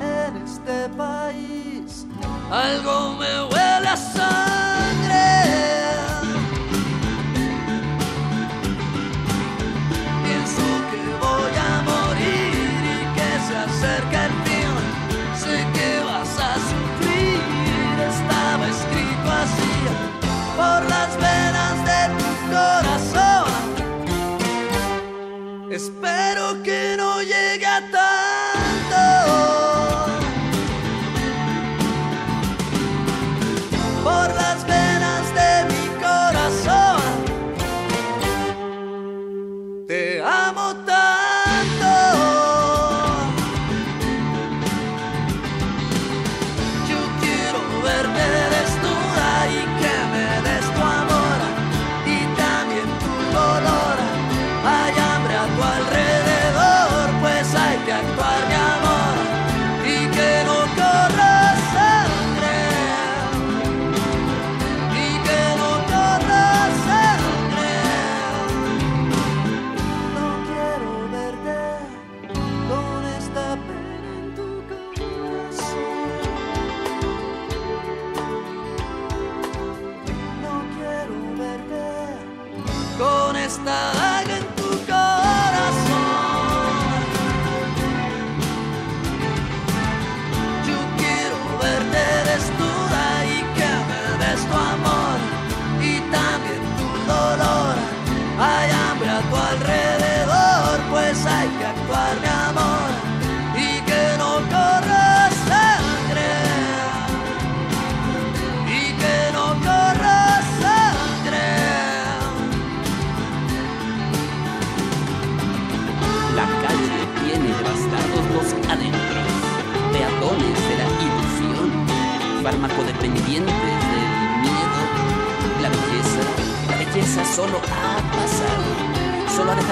En este país algo me huele a sangre.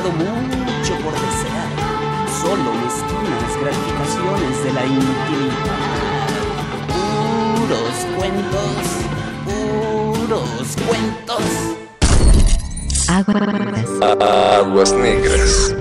Mucho por desear. Solo mezquinas gratificaciones de la intimidad. Puros cuentos, puros cuentos. Aguas negras.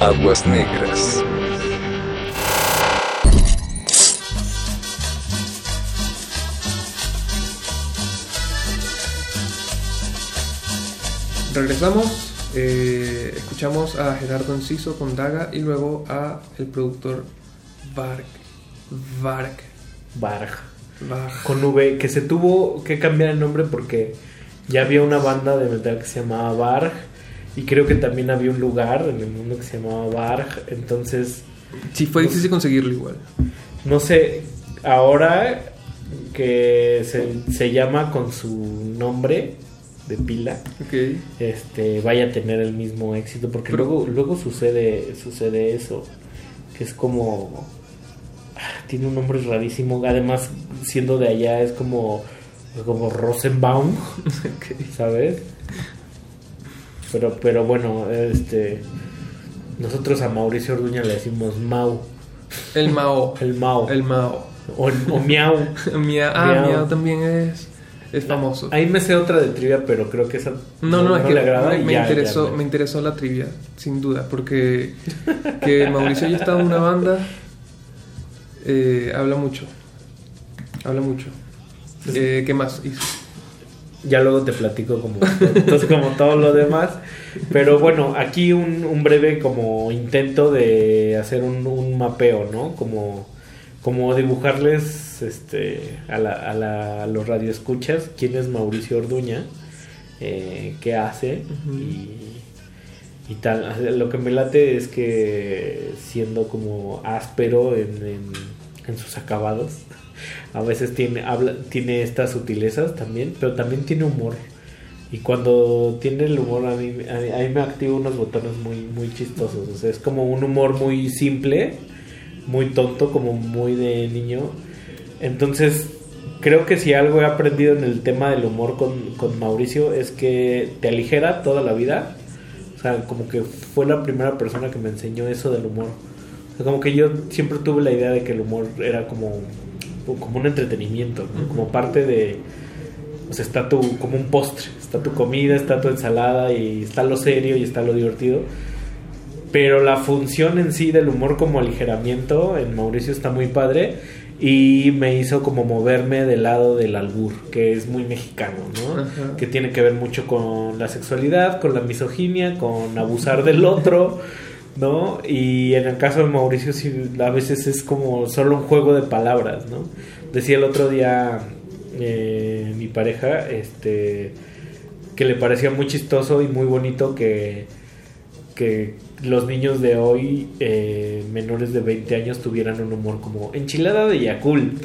Aguas negras. Regresamos, eh, escuchamos a Gerardo Enciso con Daga y luego a el productor Varg. Varg. Varg. Varg. Con V, que se tuvo que cambiar el nombre porque ya había una banda de metal que se llamaba Varg y creo que también había un lugar en el mundo que se llamaba Varg, entonces... Sí, fue no- difícil conseguirlo igual. No sé, ahora que se, se llama con su nombre de pila, este vaya a tener el mismo éxito porque Pero- luego luego sucede sucede eso que es como ah, tiene un nombre rarísimo además siendo de allá es como como Rosenbaum sabes pero pero bueno este nosotros a Mauricio Orduña le decimos Mau El Mao. el Mau El Mao. o, o Miau Mia- ah, Miau. Miau también es, es famoso. ahí me sé otra de trivia pero creo que esa No, no, es que le agrada me, ya- interesó, ya me interesó la trivia, sin duda, porque que Mauricio ya estaba en una banda, eh, habla mucho, habla mucho. Eh, ¿Qué más hizo? Ya luego te platico como, entonces como todo lo demás. Pero bueno, aquí un, un breve como intento de hacer un, un mapeo, ¿no? Como, como dibujarles este, a, la, a, la- a los radioescuchas quién es Mauricio Orduña, eh, qué hace y, y tal. Lo que me late es que siendo como áspero en, en, en sus acabados, a veces tiene, tiene estas sutilezas también, pero también tiene humor. Y cuando tiene el humor, a mí, a mí, me activa unos botones muy, muy chistosos. O sea, es como un humor muy simple, muy tonto, como muy de niño. Entonces, creo que si algo he aprendido en el tema del humor con, con Mauricio es que te aligera toda la vida. O sea, como que fue la primera persona que me enseñó eso del humor. Como que yo siempre tuve la idea de que el humor era como, como un entretenimiento, ¿no? como parte de... O sea, está tu, como un postre, está tu comida, está tu ensalada y está lo serio y está lo divertido. pero la función en sí del humor como aligeramiento en Mauricio está muy padre y me hizo como moverme del lado del albur, que es muy mexicano, ¿no? Ajá. Que tiene que ver mucho con la sexualidad, con la misoginia, con abusar del otro, ¿no? Y en el caso de Mauricio sí, a veces es como solo un juego de palabras, ¿no? Decía el otro día eh, mi pareja, este, que le parecía muy chistoso y muy bonito que, que los niños de hoy, eh, menores de 20 años, tuvieran un humor como enchilada de Yakult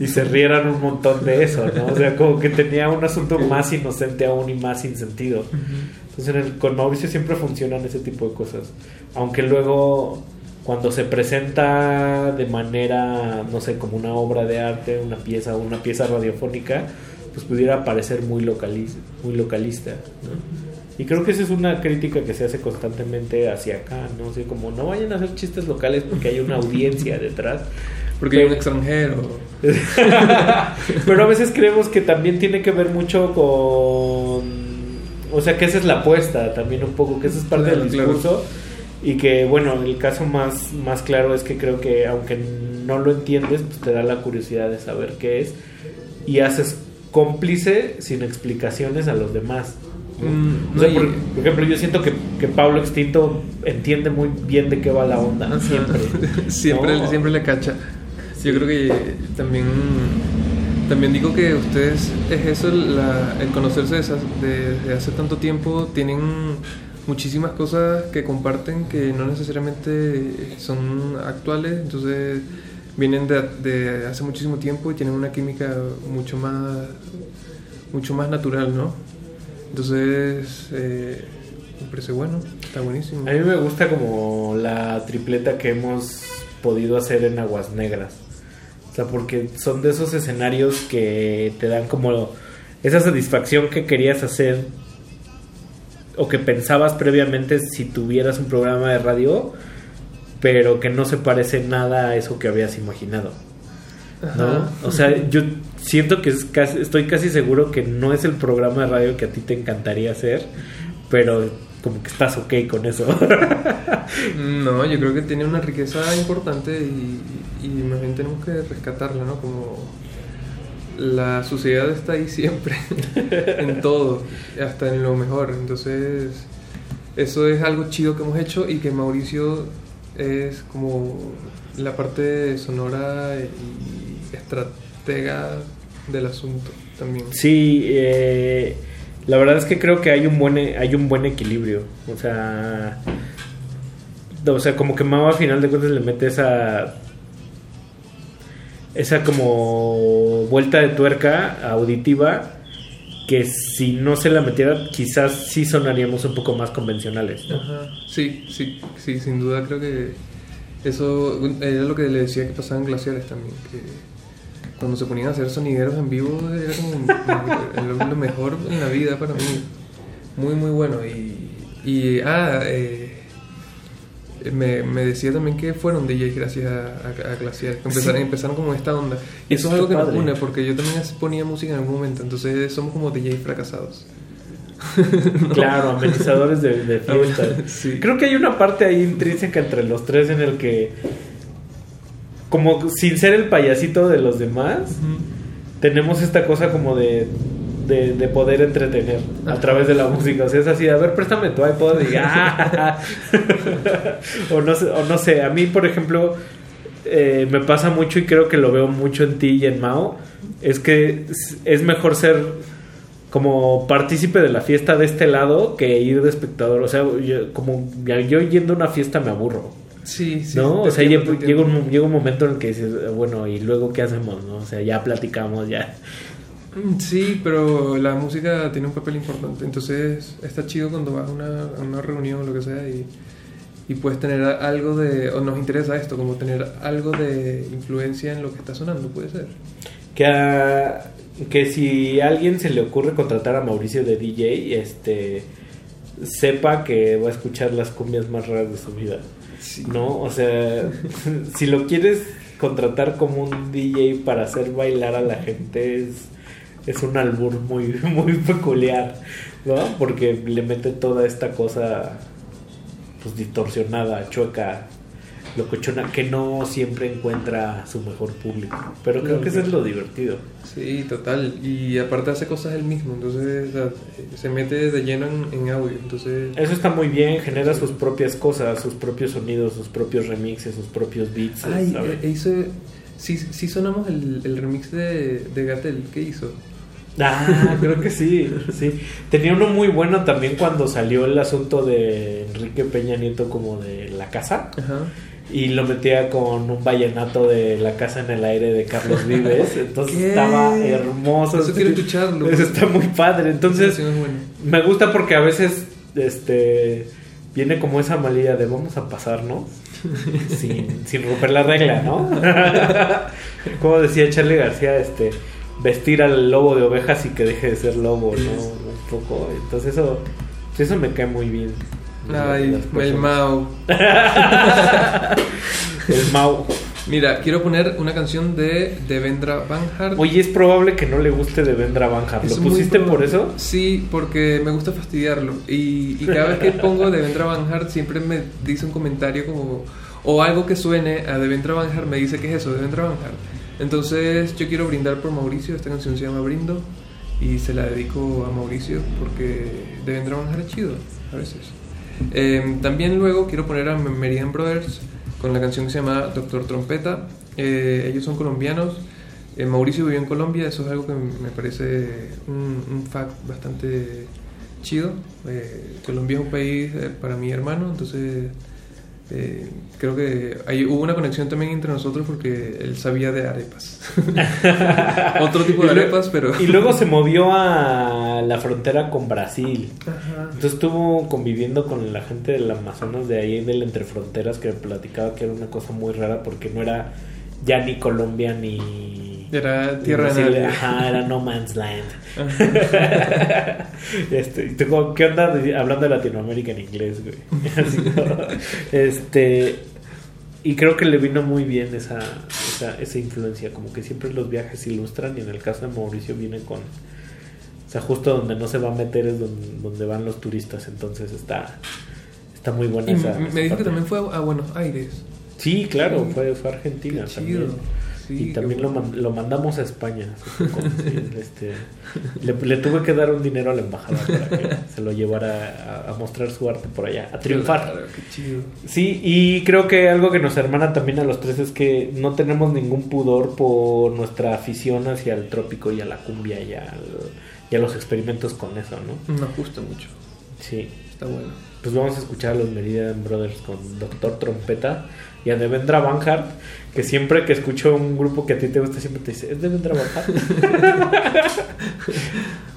y se rieran un montón de eso, ¿no? O sea, como que tenía un asunto más inocente aún y más sin sentido. Entonces, en el- con Mauricio siempre funcionan ese tipo de cosas. Aunque luego, cuando se presenta de manera, no sé, como una obra de arte, una pieza, una pieza radiofónica, pues pudiera parecer muy, localiz muy localista, ¿no? Y creo que esa es una crítica que se hace constantemente hacia acá, ¿no? O sea, como no vayan a hacer chistes locales porque hay una audiencia detrás. Porque hay un extranjero. Pero a veces creemos que también tiene que ver mucho con... O sea, que esa es la apuesta también un poco, que esa es parte Claro, del claro. discurso. Y que, bueno, el caso más, más claro es que creo que aunque no lo entiendes, pues te da la curiosidad de saber qué es. Y haces cómplice sin explicaciones a los demás. ¿No? Mm, O sea, no, por, por ejemplo, yo siento que, que Pablo Extinto entiende muy bien de qué va la onda, siempre. siempre, ¿no? siempre le cacha. Yo creo que también también digo que ustedes es eso la- el conocerse de, esas- de- de hace tanto tiempo tienen muchísimas cosas que comparten que no necesariamente son actuales entonces vienen de, de hace muchísimo tiempo y tienen una química mucho más mucho más natural no entonces eh, me parece bueno está buenísimo A mí me gusta como la tripleta que hemos podido hacer en Aguas Negras. O sea, porque son de esos escenarios que te dan como esa satisfacción que querías hacer o que pensabas previamente si tuvieras un programa de radio, pero que no se parece nada a eso que habías imaginado. ¿No? O sea, yo siento que es casi, estoy casi seguro que no es el programa de radio que a ti te encantaría hacer, pero como que estás ok con eso. No, yo creo que tiene una riqueza importante y, y más bien tenemos que rescatarla, ¿no? Como la sociedad está ahí siempre, en todo, hasta en lo mejor. Entonces, eso es algo chido que hemos hecho y que Mauricio es como la parte sonora y estratega del asunto también. Sí, eh, la verdad es que creo que hay un buen hay un buen equilibrio. O sea, o sea, como que Mao a final de cuentas le mete esa esa como vuelta de tuerca auditiva que si no se la metiera quizás sí sonaríamos un poco más convencionales. ¿no? Ajá. Sí, sí, sí, sin duda creo que eso era lo que le decía que pasaba en Glaciares también, que cuando se ponían a hacer sonideros en vivo era como lo, lo mejor en la vida para mí. Muy, muy bueno. Y, y ah, eh, me, me decía también que fueron DJs gracias a, a, a empezaron, Sí. empezaron como esta onda. Y eso es algo que nos padre. une, porque yo también ponía música en algún momento, entonces somos como DJs fracasados. Claro, amenizadores de, de fiestas. Creo que hay una parte ahí intrínseca entre los tres en el que, como sin ser el payasito de los demás, tenemos esta cosa como de, de, de poder entretener a través de la música. O sea, es así, a ver, préstame tu iPod y ah. o, no sé, o no sé, a mí, por ejemplo, eh, me pasa mucho y creo que lo veo mucho en ti y en Mao, es que es- mejor ser como partícipe de la fiesta de este lado que ir de espectador. O sea, yo, como yo yendo a una fiesta me aburro. Sí, sí. ¿No? O sea, entiendo, llega, entiendo. un, llega un momento en el que dices, bueno, ¿y luego qué hacemos? ¿no? O sea, ya platicamos, ya. Mm, Sí, pero la música tiene un papel importante. Entonces está chido cuando vas a una, a una reunión o lo que sea y, y puedes tener algo de. o nos interesa esto, como tener algo de influencia en lo que está sonando, puede ser. Que, a- que si a alguien se le ocurre contratar a Mauricio de DJ, este sepa que va a escuchar las cumbias más raras de su vida. ¿No? O sea, si lo quieres contratar como un DJ para hacer bailar a la gente es, es un albur muy, muy peculiar, ¿no? Porque le mete toda esta cosa pues distorsionada, chueca, locochona, que no siempre encuentra su mejor público. Pero creo que eso es lo divertido. Sí, total. Y aparte hace cosas él mismo, entonces o sea, se mete de lleno en, en audio. Entonces, Eso está muy bien, genera sus propias cosas, sus propios sonidos, sus propios remixes, sus propios beats. ay, ¿sabes? e- hizo, sí, sí sonamos el, el remix de, de Gatel, ¿qué hizo? Ah, creo que sí, sí. Tenía uno muy bueno también cuando salió el asunto de Enrique Peña Nieto como de la casa. Ajá. Y lo metía con un vallenato de la casa en el aire de Carlos Vives. Entonces ¿Qué? estaba hermoso. Eso quiero escucharlo. Eso está muy padre. Entonces, me gusta porque a veces este viene como esa malilla de vamos a pasarnos sin, sin romper la regla, ¿no? como decía Charlie García, este vestir al lobo de ovejas y que deje de ser lobo, ¿no? Un poco. Entonces eso, eso me cae muy bien. Ay, el. Mao. el Mau. Mira, quiero poner una canción de Devendra Banhart. Oye, es probable que no le guste de Vendra Banhart. ¿Lo Es pusiste por eso? Sí, porque me gusta fastidiarlo. Y, y cada vez que pongo Devendra Banhart siempre me dice un comentario como... O algo que suene a Devendra Banhart me dice, ¿qué es eso? Devendra Banhart. Entonces yo quiero brindar por Mauricio. Esta canción se llama Brindo. Y se la dedico a Mauricio porque Devendra Banhart es chido a veces. Eh, también luego quiero poner a Meridian Brothers con la canción que se llama Doctor Trompeta. Eh, ellos son colombianos. Eh, Mauricio vivió en Colombia, eso es algo que me parece un, un fact bastante chido. Eh, Colombia es un país para mi hermano, entonces eh, creo que hay, hubo una conexión también entre nosotros porque él sabía de arepas. Otro tipo de arepas, pero... Y luego se movió a la frontera con Brasil. Ajá. Entonces estuvo conviviendo con la gente del Amazonas de ahí del entre fronteras que me platicaba que era una cosa muy rara porque no era ya ni Colombia ni Era tierra de nadie. ajá, era no man's land. Este, tengo- ¿qué onda de- hablando de Latinoamérica en inglés, güey? Así, ¿no? este y creo que le vino muy bien esa, esa esa influencia, como que siempre los viajes ilustran y en el caso de Mauricio viene con o sea, justo donde no se va a meter es donde, donde van los turistas, entonces está está muy buena Y esa. me esa dijo parte. que también fue a Buenos Aires. Sí, claro, Sí. fue, fue a Argentina Qué también. Sí, y también lo, man- lo mandamos a España. hace poco, sí, este, le, le tuve que dar un dinero a la embajada para que se lo llevara a, a mostrar su arte por allá, a triunfar. Claro, qué chido. Sí, y creo que algo que nos hermana también a los tres es que no tenemos ningún pudor por nuestra afición hacia el trópico y a la cumbia y, al- y a los experimentos con eso, ¿no? Nos gusta mucho. Sí. Está bueno. Pues vamos a escuchar a los Meridian Brothers con Doctor Trompeta y a Devendra Banhart, que siempre que escucho un grupo que a ti te gusta, siempre te dice, ¿es Devendra Banhart?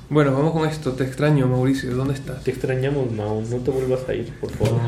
Bueno, vamos con esto. Te extraño, Mauricio. ¿Dónde estás? te extrañamos, Mau, no te vuelvas a ir, por favor.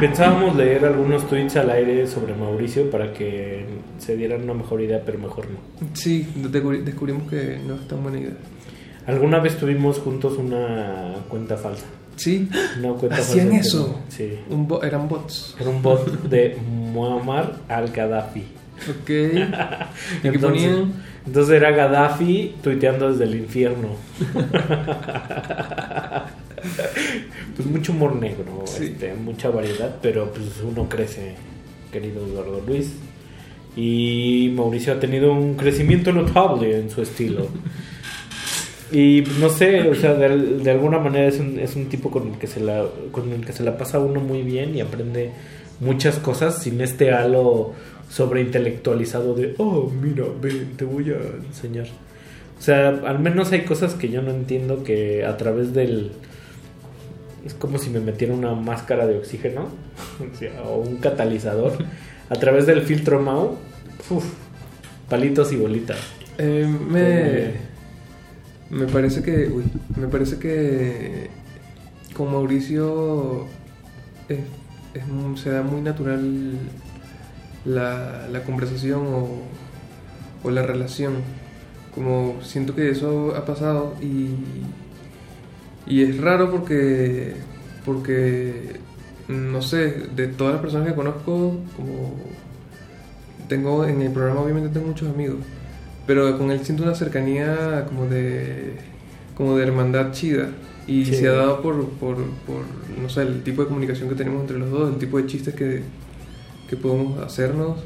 Pensábamos leer algunos tweets al aire sobre Mauricio para que se dieran una mejor idea, pero mejor no. Sí, descubri- descubrimos que no es tan buena idea. Alguna vez tuvimos juntos una cuenta falsa. Sí, Una cuenta hacían falsa eso. Sí. Un bo- eran bots. Era un bot de Muammar al-Gaddafi. Ok. ¿Y qué Entonces, ponían? entonces era Gaddafi tuiteando desde el infierno. pues mucho humor negro, este, mucha variedad, pero pues uno crece, querido Eduardo Luis. Y Mauricio ha tenido un crecimiento notable en su estilo. Y no sé, o sea, de, de alguna manera es un, es un tipo con el, que se la, con el que se la pasa uno muy bien y aprende muchas cosas sin este halo sobreintelectualizado de, oh, mira, ven, te voy a enseñar. O sea, al menos hay cosas que yo no entiendo que a través del... Es como si me metiera una máscara de oxígeno o un catalizador. A través del filtro MAU, uf, palitos y bolitas. Eh, me, me parece que. Uy, me parece que. Con Mauricio. es- se da muy natural la, la conversación o, o la relación. Como siento que eso ha pasado y. Y es raro porque. Porque. No sé, de todas las personas que conozco, como tengo en el programa obviamente tengo muchos amigos, pero con él siento una cercanía como de como de hermandad chida y Sí. se ha dado por, por, por, no sé, el tipo de comunicación que tenemos entre los dos, el tipo de chistes que, que podemos hacernos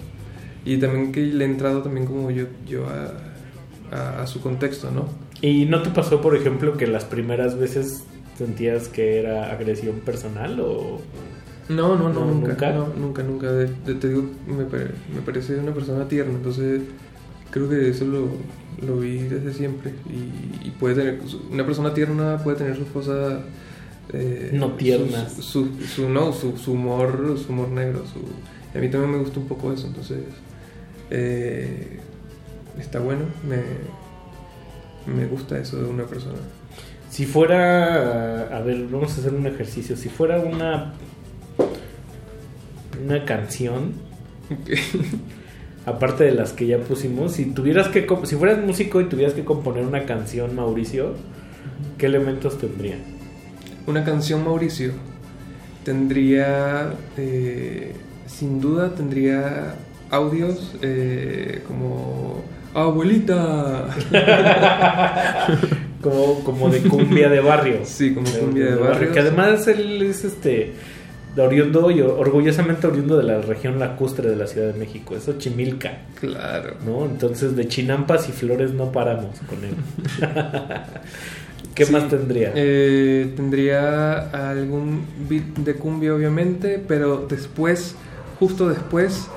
y también que le he entrado también como yo, yo a, a, a su contexto, ¿no? ¿Y no te pasó, por ejemplo, que las primeras veces sentías que era agresión personal o...? No, no, no, No, nunca, nunca. no, nunca, nunca. De- de- te digo, me, pare- me parece una persona tierna, entonces Creo que eso lo, lo vi desde siempre. Y, y puede tener. Una persona tierna puede tener sus cosas. eh, No tiernas. Su, su, su- no, su, su humor, su humor negro. A mí también me gusta un poco eso. Entonces. eh, está bueno. Me, me gusta eso de una persona. Si fuera, a ver, vamos a hacer un ejercicio. Si fuera una una canción, aparte de las que ya pusimos, si tuvieras que, si fueras músico y tuvieras que componer una canción, Mauricio, ¿qué elementos tendría? Una canción Mauricio tendría, eh, sin duda, tendría audios eh, como abuelita. como, como de cumbia de barrio. Sí, como cumbia de barrio. Que además él es este de oriundo y orgullosamente oriundo de la región lacustre de la Ciudad de México, es Xochimilca. Claro. ¿No? Entonces de chinampas y flores no paramos con él. ¿Qué Sí, más tendría? eh, tendría algún beat de cumbia, obviamente, pero después, justo después,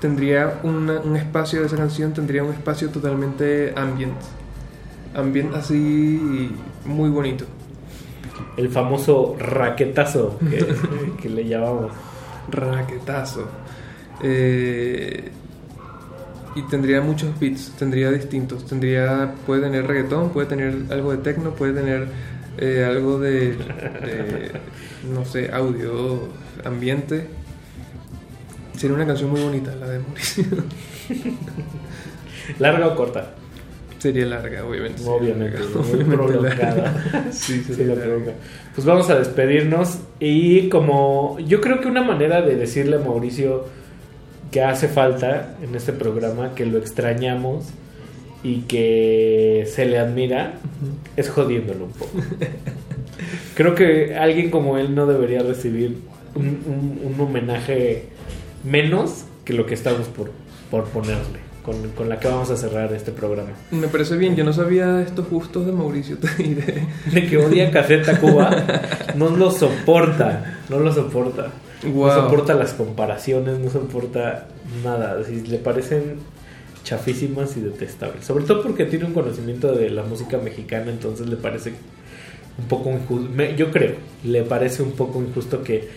tendría una- un espacio de esa canción, tendría un espacio totalmente ambient. Ambient así muy bonito. El famoso raquetazo que, que le llamamos. Raquetazo. Eh, y tendría muchos beats, tendría distintos. Tendría, puede tener reggaetón, puede tener algo de techno, puede tener eh, algo de, de, no sé, audio, ambiente. Sería una canción muy bonita, la de Mauricio. ¿Larga o corta? Sería larga, obviamente. Obviamente, larga, muy obviamente prolongada. larga. sí, Sí, sería la larga. Pues vamos a despedirnos y como yo creo que una manera de decirle a Mauricio que hace falta en este programa, que lo extrañamos y que se le admira, es jodiéndolo un poco. Creo que alguien como él no debería recibir un, un- un homenaje menos que lo que estamos por, por ponerle, con, con la que vamos a cerrar este programa. Me parece bien, yo no sabía estos gustos de Mauricio de, de que odia Café Tacuba, no lo soporta, no lo soporta. Wow. No soporta las comparaciones, no soporta nada. así, le parecen chafísimas y detestables. Sobre todo porque tiene un conocimiento de la música mexicana, entonces le parece un poco injusto. me- Yo creo, le parece un poco injusto que,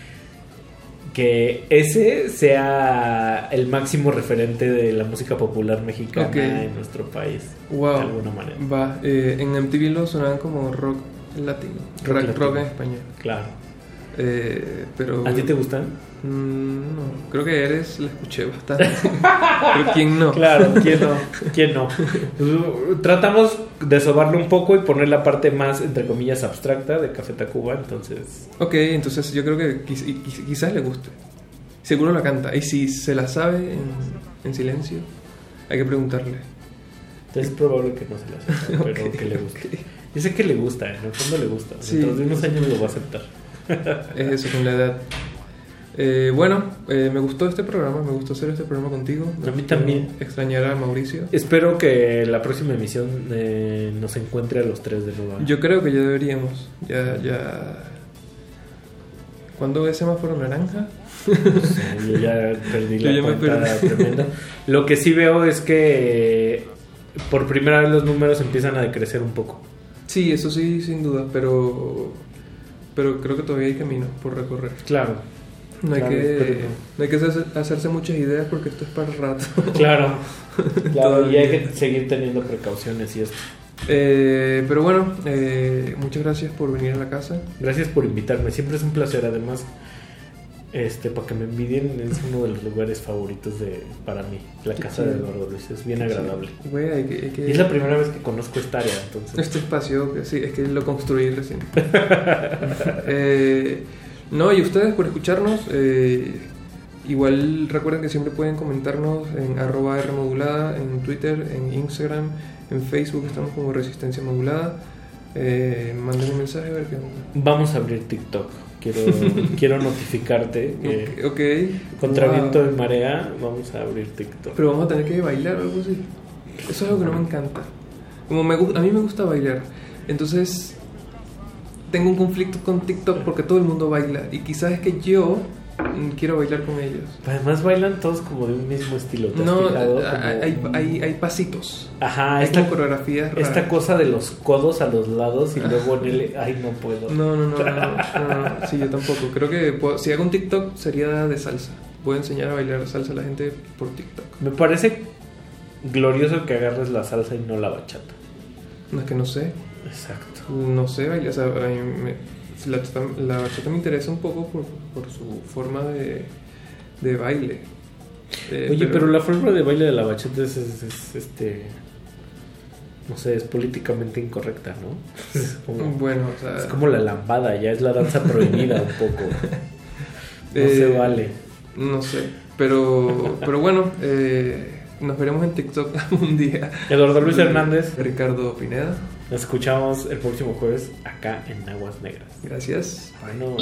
que ese sea el máximo referente de la música popular mexicana en nuestro país. Wow. De alguna manera. Va, eh, en MTV lo sonaban como rock latino. Rock Rock, latino. rock en español. Claro. Eh, pero, ¿A ti te gustan? Mm, no, creo que eres, la escuché bastante. pero ¿quién no? Claro, ¿quién no? ¿Quién no? Tratamos de sobarlo un poco y poner la parte más, entre comillas, abstracta de Café Tacuba, entonces... Ok, entonces yo creo que quiz- quizás le guste. Seguro la canta. Y si se la sabe en, en silencio, hay que preguntarle. Es probable que no se la sepa, pero Ok, que le guste. Yo sé que le gusta, en el fondo le gusta. Sí. Dentro de unos años lo va a aceptar. Es eso con la edad. Eh, bueno, eh, me gustó este programa, me gustó hacer este programa contigo. A mí también. Extrañar a Mauricio. Espero que la próxima emisión eh, nos encuentre a los tres de nuevo. Yo creo que ya deberíamos. Ya, ya. ¿Cuándo es semáforo naranja? Sí, yo ya perdí Yo la ya me cuenta perdí. tremenda. Lo que sí veo es que por primera vez los números empiezan a decrecer un poco. Sí, eso sí, sin duda, pero. Pero creo que todavía hay camino por recorrer. Claro. No hay Claro, que, no hay que hacerse, muchas ideas porque esto es para el rato. Claro, claro, y hay que seguir teniendo precauciones y esto. Eh, pero bueno, eh, muchas gracias por venir a la casa. Gracias por invitarme, siempre es un placer. Además, este, para que me envidien, es uno de los lugares favoritos de para mí, la Qué casa de. Eduardo Luis. Es bien agradable. Sí, güey, hay que- hay que- Y es la primera vez que conozco esta área, entonces. Este espacio, sí, es que lo construí recién. Eh, no, y ustedes por escucharnos. eh, igual recuerden que siempre pueden comentarnos en arroba Rmodulada, en Twitter, en Instagram, en Facebook estamos como Resistencia Modulada. Eh, manden un mensaje a ver qué onda. Vamos a abrir TikTok. Quiero, quiero notificarte que Ok, ok. contra Wow. viento y marea vamos a abrir TikTok. Pero vamos a tener que bailar o algo así. Eso es algo que no me encanta. Como me, a mí me gusta bailar. Entonces, tengo un conflicto con TikTok porque todo el mundo baila. Y quizás es que yo mm, quiero bailar con ellos. Además bailan todos como de un mismo estilo. ¿te has No, fijado? hay, Como- hay, hay, hay pasitos. Ajá, hay esta, como coreografías raras. esta cosa de los codos a los lados y luego en el... Ay, no puedo. No, no, no, no, no, no, sí, yo tampoco. Creo que puedo- si hago un TikTok sería de salsa. Voy a enseñar a bailar salsa a la gente por TikTok. Me parece glorioso que agarres la salsa y no la bachata. No es que no sé. Exacto. No sé bailar. O sea, a mí me- la, la bachata me interesa un poco por, por su forma de, de baile. Eh, Oye, pero... la forma de baile de la bachata es, es- es, este... No sé, es políticamente incorrecta, ¿no? Es como, Bueno, o sea- es como la lambada, ya es la danza prohibida un poco. No Eh, se vale. No sé. Pero, pero bueno, eh, nos veremos en TikTok un día. Eduardo Luis Hernández. Ricardo Pineda. Nos escuchamos el próximo jueves acá en Aguas Negras. Gracias. Vámonos.